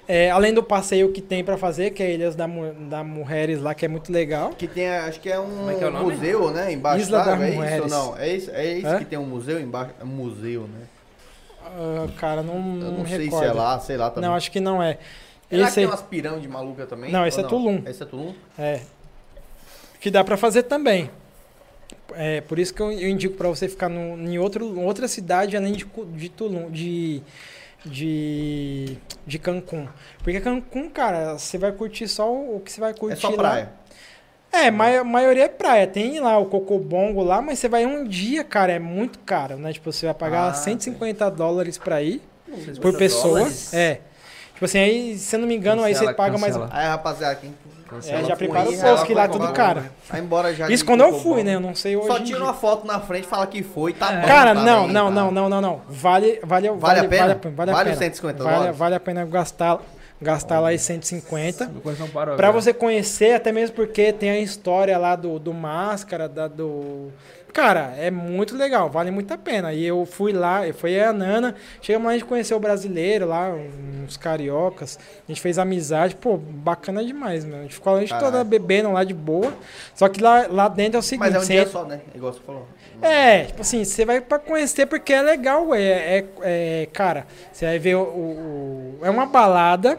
É, além do passeio que tem pra fazer, que é Ilhas da, da Mulheres lá, que é muito legal. Que tem, acho que é um é que é museu, né? Embaixo Isla das é isso ou não? É isso, é isso Hã? que tem um museu embaixo? É um museu, né? Ah, cara, não, Eu não, não sei recordo. se é lá, sei lá também. Não, acho que não é. É Esse tem aí- umas pirâmides malucas também? Não, esse é Tulum. Esse é Tulum? É. Que dá pra fazer também. É, por isso que eu, eu indico pra você ficar no, em outro, outra cidade além de, de Tulum, de, de, de Cancún. Porque Cancún, cara, você vai curtir só o, que você vai curtir É só lá. praia. É, a maioria é praia. Tem lá o Cocobongo lá, mas você vai um dia, cara, é muito caro, né? Tipo, você vai pagar Ah, 150 dólares pra ir por 150 pessoa. dólares? É. Tipo assim, aí, se eu não me engano, aí Cancela, você paga mais. cancela. Aí, rapaziada, quem. É, já prepara aí, o ela post que lá é tudo cara. Vai embora já. Isso de quando eu fui, bom. né? Eu não sei hoje. Só tira uma foto na frente, fala que foi, tá bom. Cara, também, não, não, tá? não, não, não, não. Vale, vale, vale, a pena? Vale, a Vale pena. os 150 vale, dólares? vale a pena gastar, gastar lá os 150. Meu coração parou. Pra agora. você conhecer, até mesmo porque tem a história lá do, do Máscara, da, do... Cara, é muito legal, vale muito a pena. E eu fui lá, eu fui a Nana, chegamos lá, a gente conheceu o brasileiro lá, uns cariocas, a gente fez amizade, pô, bacana demais, meu. A gente ficou a noite toda bebendo lá de boa. Só que lá, lá dentro é o seguinte, Mas é um dia só, né? Igual você falou. é, tipo assim, você vai pra conhecer porque é legal, é, é, é, cara, você vai ver o, o- o- é uma balada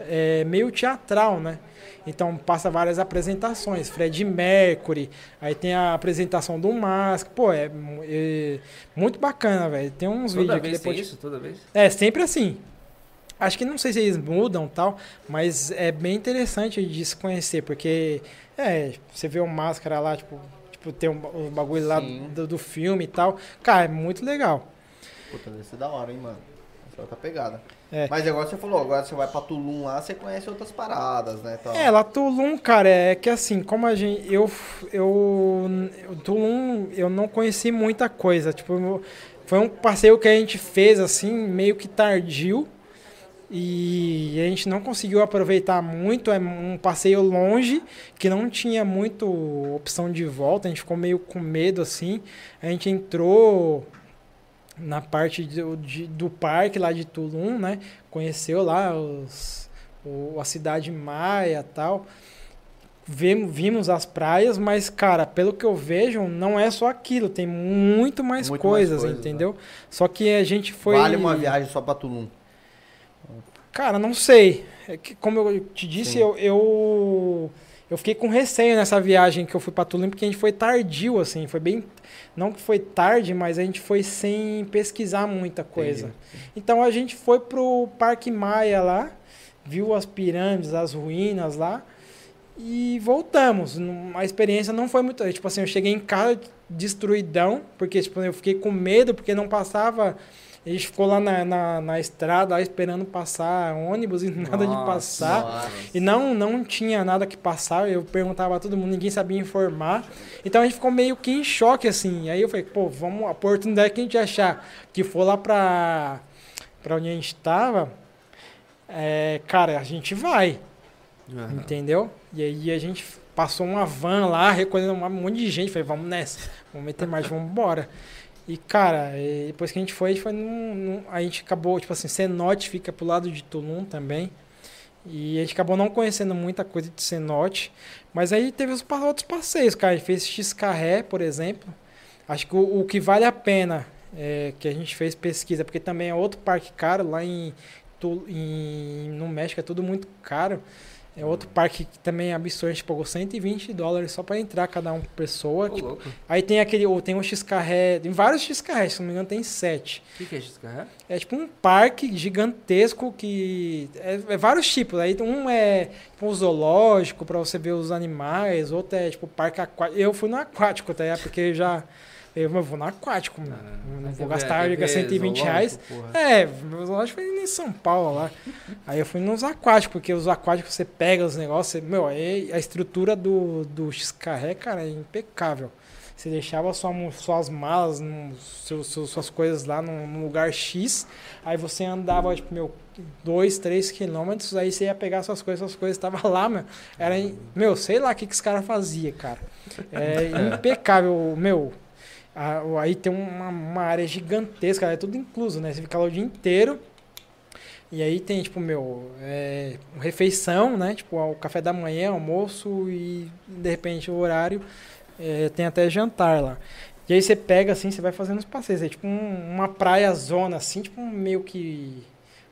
é, meio teatral, né? Então passa várias apresentações, Fred Mercury, aí tem a apresentação do Mask, pô, é, é muito bacana, velho. Tem uns vídeos Toda aqui vez depois. tem isso? Toda vez? É, sempre assim. Acho que não sei se eles mudam tal, mas é bem interessante de se conhecer, porque é, você vê o máscara lá, tipo, tipo tem um, um bagulho lá Sim. do, do filme e tal. Cara, é muito legal. Puta, deve ser da hora, hein, mano. É outra pegada. É. Mas agora você falou, agora você vai pra Tulum lá, você conhece outras paradas, né? Tal. É, lá Tulum, cara, é que assim, como a gente. Eu. eu, Tulum, eu não conheci muita coisa. Tipo, foi um passeio que a gente fez, assim, meio que tardio. E a gente não conseguiu aproveitar muito. É um passeio longe, que não tinha muito opção de volta. A gente ficou meio com medo, assim. A gente entrou na parte do, de- do parque lá de Tulum, né? Conheceu lá os, o- a cidade maia e tal. Vimos, vimos as praias, mas, cara, pelo que eu vejo, não é só aquilo. Tem muito mais Muito mais coisas, coisas, entendeu? Só que a gente foi... Vale uma viagem só pra Tulum. Cara, não sei. É que, como eu te disse, Sim. eu, eu eu fiquei com receio nessa viagem que eu fui pra Tulum, porque a gente foi tardio, assim, foi bem... Não que foi tarde, mas a gente foi sem pesquisar muita coisa. Entendi. Então a gente foi pro Parque Maia lá, viu as pirâmides, as ruínas lá e voltamos. A experiência não foi muito. Tipo assim, eu cheguei em casa destruidão, porque tipo, eu fiquei com medo, porque não passava. A gente ficou lá na, na, na estrada lá, esperando passar ônibus e nada de Nossa, passar. Nossa. E não, não tinha nada que passar, eu perguntava a todo mundo, ninguém sabia informar. Então a gente ficou meio que em choque, assim. Aí eu falei, pô, vamos, a oportunidade que a gente achar que for lá pra, pra onde a gente tava, é, cara, a gente vai, Aham. entendeu? E aí a gente passou uma van lá, recolhendo um monte de gente, falei, vamos nessa, vamos meter marcha, vamos embora. E, cara, e depois que a gente foi, a gente, foi num, num- a gente acabou, tipo assim, Cenote fica pro lado de Tulum também. E a gente acabou não conhecendo muita coisa de Cenote. Mas aí teve os outros passeios, cara. A gente fez X-Carré, por exemplo. Acho que o, o que vale a pena é que a gente fez pesquisa, porque também é outro parque caro lá em, em- no México, é tudo muito caro. É outro parque que também é absurdo, a gente pagou 120 dólares só para entrar cada um por pessoa. Ô, Tipo, louco. aí tem aquele, ou tem um X-Carré, tem vários X-Carré, se não me engano tem sete. O que, que é XKR? É tipo um parque gigantesco que é, é vários tipos. Aí um é tipo um zoológico para você ver os animais, outro é tipo parque aquático. Eu fui no aquático, tá? ligado? Porque já eu vou no aquático, mano. não vou gastar quer ver 120 reais. zoológico, porra? É, meu zoológico foi em São Paulo lá. Aí eu fui nos aquáticos, porque os aquáticos você pega os negócios, você- meu, aí a estrutura do, do X-Carré, cara, é impecável. Você deixava sua, suas malas, num- seus- seus- suas coisas lá num, lugar X, aí você andava, tipo, meu, dois, três quilômetros, aí você ia pegar suas coisas, suas coisas estavam lá, meu. Era, em- meu, sei lá o que, que os caras faziam, cara. É impecável, meu. Aí tem uma, uma área gigantesca, é tudo incluso, né? Você fica lá o dia inteiro. E aí tem, tipo, meu, é, refeição, né? Tipo, o café da manhã, almoço e, de repente, o horário é, tem até jantar lá. E aí você pega, assim, você vai fazendo os passeios. É tipo um- uma praia zona, assim, tipo meio que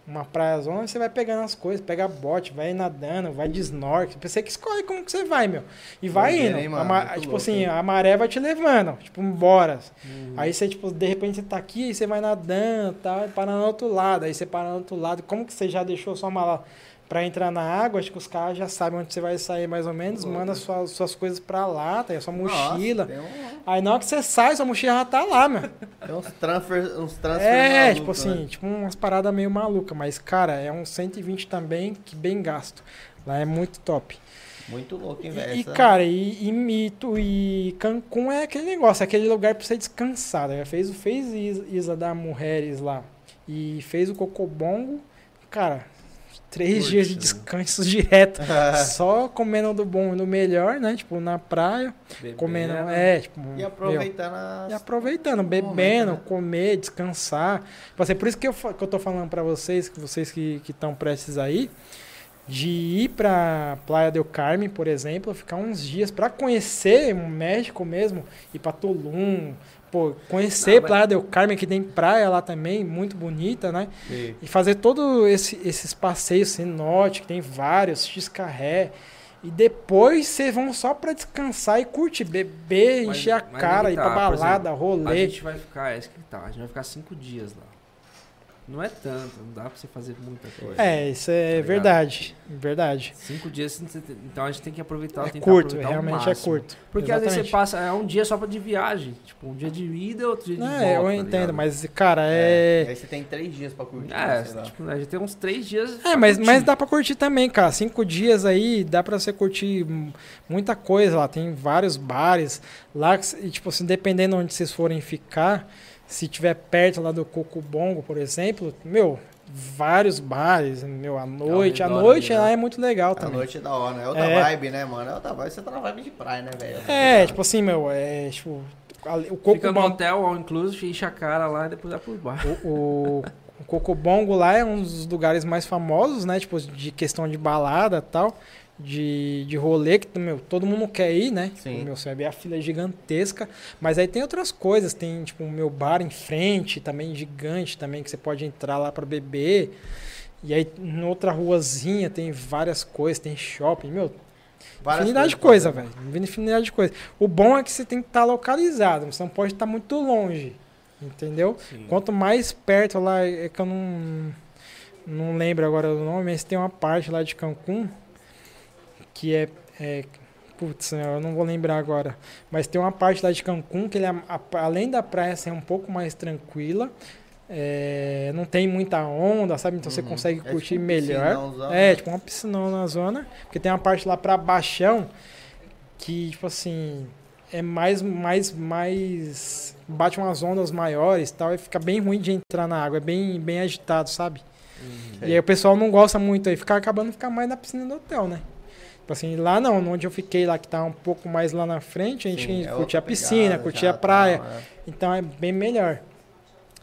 uma praia zona, você vai pegando as coisas, pega bote, vai nadando, vai de snorkel. Você que escolhe como que você vai, meu. E vai indo. hein, A mano? ma- Muito tipo louco, assim, hein? a maré vai te levando, tipo, embora. Uhum. Aí você, tipo, de repente você tá aqui, aí você vai nadando, tá, e para no outro lado, aí você para no outro lado. Como que você já deixou sua mala pra entrar na água? Acho que os caras já sabem onde você vai sair mais ou menos, Louco. manda suas, suas coisas pra lá, tá aí a sua mochila. Nossa, um- Aí na hora que você sai, sua mochila já tá lá, meu. tem uns transfer, uns transfer É, malucos, tipo assim, né? tipo umas paradas meio malucas. Tijuca, mas, cara, é um 120 também que bem gasto. Lá é muito top. Muito louco, hein, E, velho? e, cara, e, e Mito e Cancún é aquele negócio, é aquele lugar pra você descansar. Né? Fez, o- fez Is- Isa da Mulheres lá e fez o Cocobongo, cara, três dias de né? descanso direto. Só comendo do bom e do melhor, né? Tipo, na praia, Bebendo. comendo. É, tipo. E meu, aproveitando as... e aproveitando, momento, bebendo, né? comer, descansar. Tipo assim, por isso que eu, que eu tô falando pra vocês, que vocês que estão prestes aí, de ir pra Praia del Carmen, por exemplo, ficar uns dias pra conhecer o México mesmo, ir pra Tulum, pô, conhecer mas- Praia del Carmen, que tem praia lá também, muito bonita, né? Sim. E fazer todos esse, esses passeios cenote, que tem vários, X-Carré. E depois vocês vão só pra descansar e curtir, beber, Mas- encher a cara, aí ir tá, pra balada, A rolê. gente vai ficar, é isso que tá, a gente vai ficar cinco dias lá. Não é tanto, não dá pra você fazer muita coisa. É, isso é ligado? verdade. Verdade. Cinco dias, então a gente tem que aproveitar. É curto, realmente é curto. Porque às vezes você Exatamente. passa, é um dia só pra de viagem. Tipo, um dia de ida, outro dia de Não, volta. eu tá entendo, ligado? mas, cara, é. Aí você tem três dias pra curtir. É, sei tipo, a gente tem uns três dias. É, mas, curtir. mas dá pra curtir também, cara. Cinco dias aí, dá pra você curtir muita coisa lá. Tem vários bares lá, que, e, tipo assim, dependendo onde vocês forem ficar, se tiver perto lá do Cocobongo, por exemplo, meu, vários bares, meu, à noite. À redor noite ali, né? lá é muito legal A também. noite é da hora, né? É outra É. vibe, né, mano? É outra vibe. Você tá na vibe de praia, né, velho? É, tipo assim, meu, é tipo. O Fica no Cocobongo. hotel, all inclusive, enche a cara lá e depois vai pro bar. O, o, o Cocobongo lá é um dos lugares mais famosos, né? Tipo, de questão de balada e tal. De, de rolê, que meu, todo mundo quer ir, né? Sim. Meu, você vai ver a fila é gigantesca. Mas aí tem outras coisas. Tem, tipo, o meu bar em frente, também gigante, também, que você pode entrar lá pra beber. E aí, em outra ruazinha, tem várias coisas, tem shopping. Meu, Várias infinidade de coisa, velho. Infinidade de coisa. O bom é que você tem que estar localizado. Você não pode estar muito longe. Entendeu? Quanto mais perto lá, é que eu não, não lembro agora o nome, mas tem uma parte lá de Cancún que é, é putz, eu não vou lembrar agora, mas tem uma parte lá de Cancún que ele é, além da praia ser um pouco mais tranquila, é, não tem muita onda, sabe? Então você Uhum. consegue É curtir tipo melhor. É, tipo uma piscinão na zona, porque tem uma parte lá pra baixão que, tipo assim, é mais, mais, mais, bate umas ondas maiores e tal, e fica bem ruim de entrar na água, é bem, bem agitado, sabe? Uhum. E aí o pessoal não gosta muito aí, fica acabando ficar mais na piscina do hotel, né? Tipo assim, lá não, onde eu fiquei lá, que tá um pouco mais lá na frente, a gente Sim, é curtia a piscina, pegada, curtia a já, praia, é. então é bem melhor.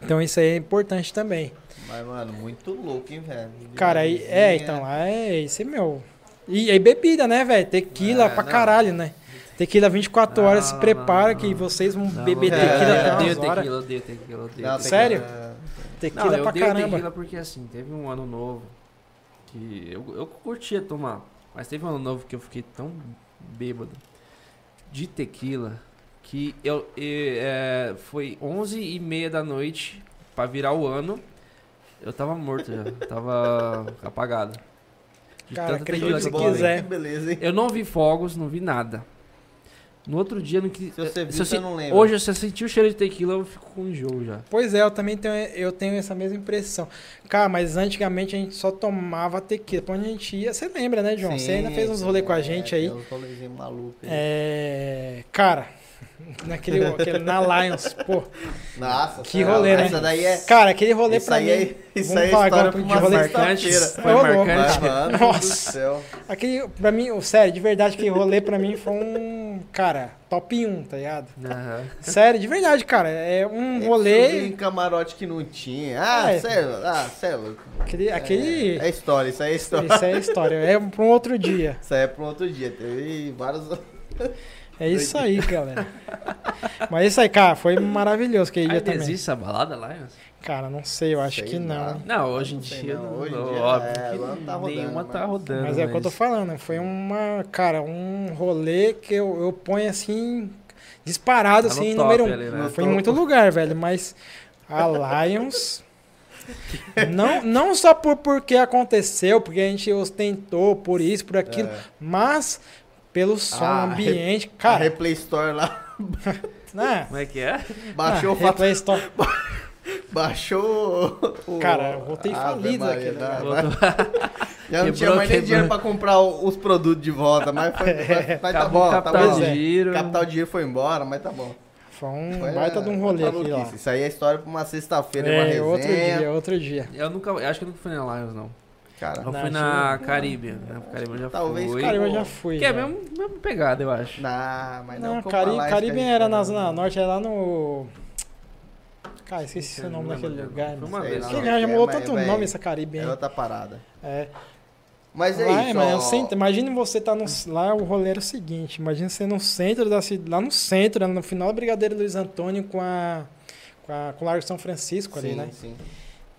Então isso aí é importante também. Mas, mano, muito louco, hein, velho? Cara, aí, é, então lá é esse meu. E aí bebida, né, velho? Tequila É, pra não. caralho, né? Tequila 24 horas, se Não, prepara não, que vocês vão beber é, tequila é, até umas horas. tequila, odeio tequila, odeio tequila. Sério? tequila- Tequila Não, eu pra caramba. tequila porque assim, teve um ano novo que eu, eu curtia tomar, mas teve um ano novo que eu fiquei tão bêbado de tequila que eu, e, é, foi 11 e meia da noite pra virar o ano, eu tava morto já, tava apagado. De Cara, tanta acredito tequila que eu tomei. quiser. Beleza, hein? Eu não vi fogos, não vi nada. No outro dia, não quis, Se você viu, eu você se- não lembra. Hoje, se eu sentir o cheiro de tequila, eu fico com enjoo já. Pois é, eu também tenho, eu tenho essa mesma impressão. Cara, mas antigamente a gente só tomava tequila. Onde a gente ia, você lembra, né, João? você ainda Sim, fez uns sim, rolês com a é, gente tem aí. rolezinhos malucos aí. É. Cara, naquele aquele, na Lions, pô. Nossa, Que rolê, né? Essa daí é. Cara, aquele rolê isso pra aí mim. é, isso aí é falar agora de rolê sexta-feira. Foi marcante. Mano Nossa. do céu. Aquele, pra mim, sério, de verdade, aquele rolê pra mim foi um, cara, top 1, tá ligado? Aham. Sério, de verdade, cara. É um Subi rolê. em camarote que não tinha. Ah, É. sério, ah, sério. Aquele. aquele É, é história, isso aí é história. Isso é história. É pra um outro dia. Isso aí é pra um outro dia. Teve vários. É isso aí, galera. Mas isso aí, cara, foi maravilhoso dia Ainda também. existe essa balada lá? Lions? Cara, não sei, eu acho Sei que lá. não. Não, hoje em Não dia, não. não, Hoje não, dia, óbvio é, que lá não tá rodando, nenhuma tá mas- rodando. Mas é o que eu tô falando, foi uma, cara, um rolê que eu, eu ponho assim, disparado, Tá no assim, top número um. ali, né? Foi em muito lugar, velho, mas a Lions. não, não só por porque aconteceu, porque a gente ostentou por isso, por aquilo, É. mas pelo som, Ah, ambiente. A Cara, Replay Store lá né? Como é que é? baixou ah, o fato. Replay Store. Baixou o... Cara, eu voltei Ave falido lugar. não. Já não tinha Quebrou, mais nem dinheiro pra comprar os produtos de volta, mas, foi, mas, mas tá bom, tá capital bom. de é. giro. Capital de dinheiro foi embora, mas tá bom. Foi um Foi, baita de um é, rolê tá aqui lá. maluquice. Isso aí é história pra uma sexta-feira, uma É, outro resenha. dia, outro dia. Eu nunca, eu acho que eu nunca fui na Lions, não. Cara, Eu Não, fui na Caribe, né? Caribe eu já Talvez fui. Cara, eu já fui. Que é a já. mesma, mesma pegada, eu acho. não, mas não, Não, Cari Caribe era na. Zona Norte, era lá no. Cara, esqueci o nome daquele lugar. Foi uma vez. já mudou É, tanto nome essa Caribe, É outra parada. É. Mas é lá, isso, mas ó. é centro, imagine você tá no, lá, o rolê era o seguinte, imagina você no centro da cidade, lá no centro, no final da Brigadeiro Luiz Antônio com a com, a, com o Largo São Francisco ali, sim, né? sim.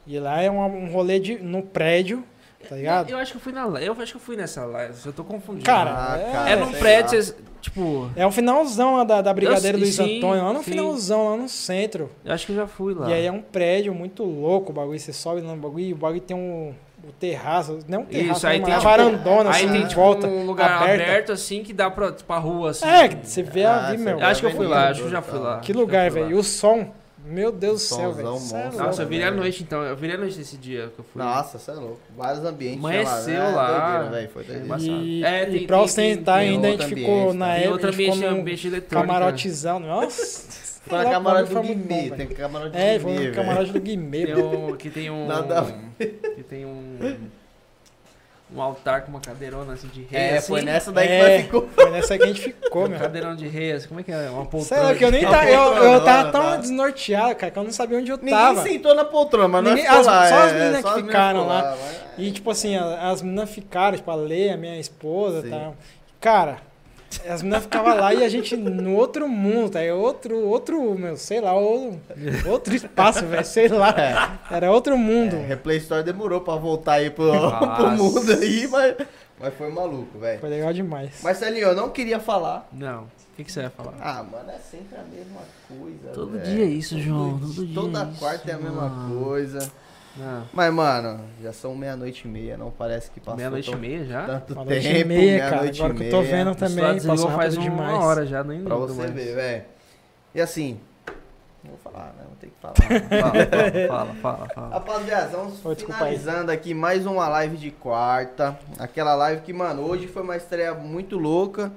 E lá é um, um rolê de, no prédio, tá ligado? Eu acho que eu fui na Eu acho que eu fui nessa live. Eu tô confundindo. Cara, Ah, é, cara, é num prédio, lá. tipo. é o finalzão lá da, da Brigadeiro Eu- Luiz sim, Antônio, lá no sim. finalzão, lá no centro. Eu acho que eu já fui lá. E aí é um prédio muito louco o bagulho, você sobe no bagulho e o bagulho tem um, o terraço, não um terraço, Isso, aí né, tem, uma tipo, varandona Aí assim, tem em tipo volta, um lugar aberta. aberto assim que dá pra, pra rua assim. É, você vê Ah, ali, meu. acho que eu fui lá, acho que eu já fui lá. Que lugar, velho. E o som, meu Deus do céu, velho. É. Nossa, eu virei à noite então. Eu virei à noite esse dia que eu fui. Nossa, você é louco. Vários ambientes. Amanheceu tinha né? lá. Doideira, Foi doideira. Embaçado. E, É, e tem- pra tem- ostentar ainda, a gente ficou na? Tem época, outro ambiente, ambiente eletrônico. camarotzão. Nossa. Foi na lá, camarote o do foi Guimê. Tem camarote do É, foi Guimê, no camarote do Guimê. Que tem um. Nada Que tem um. Um altar com uma cadeirona assim de rei. É, assim. foi nessa daí que É. nós ficou. Foi nessa que a gente ficou, meu. cadeirão de rei, assim, como é que é? Uma poltrona. Lá, que eu nem tava. Eu, eu tava tão tá? desnorteado, cara, que eu não sabia onde eu Ninguém tava. sentou na poltrona, mas Ninguém- as- lá. só as é, meninas só que as ficaram lá. mas- E, tipo assim, as meninas ficaram, tipo, a Leia, minha esposa e tal. Cara, as meninas ficavam lá e a gente no outro mundo, tá? É Outro, outro, meu, sei lá, outro, outro espaço, velho, sei lá. Era outro mundo. É, Replay Store demorou pra voltar aí pro, pro mundo aí, mas, mas foi maluco, velho. Foi legal demais. Mas, Celinho, eu não queria falar. Não. O que, que você vai falar? Ah, mano, é sempre a mesma coisa. Todo velho. dia é isso, João. Todo Todo dia- dia. Toda é isso, quarta é a mesma mano. coisa. Não. Mas, mano, já são meia-noite e meia, não parece que passou Meia-noite e meia já? tanto Uma tempo. noite e meia, cara. Agora e que eu tô meia. vendo O também, passou faz rápido uma demais. hora já, nem Pra você mais. ver, velho. E assim, não vou falar, né? Vou ter que falar. Fala, fala, fala, fala. Rapaziada, vamos Ô, finalizando aqui mais uma live de quarta. Aquela live que, mano, hoje foi uma estreia muito louca.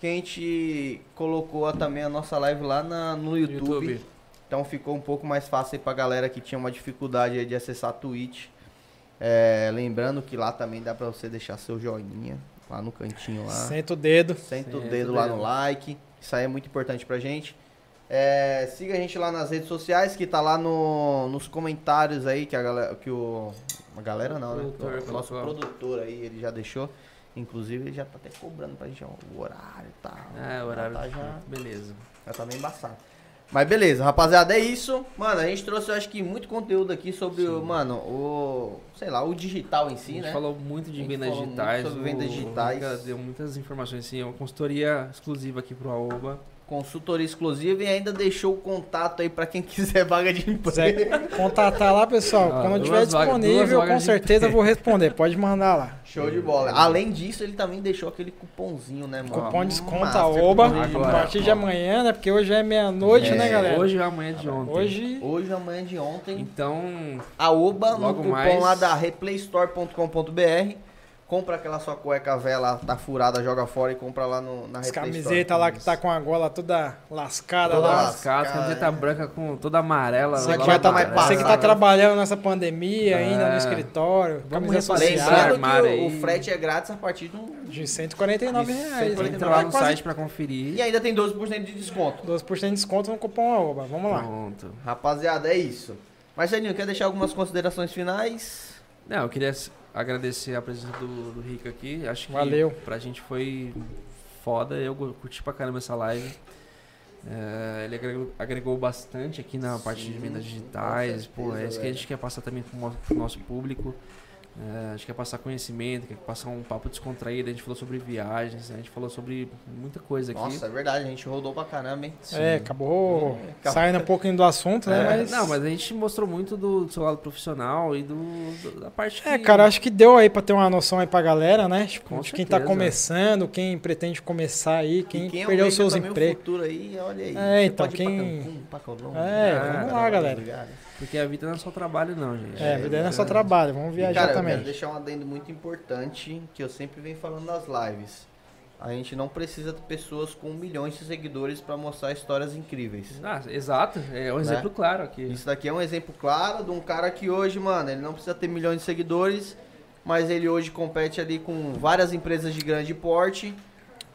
Que a gente colocou também a nossa live lá na- no YouTube. YouTube. Então ficou um pouco mais fácil aí pra galera que tinha uma dificuldade aí de acessar a Twitch. É, lembrando que lá também dá pra você deixar seu joinha lá no cantinho lá. Senta o dedo. Senta o Senta dedo o lá dedo. no like. Isso aí é muito importante pra gente. É, siga a gente lá nas redes sociais, que tá lá no, nos comentários aí, que a galera. Que o. A galera não, né? Produtor Que o nosso produtor aí, ele já deixou. Inclusive, ele já tá até cobrando pra gente ó, o horário e tal. É, o horário. Já tá, já, Beleza. já tá meio embaçado. Mas beleza, rapaziada, é isso. Mano, a gente trouxe, eu acho que, muito conteúdo aqui sobre, o, Sim. mano, o. Sei lá, o digital em A si, gente né? falou muito A de vendas falou muito digitais. sobre vendas digitais. Deu muitas informações assim, é uma consultoria exclusiva aqui pro Aoba. Consultoria exclusiva e ainda deixou o contato aí pra quem quiser vaga de emprego. contatar lá, pessoal, Ah, quando tiver disponível, com certeza vou responder. Pode mandar lá. Show de bola. Além disso, ele também deixou aquele cupomzinho, né, mano? Cupom desconta Master OBA cupom de- a Agora, partir de amanhã, né? Porque hoje é meia-noite, É, né, galera? Hoje ou amanhã de ontem. Hoje Hoje, amanhã de ontem, Então, a OBA, no cupom mais. lá da replaystore.com.br. Compra aquela sua cueca velha, tá furada, joga fora e compra lá no, na as camisetas Store. lá que tá com a gola toda lascada Toda lá. lascada. camiseta branca com toda amarela. Você Você que, tá mais você que tá trabalhando nessa pandemia ainda É. no escritório, Vamos que o, aí. o frete é grátis a partir de um... de 149 De reais. 149 Entra né? lá no Quase site pra conferir. E ainda tem 12% de desconto. 12% de desconto no cupom AOBA. Vamos lá. Pronto. Rapaziada, é isso. Marcelinho, quer deixar algumas considerações finais? Não, eu queria agradecer a presença do, do Rico aqui. Acho que Valeu. pra gente foi foda. Eu curti pra caramba essa live. É, ele agregou, agregou bastante aqui na parte de Sim, vendas digitais. Pô, certeza, é isso que a gente quer passar também pro mo- pro nosso público. É, a gente quer passar conhecimento, quer passar um papo descontraído. A gente falou sobre viagens, a gente falou sobre muita coisa aqui. Nossa, é verdade, a gente rodou pra caramba, hein? É, acabou É, acabou. saindo um pouquinho do assunto, né? É, Mas... Não, mas a gente mostrou muito do, do seu lado profissional e do, do- da parte É, que- cara, acho que deu aí pra ter uma noção aí pra galera, né? Tipo, Com de quem tá certeza. começando, quem pretende começar aí, quem, quem perdeu seus empregos. aí, olha aí. É, Você então, ir pra quem- Cancún, pra Colômbia, É, pra vamos lá, galera. lugares. Porque a vida não é só trabalho, não, gente. É, a vida não é só trabalho, vamos E, viajar cara, eu também. quero deixar um adendo muito importante que eu sempre venho falando nas lives. A gente não precisa de pessoas com milhões de seguidores pra mostrar histórias incríveis. Ah, exato. É um exemplo claro aqui. Isso daqui é um exemplo claro de um cara que hoje, mano, ele não precisa ter milhões de seguidores, mas ele hoje compete ali com várias empresas de grande porte.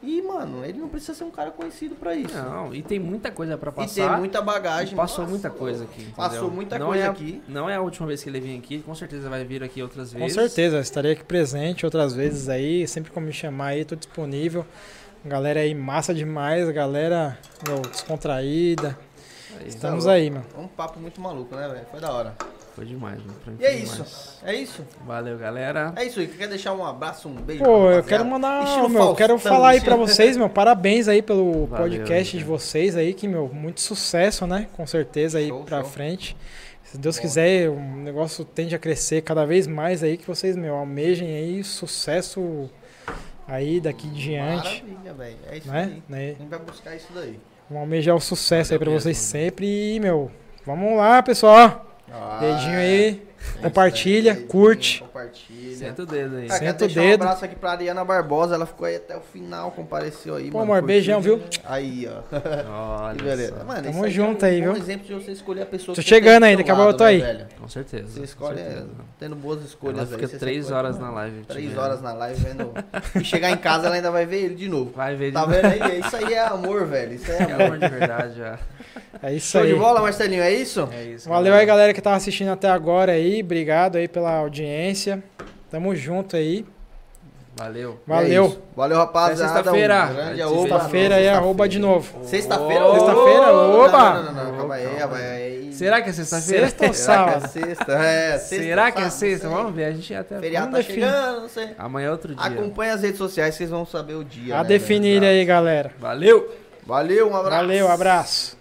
E, mano, ele não precisa ser um cara conhecido pra isso. Não, e tem muita coisa pra e tem passar. muita bagagem. Passou Nossa, muita coisa aqui. entendeu? Passou muita não coisa é a- aqui. Não é a última vez que ele vem aqui, com certeza vai vir aqui outras Com vezes. certeza, estarei aqui presente outras vezes aí, sempre como me chamar aí, tô disponível. Galera aí massa demais, galera meu, descontraída. Aí, Estamos louco. aí, mano. É um papo muito maluco, né, velho? Foi da hora. Foi demais, mano. Pra mim E é foi isso. demais. É isso. Valeu, galera. É isso aí. Quer deixar um abraço, um beijo? Pô, pra eu quero mandar, Estilo meu, eu quero falar aí pra estilo- vocês, meu, parabéns aí pelo Valeu, podcast de cara. vocês aí, que, meu, muito sucesso, né? Com certeza aí Show, pra show. frente. Se Deus Bom. quiser, o negócio tende a crescer cada vez mais aí, que vocês, meu, almejem aí sucesso aí daqui em diante, Maravilha, velho. É isso né? aí. né? A gente vai buscar isso daí. Vamos almejar o sucesso aí Valeu pra vocês mesmo. sempre e, meu, vamos lá, pessoal. Ah, Dedinho aí, é compartilha, aí, curte. Compartilha. Senta o dedo aí. Ah, Senta o dedo. um abraço aqui pra Ariana Barbosa. Ela ficou aí até o final, compareceu aí. Pô, mano, amor, curtiu beijão, viu? Aí, ó. Olha Que beleza. Mano, Tamo isso junto é um aí, viu? exemplo de você escolher a pessoa Tô que chegando tem aí, do daqui a seu pouco eu tô lado, aí. né, velho? Com certeza. Você escolhe é, certeza. tendo boas escolhas Ela aí. fica você três sempre horas na live. Três vendo. horas na live vendo. e chegar em casa ela ainda vai ver ele de novo. Vai ver de Tá novo. vendo aí? Isso aí é amor, velho. Isso aí é É amor. amor de verdade já. É isso Show aí. de bola, Marcelinho, é isso? É isso. Valeu aí, galera que tava assistindo até agora aí. Obrigado aí pela audiência. Tamo junto aí. Valeu. Valeu. É. Valeu, rapaziada. Até sexta-feira. Um Sexta-feira aí, arroba de novo. Sexta-feira? Sexta-feira, Não, oba! Não, não, não, calma aí, calma aí. Será que é sexta-feira? Sexta ou Será que é sábado? sexta? É, sexta. Será que é sexta? não sei. Vamos ver. A gente até. Feriado tá chegando, não sei. Amanhã é outro dia. Acompanhe as redes sociais, vocês vão saber o dia. A né, definir aí, galera. Valeu! Valeu, um abraço. Valeu, abraço.